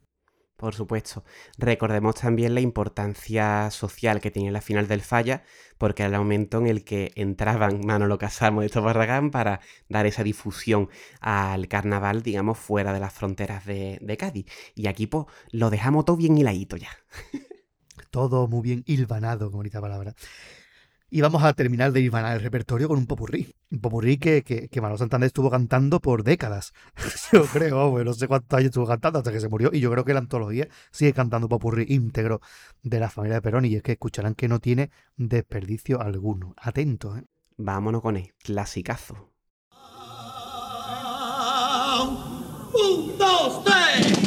Por supuesto. Recordemos también la importancia social que tiene la final del Falla, porque era el momento en el que entraban Manolo Casamo estos Barragán para dar esa difusión al carnaval, digamos, fuera de las fronteras de, de Cádiz. Y aquí, pues, lo dejamos todo bien hiladito ya. todo muy bien hilvanado, como bonita palabra. Y vamos a terminar de ir el repertorio con un popurrí. Un popurrí que, que, que Manolo Santander estuvo cantando por décadas. yo creo, bueno, no sé cuántos años estuvo cantando hasta que se murió. Y yo creo que la antología sigue cantando popurrí íntegro de la familia de Perón. Y es que escucharán que no tiene desperdicio alguno. Atentos, ¿eh? Vámonos con él. Clasicazo. Un, dos, tres.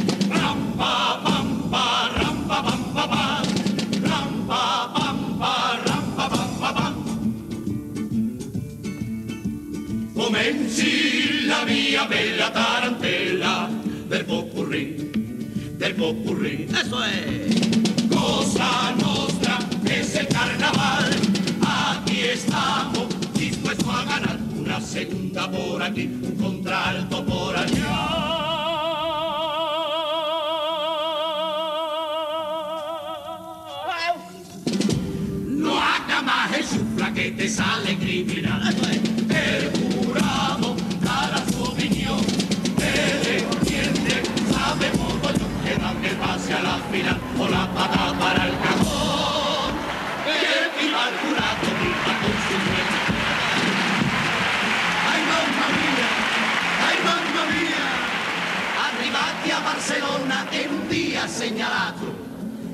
La mia bella tarantella del popurrí, del popurrí. Eso es. Cosa nostra es el carnaval. Aquí estamos dispuestos a ganar una segunda por aquí, un contralto por allá. No haga más el sufla que te sale criminal. El la final o la pata para el cajón. El viva el jurado viva con su ¡Ay, mamma mía! ¡Ay, mamma mía! Arrivati a Barcellona en un día señalado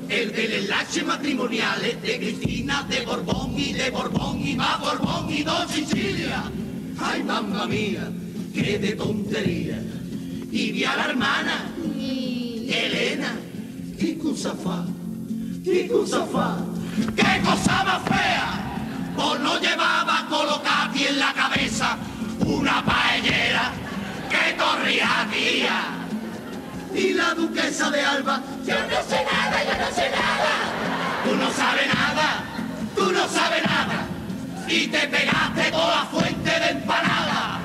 el del enlace matrimonial de Cristina, de Borbón y de Borbón y más Borbón y dos Sicilia. Ay, mamma mía, qué de tontería. Y vi a la hermana, Elena, fa, qué cosa fa, qué cosa más fea. Pues no llevaba colocati en la cabeza una paellera que corría tía y la duquesa de Alba. Yo no sé nada, yo no sé nada. Tú no sabes nada, tú no sabes nada. Y te pegaste con la fuente de empanada.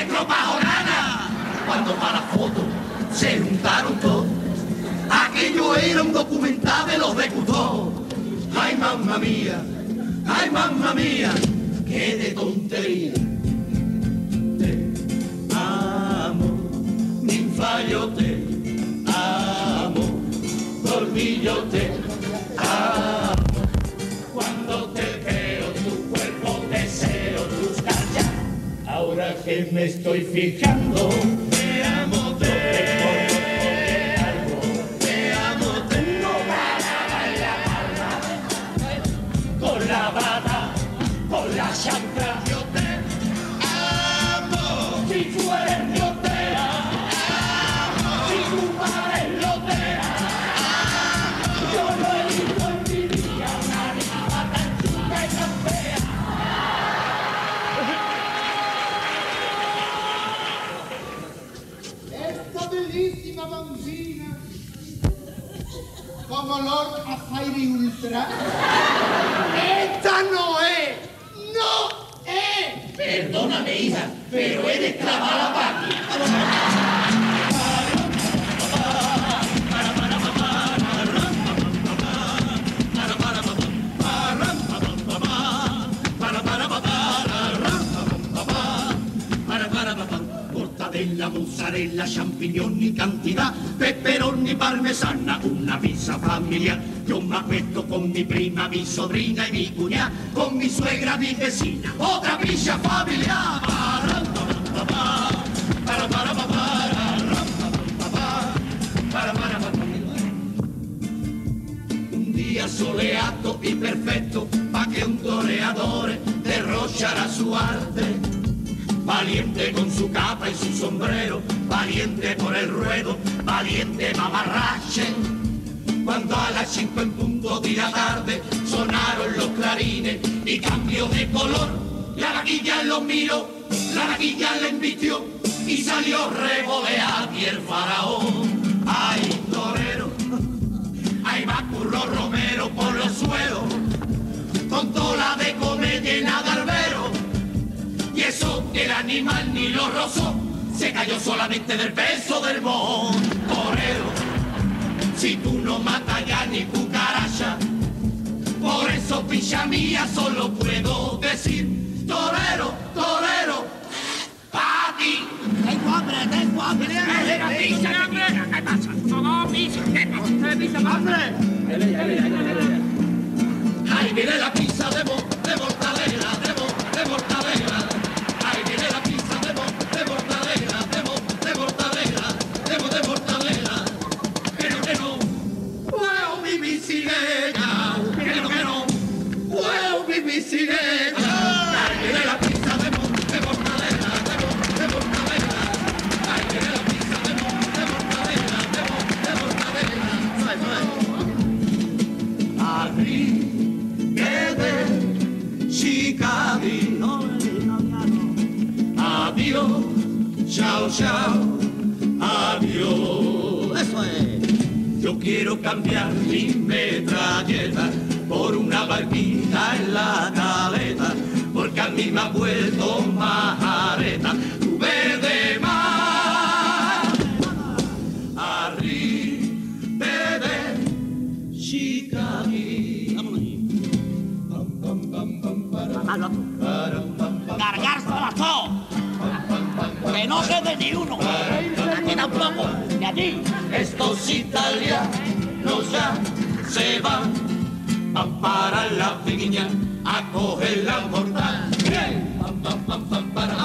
Estropajonana. Cuando para la foto se juntaron todos. Aquello era un documental de los de Ay, mamma mía, ay, mamma mía, qué de tontería. Te amo, ninfayote amo, dormillo te amo. Cuando te veo tu cuerpo deseo buscar ya. Ahora que me estoy fijando, te amo, te amo. chave pra eu ter amor. Se tu eres meu terra, amor. Se tu pares meu terra, amor. Eu não elijo em mim, minha marinha, bata em chuva e campeia. Esta belíssima mãozinha, como olor a Fairy ultra, é tão hija, pero he de clavar la mozzarella, champignoni cantidad, peperoni parmesana, una pizza familiar. Me acuesto con mi prima, mi sobrina y mi cuñada, con mi suegra, mi vecina, otra pizza familiar. Un día soleato y perfetto pa' che un toreador derrochara su arte. Valiente con su capa y su sombrero, valiente por el ruedo, valiente mamarrache. Cuando a las cinco en punto de la tarde sonaron los clarines y cambió de color, la vaquilla lo miró, la vaquilla le embistió y salió revolear y el faraón. Ay, torero, Ahí va Curro Romero por los suelos, con tola de comer llena de albero. Y eso que el animal ni lo rozó, se cayó solamente del peso del mojón. Torero, si tú no matas ya ni cucaracha, por eso picha mía solo puedo decir, torero, torero, pa' ti. Tengo hambre, tengo hambre. ¡Venga, pizza, ¿Qué pasa? No, pizza. ¿Qué pasa? ¿Pizza, Ahí viene la pizza de, mo, chao, chao, adiós. Eso es. Yo quiero cambiar mi metralleta por una barquita en la caleta, porque a mí me ha vuelto majareta. Tu verde mar, arrivederci, Chicago. Cargársela todo. Que no quede ni uno. Aquí tampoco. De allí. Estos italianos ya se van, van para la viña a coger la mortal. Pam, pam, pam, pam, para.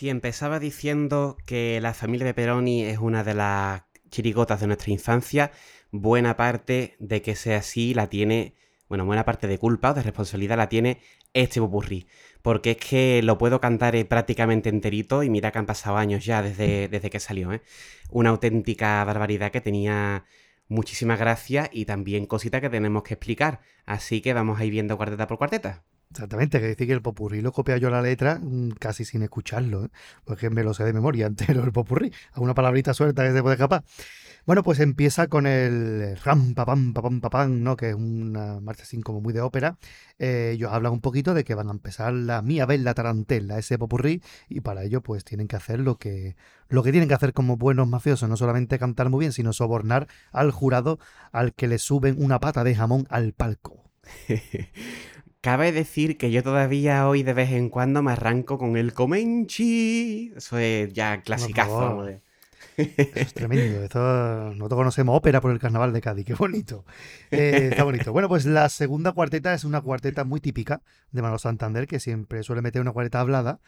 Si empezaba diciendo que la familia de Peroni es una de las chirigotas de nuestra infancia, buena parte de que sea así la tiene, bueno, buena parte de culpa o de responsabilidad la tiene este popurrí. Porque es que lo puedo cantar eh, prácticamente enterito y mira que han pasado años ya desde, desde que salió, ¿eh? Una auténtica barbaridad que tenía muchísima gracia y también cositas que tenemos que explicar. Así que vamos a ir viendo cuarteta por cuarteta. Exactamente, que decir que el popurrí lo copia yo la letra mm, casi sin escucharlo, ¿eh? porque me lo sé de memoria entero el popurrí. Alguna palabrita suelta que se puede escapar. Bueno, pues empieza con el ram, pa, pam, pa, pam, pa, pam, ¿no? Que es una marcha así como muy de ópera. Eh, ellos hablan un poquito de que van a empezar la mía bella tarantela, ese popurrí, y para ello pues tienen que hacer lo que, lo que tienen que hacer como buenos mafiosos, no solamente cantar muy bien, sino sobornar al jurado al que le suben una pata de jamón al palco. Cabe decir que yo todavía hoy de vez en cuando me arranco con el Comenchi. Eso es ya clasicazo. de- es tremendo. nosotros conocemos ópera por el carnaval de Cádiz. Qué bonito. Eh, está bonito. Bueno, pues la segunda cuarteta es una cuarteta muy típica de Manolo Santander, que siempre suele meter una cuarteta hablada.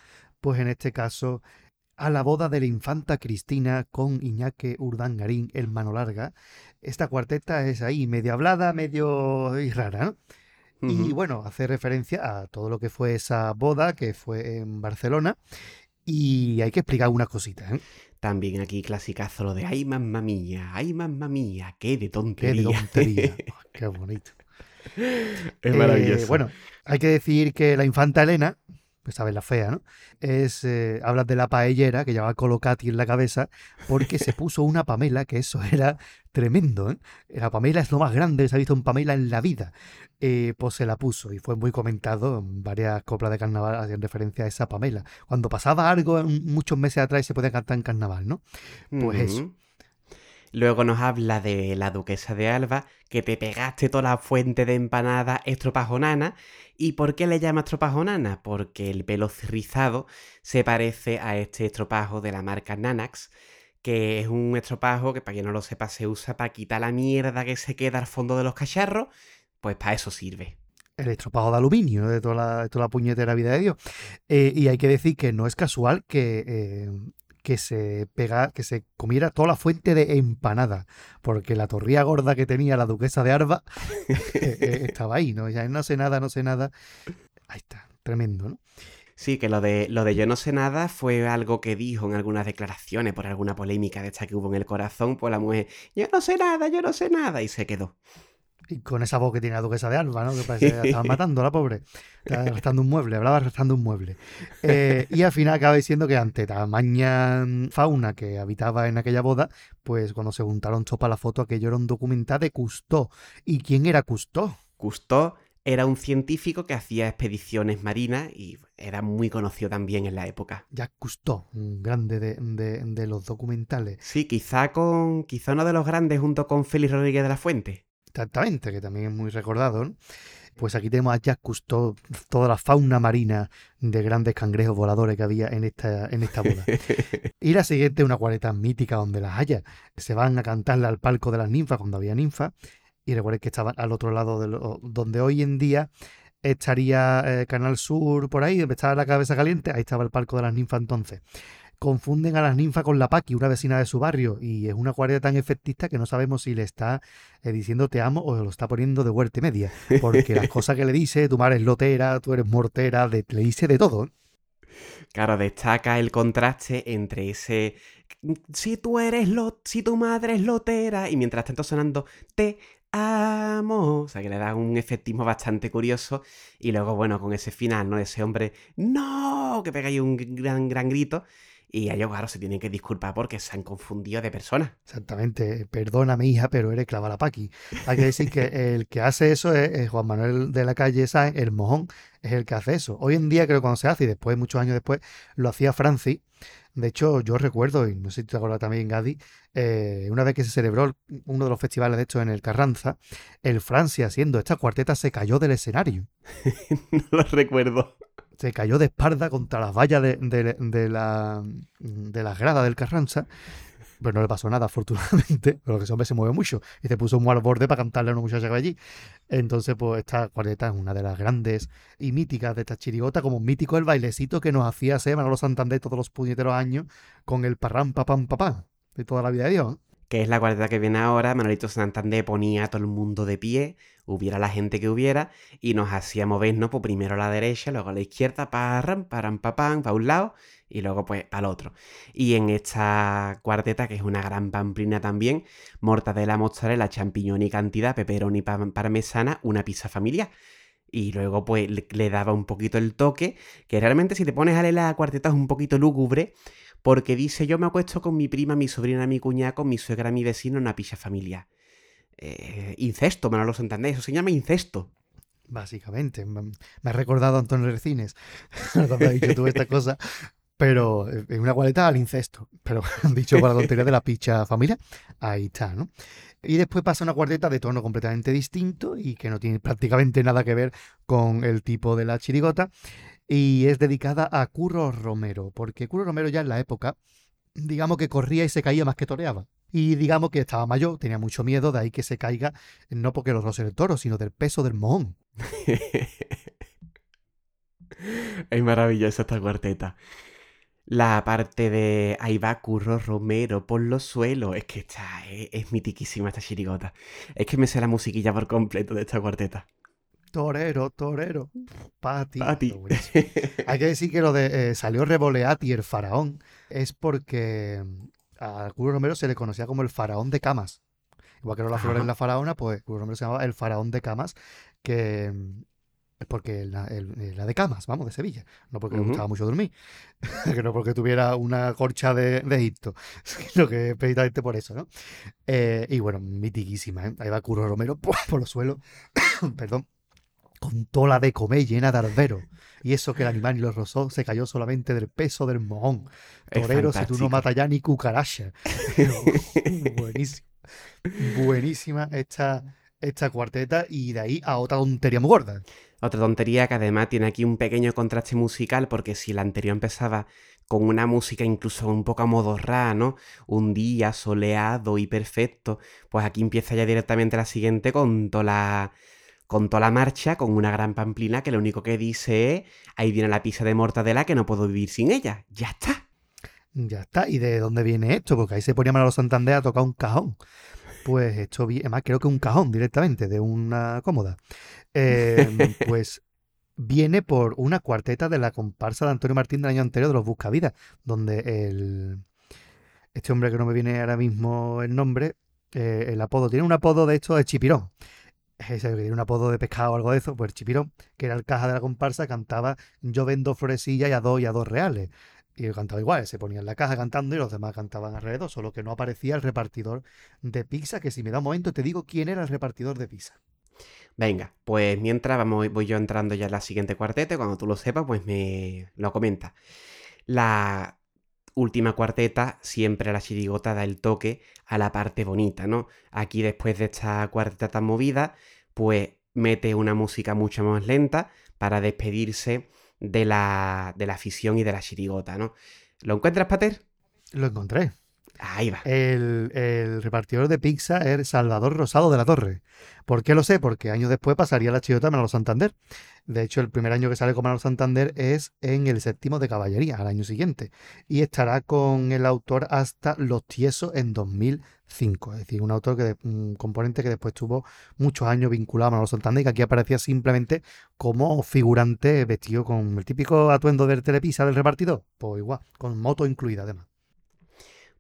Pues en este caso, a la boda de la infanta Cristina con Iñaque Urdangarín, el mano larga. Esta cuarteta es ahí, medio hablada, medio rara, ¿no? Y bueno, hace referencia a todo lo que fue esa boda que fue en Barcelona. Y hay que explicar unas cositas. ¿eh? También aquí clasicazo lo de ay mamma mía, ay mamma mía, qué de tontería. Qué de tontería. qué bonito. Es maravilloso. Eh, bueno, hay que decir que la infanta Elena, pues sabes la fea, ¿no? Es, eh, hablas de la paellera que llevaba Colocati en la cabeza, porque se puso una Pamela, que eso era tremendo, ¿eh? La Pamela es lo más grande que se ha visto en Pamela en la vida. Eh, pues se la puso y fue muy comentado en varias coplas de carnaval hacían referencia a esa Pamela. Cuando pasaba algo muchos meses atrás se podía cantar en carnaval, ¿no? Pues eso. Luego nos habla de la duquesa de Alba, que te pegaste toda la fuente de empanada estropajonana. ¿Y por qué le llama estropajonana? Porque el pelo rizado se parece a este estropajo de la marca Nanax, que es un estropajo que para quien no lo sepa se usa para quitar la mierda que se queda al fondo de los cacharros, pues para eso sirve el estropajo de aluminio de toda la, toda la puñetera vida de Dios. Eh, y hay que decir que no es casual que eh, que se pega, que se comiera toda la fuente de empanada, porque la torría gorda que tenía la duquesa de Arba eh, eh, estaba ahí, ¿no? Ya no sé nada, no sé nada. Ahí está, tremendo, ¿no? Sí, que lo de, lo de yo no sé nada fue algo que dijo en algunas declaraciones por alguna polémica de esta que hubo en el corazón, pues la mujer, yo no sé nada, yo no sé nada, y se quedó. Y con esa voz que tiene la duquesa de Alba, ¿no? Que parece que estaba matando a la pobre. Estaba arrastrando un mueble, hablaba arrastrando un mueble. Eh, y al final acaba diciendo que ante tamaña fauna que habitaba en aquella boda, pues cuando se juntaron todos para la foto, aquello era un documental de Cousteau. ¿Y quién era Cousteau? Cousteau era un científico que hacía expediciones marinas y era muy conocido también en la época. Jacques Cousteau, un grande de, de, los documentales. Sí, quizá con quizá uno de los grandes junto con Félix Rodríguez de la Fuente. Exactamente, que también es muy recordado. Pues aquí tenemos a Jacques Cousteau, toda la fauna marina de grandes cangrejos voladores que había en esta, en esta boda. y la siguiente, una cuareta mítica donde las haya. Se van a cantarle al palco de las ninfas cuando había ninfas. Y recuerden que estaban al otro lado de donde hoy en día estaría eh, Canal Sur por ahí, donde estaba la cabeza caliente, ahí estaba el palco de las ninfas entonces confunden a las ninfas con la Paqui, una vecina de su barrio, y es una cuareta tan efectista que no sabemos si le está eh, diciendo te amo o lo está poniendo de huerte media, porque las cosas que le dice, tu madre es lotera, tú eres mortera, le dice de todo. Claro, destaca el contraste entre ese si tú eres lo, si tu madre es lotera y mientras tanto sonando te amo, o sea que le da un efectismo bastante curioso y luego bueno, con ese final, ¿no? Ese hombre no, que pega ahí un gran gran grito y ellos, claro, se tienen que disculpar porque se han confundido de persona. Exactamente. Perdóname, hija, pero eres Clavalapaqui. Hay que decir que el que hace eso es, Juan Manuel de la Calle Sáenz, el mojón, es el que hace eso. Hoy en día creo que cuando se hace, y después, muchos años después, lo hacía Francis. De hecho, yo recuerdo, y no sé si te acuerdas también, Gadi, eh, una vez que se celebró uno de los festivales, de hecho, en el Carranza, el Francia, haciendo esta cuarteta, se cayó del escenario. no lo recuerdo se cayó de espalda contra las vallas de, de, la, de las gradas del Carranza. Pero no le pasó nada, afortunadamente. Pero que ese hombre se mueve mucho. Y se puso muy al borde para cantarle a una muchacha que allí. Entonces, pues esta cuarteta es una de las grandes y míticas de esta chirigota, como mítico el bailecito que nos hacía hacer Manolo Santander todos los puñeteros años con el parram papam papam de toda la vida de Dios que es la cuarteta que viene ahora, Manolito Santander ponía a todo el mundo de pie, hubiera la gente que hubiera, y nos hacía movernos pues, primero a la derecha, luego a la izquierda, para param, papam, para un lado, y luego pues el otro. Y en esta cuarteta, que es una gran pamplina también, mortadela, mozzarella, champiñón y cantidad, peperoni parmesana, una pizza familiar. Y luego pues le, daba un poquito el toque, que realmente si te pones a leer la cuarteta es un poquito lúgubre, porque dice, yo me acuesto con mi prima, mi sobrina, mi cuñada, con mi suegra, mi vecino una picha familiar. Eh, incesto, me lo entendéis, eso se llama incesto. Básicamente, me ha recordado Antonio Recines cuando ha dicho esta cosa, pero en una cualeta al incesto, pero dicho para la tontería de la picha familia, ahí está, ¿no? Y después pasa una cuarteta de tono completamente distinto y que no tiene prácticamente nada que ver con el tipo de la chirigota y es dedicada a Curro Romero, porque Curro Romero ya en la época digamos que corría y se caía más que toreaba. Y digamos que estaba mayor, tenía mucho miedo, de ahí que se caiga, no porque los roce el toro, sino del peso del mojón. es maravillosa esta cuarteta. La parte de ahí va Curro Romero por los suelos. Es que está, es, mitiquísima esta chirigota. Es que me sé la musiquilla por completo de esta cuarteta. Torero, torero. Pati. Pati. Hay que decir que lo de eh, salió Revoleati, el faraón, es porque a Curro Romero se le conocía como el faraón de camas. Igual que no la flor en la faraona, pues Curro Romero se llamaba el faraón de camas, que es porque la, de camas, vamos, de Sevilla. No porque le gustaba mucho dormir, que no porque tuviera una corcha de, Egipto, sino que precisamente por eso, ¿no? Eh, y bueno, mitiquísima, ¿eh? Ahí va Curro Romero por, los suelos, perdón, con tola de comer llena de arbero. Y eso que el animal ni lo rozó se cayó solamente del peso del mojón. Torero, si tú no matas ya ni cucaracha. buenísima. Buenísima esta, esta cuarteta y de ahí a otra tontería muy gorda. Otra tontería que además tiene aquí un pequeño contraste musical porque si la anterior empezaba con una música incluso un poco modorra, ¿no? Un día soleado y perfecto, pues aquí empieza ya directamente la siguiente con toda la con toda la marcha, con una gran pamplina que lo único que dice es, ahí viene la pizza de mortadela que no puedo vivir sin ella. Ya está. Ya está. ¿Y de dónde viene esto? Porque ahí se ponía Manolo Santander a tocar un cajón. Pues esto, además creo que un cajón directamente, de una cómoda. Em, pues viene por una cuarteta de la comparsa de Antonio Martín del año anterior de los Buscavidas, donde el, este hombre que no me viene ahora mismo el nombre, eh, el apodo, tiene un apodo de esto de Chipirón tiene un apodo de pescado o algo de eso, pues Chipirón, que era el caja de la comparsa, cantaba Yo vendo florecillas y a dos y a dos reales. Y él cantaba igual, se ponía en la caja cantando y los demás cantaban alrededor, solo que no aparecía el repartidor de pizza, que si me da un momento te digo quién era el repartidor de pizza. Venga, pues mientras vamos, voy yo entrando ya en la siguiente cuarteta, cuando tú lo sepas, pues me lo comenta. La última cuarteta, siempre la chirigota da el toque a la parte bonita, ¿no? Aquí después de esta cuarteta tan movida, pues mete una música mucho más lenta para despedirse de la, de la afición y de la chirigota, ¿no? ¿Lo encuentras, Pater? Lo encontré. Ahí va. El, repartidor de pizza es Salvador Rosado de la Torre. ¿Por qué lo sé? Porque años después pasaría la chirigota a Manolo Santander. De hecho, el primer año que sale con Manolo Santander es en el séptimo de caballería, al año siguiente. Y estará con el autor hasta Los Tiesos en 2000 5. Es decir, un autor que un componente que después tuvo muchos años vinculado a Manolo Santander y que aquí aparecía simplemente como figurante vestido con el típico atuendo del telepisa del repartidor. Pues igual, con moto incluida además.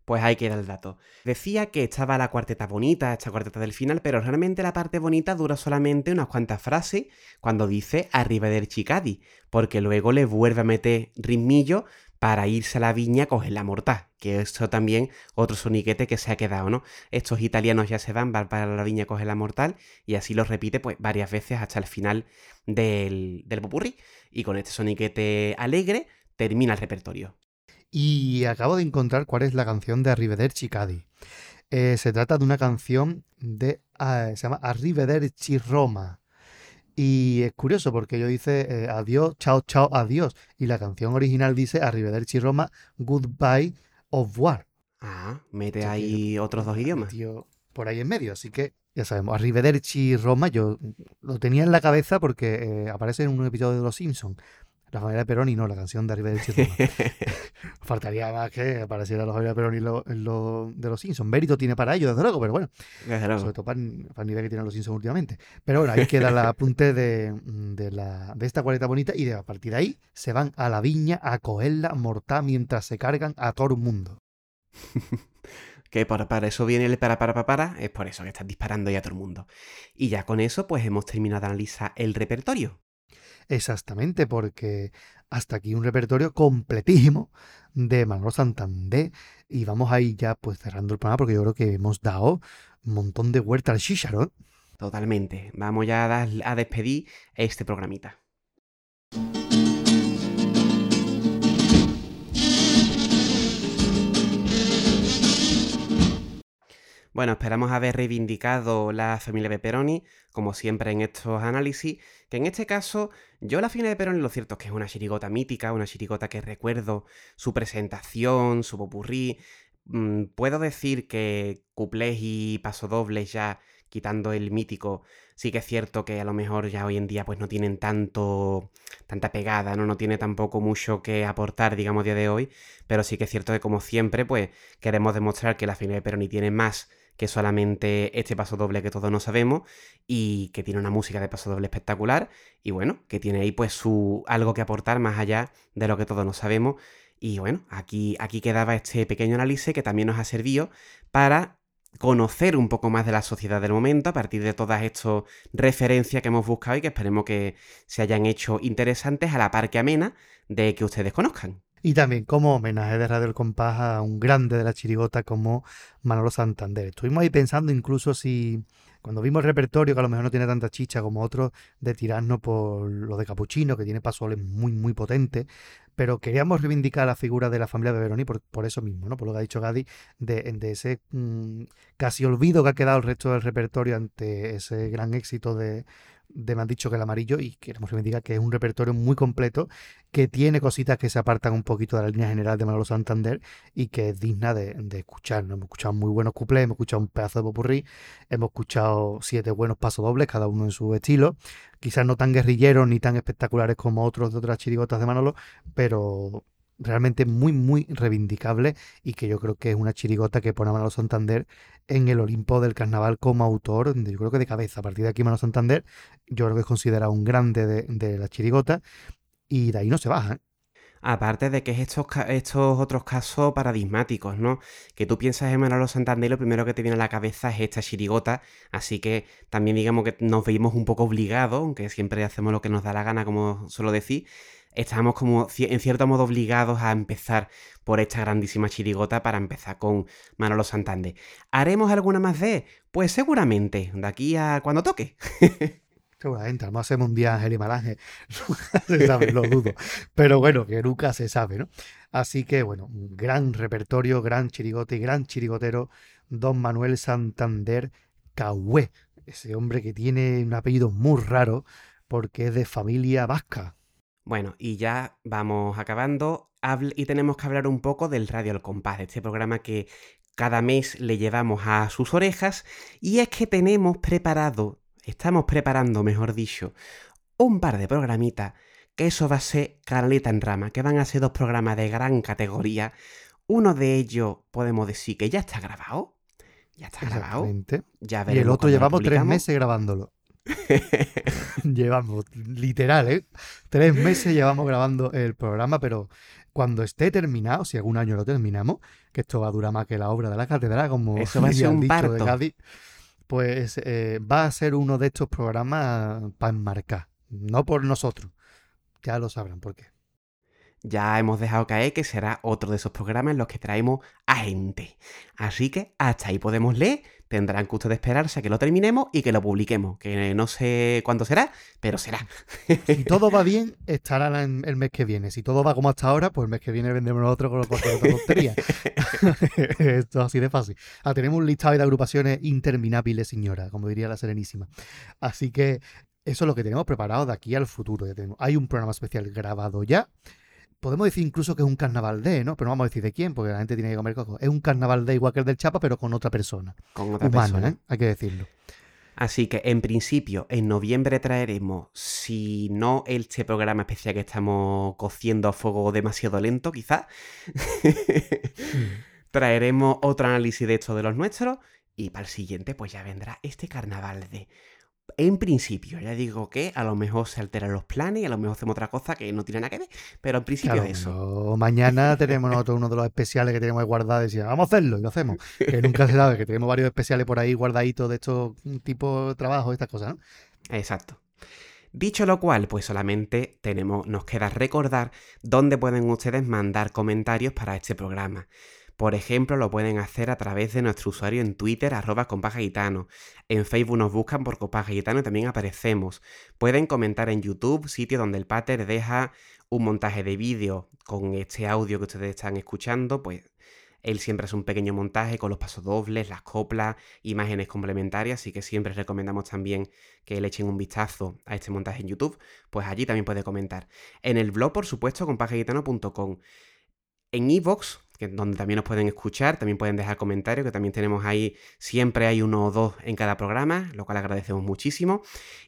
Pues ahí queda el dato. Decía que estaba la cuarteta bonita, esta cuarteta del final, pero realmente la parte bonita dura solamente unas cuantas frases cuando dice arriba del Chicadi, porque luego le vuelve a meter ritmillo para irse a la viña a coger la mortal, que esto también otro soniquete que se ha quedado, ¿no? Estos italianos ya se van, van para la viña a coger la mortal y así lo repite pues varias veces hasta el final del, del popurrí. Y con este soniquete alegre termina el repertorio. Y acabo de encontrar cuál es la canción de Arrivederci Cadi. Eh, se trata de una canción de... Ah, se llama Arrivederci Roma y es curioso porque yo dice eh, adiós, chao, chao, adiós. Y la canción original dice Arrivederci Roma, goodbye, au revoir. Ah, mete ahí otros dos idiomas. por ahí en medio, así que ya sabemos, Arrivederci Roma, yo lo tenía en la cabeza porque eh, aparece en un episodio de Los Simpsons. La familia Peroni no, la canción de Arrivederci Roma. Faltaría más que apareciera la familia Peroni en lo, de los Simpsons. Mérito tiene para ello, desde luego, pero bueno. Sobre todo para, el nivel que tienen los Simpsons últimamente. Pero bueno, ahí queda el apunte de, la, de esta cuareta bonita y de, a partir de ahí se van a la viña a cogerla mortal mientras se cargan a todo el mundo. que para, para, eso viene el para, para, para, para, es por eso que están disparando ya a todo el mundo. Y ya con eso, pues hemos terminado de analizar el repertorio. Exactamente, porque hasta aquí un repertorio completísimo de Manolo Santander. Y vamos ahí ya pues cerrando el programa porque yo creo que hemos dado un montón de vuelta al Shisharon. Totalmente. Vamos ya a, a despedir este programita. Bueno, esperamos haber reivindicado la familia Pepperoni, como siempre en estos análisis, que en este caso yo la familia Pepperoni lo cierto es que es una chirigota mítica, una chirigota que recuerdo su presentación, su popurrí. Mm, puedo decir que cuplés y pasodobles ya quitando el mítico, sí que es cierto que a lo mejor ya hoy en día pues no tienen tanto, tanta pegada, ¿no? No tiene tampoco mucho que aportar, digamos, día de hoy, pero sí que es cierto que como siempre pues queremos demostrar que la familia de Peroni tiene más que solamente este paso doble que todos no sabemos y que tiene una música de paso doble espectacular y bueno, que tiene ahí pues su algo que aportar más allá de lo que todos no sabemos y bueno, aquí, aquí quedaba este pequeño análisis que también nos ha servido para conocer un poco más de la sociedad del momento a partir de todas estas referencias que hemos buscado y que esperemos que se hayan hecho interesantes a la par que amena de que ustedes conozcan. Y también como homenaje de Radio El Compás a un grande de la chirigota como Manolo Santander. Estuvimos ahí pensando incluso si cuando vimos el repertorio, que a lo mejor no tiene tanta chicha como otros, de tirarnos por lo de Capuchino, que tiene pasoles muy, muy potentes, pero queríamos reivindicar la figura de la familia de Veroni por, por eso mismo, ¿no? Por lo que ha dicho Gadi, de, ese mm, casi olvido que ha quedado el resto del repertorio ante ese gran éxito de, de Me han dicho que el amarillo y queremos reivindicar que es un repertorio muy completo que tiene cositas que se apartan un poquito de la línea general de Manolo Santander y que es digna de, escuchar. Hemos escuchado muy buenos cuplés, hemos escuchado un pedazo de popurrí, hemos escuchado siete buenos pasos dobles, cada uno en su estilo. Quizás no tan guerrilleros ni tan espectaculares como otros de otras chirigotas de Manolo, pero realmente muy, muy reivindicable y que yo creo que es una chirigota que pone a Manolo Santander en el Olimpo del carnaval como autor, yo creo que de cabeza. A partir de aquí Manolo Santander yo creo que es considerado un grande de, la chirigota y de ahí no se baja. ¿eh? Aparte de que es estos, estos otros casos paradigmáticos, ¿no? Que tú piensas en Manolo Santander y lo primero que te viene a la cabeza es esta chirigota, así que también digamos que nos veimos un poco obligados, aunque siempre hacemos lo que nos da la gana, como suelo decir, estamos como en cierto modo obligados a empezar por esta grandísima chirigota para empezar con Manolo Santander. ¿Haremos alguna más de? Pues seguramente, de aquí a cuando toque. Seguramente, a hacer un día Ángel y se sabe, lo dudo. Pero bueno, que nunca se sabe, ¿no? Así que bueno, gran repertorio, gran chirigote y gran chirigotero, don Manuel Santander Cahué. Ese hombre que tiene un apellido muy raro porque es de familia vasca. Bueno, y ya vamos acabando y tenemos que hablar un poco del Radio Al Compás, de este programa que cada mes le llevamos a sus orejas y es que tenemos preparado, estamos preparando, mejor dicho, un par de programitas que eso va a ser canalita en rama, que van a ser dos programas de gran categoría. Uno de ellos podemos decir que ya está grabado. Ya está grabado. Ya y el otro llevamos tres meses grabándolo. llevamos, literal, ¿eh? Tres meses llevamos grabando el programa, pero cuando esté terminado, si algún año lo terminamos, que esto va a durar más que la obra de la catedral, como Eso va a ser un dicho de Cádiz, pues eh, va a ser uno de estos programas para enmarcar, no por nosotros. Ya lo sabrán por qué. Ya hemos dejado caer que será otro de esos programas en los que traemos a gente. Así que hasta ahí podemos leer, tendrán que ustedes esperarse a que lo terminemos y que lo publiquemos. Que no sé cuándo será, pero será. Si todo va bien, estará el mes que viene. Si todo va como hasta ahora, pues el mes que viene vendemos otro con cualquier otra tontería. Esto es así de fácil. Ah, tenemos un listado de agrupaciones interminables, señora, como diría la Serenísima. Así que eso es lo que tenemos preparado de aquí al futuro. Hay un programa especial grabado ya podemos decir incluso que es un carnaval de, ¿no? Pero no vamos a decir de quién, porque la gente tiene que comer coco. Es un carnaval de igual que el del Chapa, pero con otra persona. Con otra persona. ¿eh? Hay que decirlo. Así que en principio en noviembre traeremos, si no este programa especial que estamos cociendo a fuego demasiado lento, quizás, traeremos otro análisis de esto de los nuestros y para el siguiente pues ya vendrá este carnaval de en principio, ya digo que a lo mejor se alteran los planes y a lo mejor hacemos otra cosa que no tiene nada que ver, pero en principio eso. Mañana tenemos nosotros uno de los especiales que tenemos guardados y vamos a hacerlo y lo hacemos. Que nunca se sabe, que tenemos varios especiales por ahí guardaditos de estos tipos de trabajo, estas cosas, ¿no? Exacto. Dicho lo cual, pues solamente tenemos, nos queda recordar dónde pueden ustedes mandar comentarios para este programa. Por ejemplo, lo pueden hacer a través de nuestro usuario en Twitter, arroba compagitano. En Facebook nos buscan por compagitano y también aparecemos. Pueden comentar en YouTube, sitio donde el pater deja un montaje de vídeo con este audio que ustedes están escuchando, pues Él siempre hace un pequeño montaje con los pasodobles, las coplas, imágenes complementarias, así que siempre recomendamos también que le echen un vistazo a este montaje en YouTube, pues allí también puede comentar. En el blog, por supuesto, compagitano.com. En iVoox, donde también nos pueden escuchar, también pueden dejar comentarios, que también tenemos ahí, siempre hay uno o dos en cada programa, lo cual agradecemos muchísimo.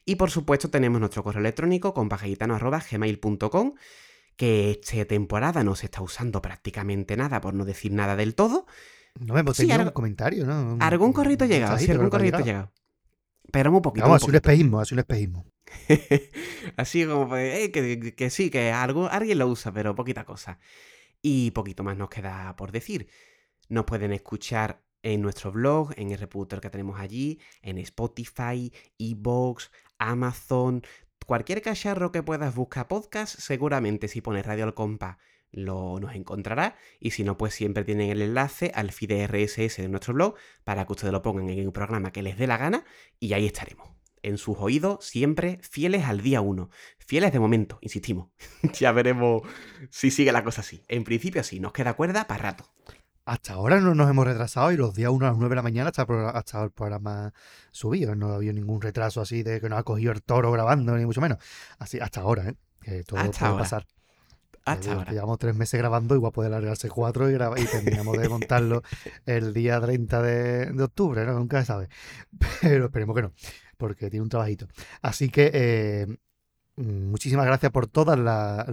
Y por supuesto tenemos nuestro correo electrónico, compagitano.gmail.com que esta temporada no se está usando prácticamente nada, por no decir nada del todo. No hemos tenido un comentario, ¿no? algún corrito ha llegado, sí, algún corrito ha llegado. Pero muy poquito. Vamos, así un espejismo, así un espejismo. así como, eh, que, sí, que algo, alguien lo usa, pero poquita cosa. Y poquito más nos queda por decir. Nos pueden escuchar en nuestro blog, en el reproductor que tenemos allí, en Spotify, Evox, Amazon, cualquier cacharro que puedas buscar podcast, seguramente si pones Radio al Compa lo nos encontrará y si no pues siempre tienen el enlace al feed RSS de nuestro blog para que ustedes lo pongan en un programa que les dé la gana y ahí estaremos. En sus oídos siempre fieles al día 1. Fieles de momento, insistimos. ya veremos si sigue la cosa así. En principio sí, nos queda cuerda para rato. Hasta ahora no nos hemos retrasado y los días 1 a las 9 de la mañana está, el programa subido. No ha habido ningún retraso así de que nos ha cogido el toro grabando, ni mucho menos. Así, hasta ahora, ¿eh? Que todo puede pasar. Hasta ahora. Llevamos tres meses grabando, igual puede alargarse cuatro y, y terminamos de montarlo el día 30 de, octubre, ¿no? Nunca se sabe. Pero esperemos que no, porque tiene un trabajito. Así que eh, Mm, muchísimas gracias por todas las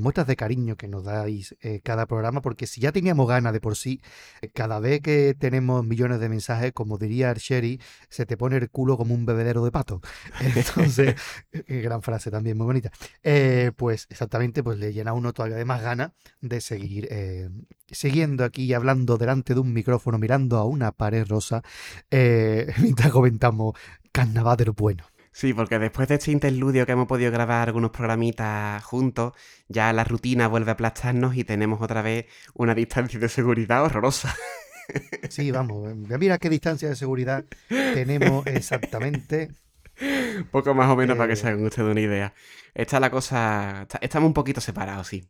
muestras de cariño que nos dais eh, cada programa, porque si ya teníamos ganas de por sí, eh, cada vez que tenemos millones de mensajes, como diría Sherry, se te pone el culo como un bebedero de pato. Entonces, gran frase también, muy bonita. pues exactamente, pues le llena a uno todavía de más ganas de seguir siguiendo aquí y hablando delante de un micrófono, mirando a una pared rosa, mientras comentamos carnaval de lo bueno. Sí, porque después de este interludio que hemos podido grabar algunos programitas juntos, ya la rutina vuelve a aplastarnos y tenemos otra vez una distancia de seguridad horrorosa. Sí, vamos, mira qué distancia de seguridad tenemos exactamente. Poco más o menos para que eh, se hagan ustedes una idea. Está la cosa. estamos un poquito separados, sí.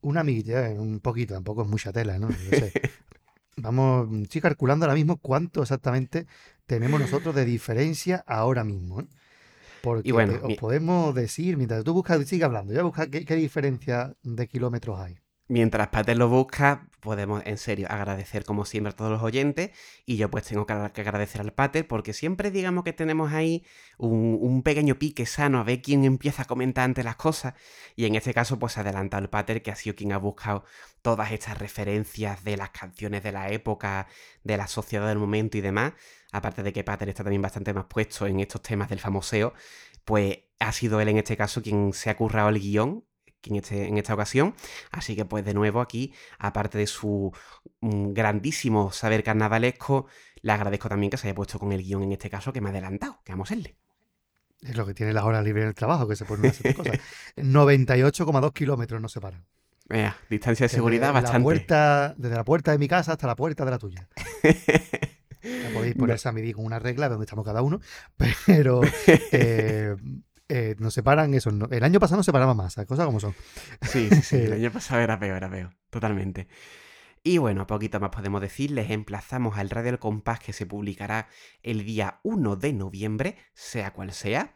Una milla, eh, un poquito, tampoco es mucha tela, ¿no? Vamos, estoy calculando ahora mismo cuánto exactamente tenemos nosotros de diferencia ahora mismo. ¿eh? Porque bueno, os podemos decir, mientras tú buscas, sigue hablando, ya busca qué, qué diferencia de kilómetros hay. Mientras Pater lo busca, podemos en serio agradecer como siempre a todos los oyentes. Y yo pues tengo que agradecer al Pater porque siempre digamos que tenemos ahí un, pequeño pique sano a ver quién empieza a comentar ante las cosas. Y en este caso pues adelanta al Pater que ha sido quien ha buscado todas estas referencias de las canciones de la época, de la sociedad del momento y demás, aparte de que Pater está también bastante más puesto en estos temas del famoseo, pues ha sido él en este caso quien se ha currado el guion en, este, en esta ocasión. Así que pues de nuevo aquí, aparte de su mm, grandísimo saber carnavalesco, le agradezco también que se haya puesto con el guion en este caso que me ha adelantado, que vamos a hacerle. Es lo que tiene las horas libres en el trabajo, que se ponen a hacer cosas. 98,2 kilómetros nos separan. Vea, distancia de seguridad bastante. La puerta, desde la puerta de mi casa hasta la puerta de la tuya. podéis ponerse a medir con una regla donde estamos cada uno, pero eh, eh, nos separan eso. el año pasado nos separaba más, cosas como son. Sí, sí, sí, el año pasado era peor, era peor, totalmente. Y bueno, poquito más podemos decir, les emplazamos al Radio El Compás que se publicará el día 1 de noviembre, sea cual sea.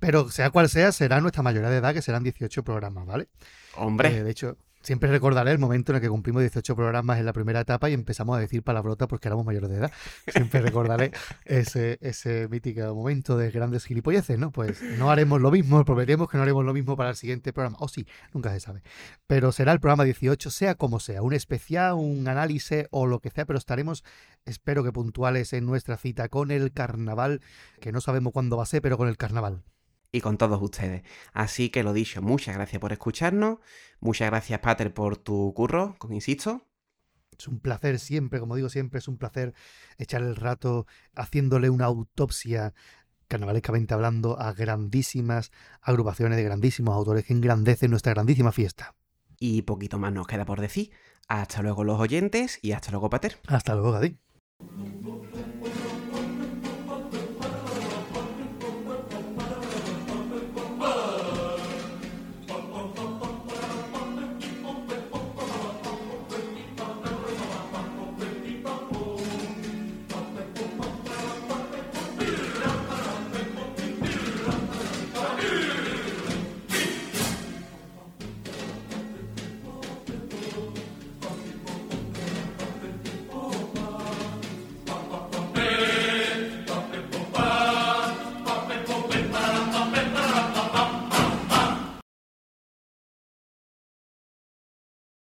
Pero sea cual sea, será nuestra mayoría de edad, que serán 18 programas, ¿vale? Hombre. Eh, de hecho, Siempre recordaré el momento en el que cumplimos 18 programas en la primera etapa y empezamos a decir palabrotas porque éramos mayores de edad. Siempre recordaré ese, ese mítico momento de grandes gilipolleces, ¿no? Pues no haremos lo mismo, prometemos que no haremos lo mismo para el siguiente programa. O sí, nunca se sabe. Pero será el programa 18, sea como sea, un especial, un análisis o lo que sea, pero estaremos, espero que puntuales en nuestra cita con el carnaval, que no sabemos cuándo va a ser, pero con el carnaval y con todos ustedes. Así que lo dicho, muchas gracias por escucharnos, muchas gracias Pater por tu curro, con insisto. Es un placer siempre, como digo siempre, es un placer echar el rato haciéndole una autopsia carnavalescamente hablando a grandísimas agrupaciones de grandísimos autores que engrandecen nuestra grandísima fiesta. Y poquito más nos queda por decir. Hasta luego los oyentes y hasta luego Pater. Hasta luego Gadi.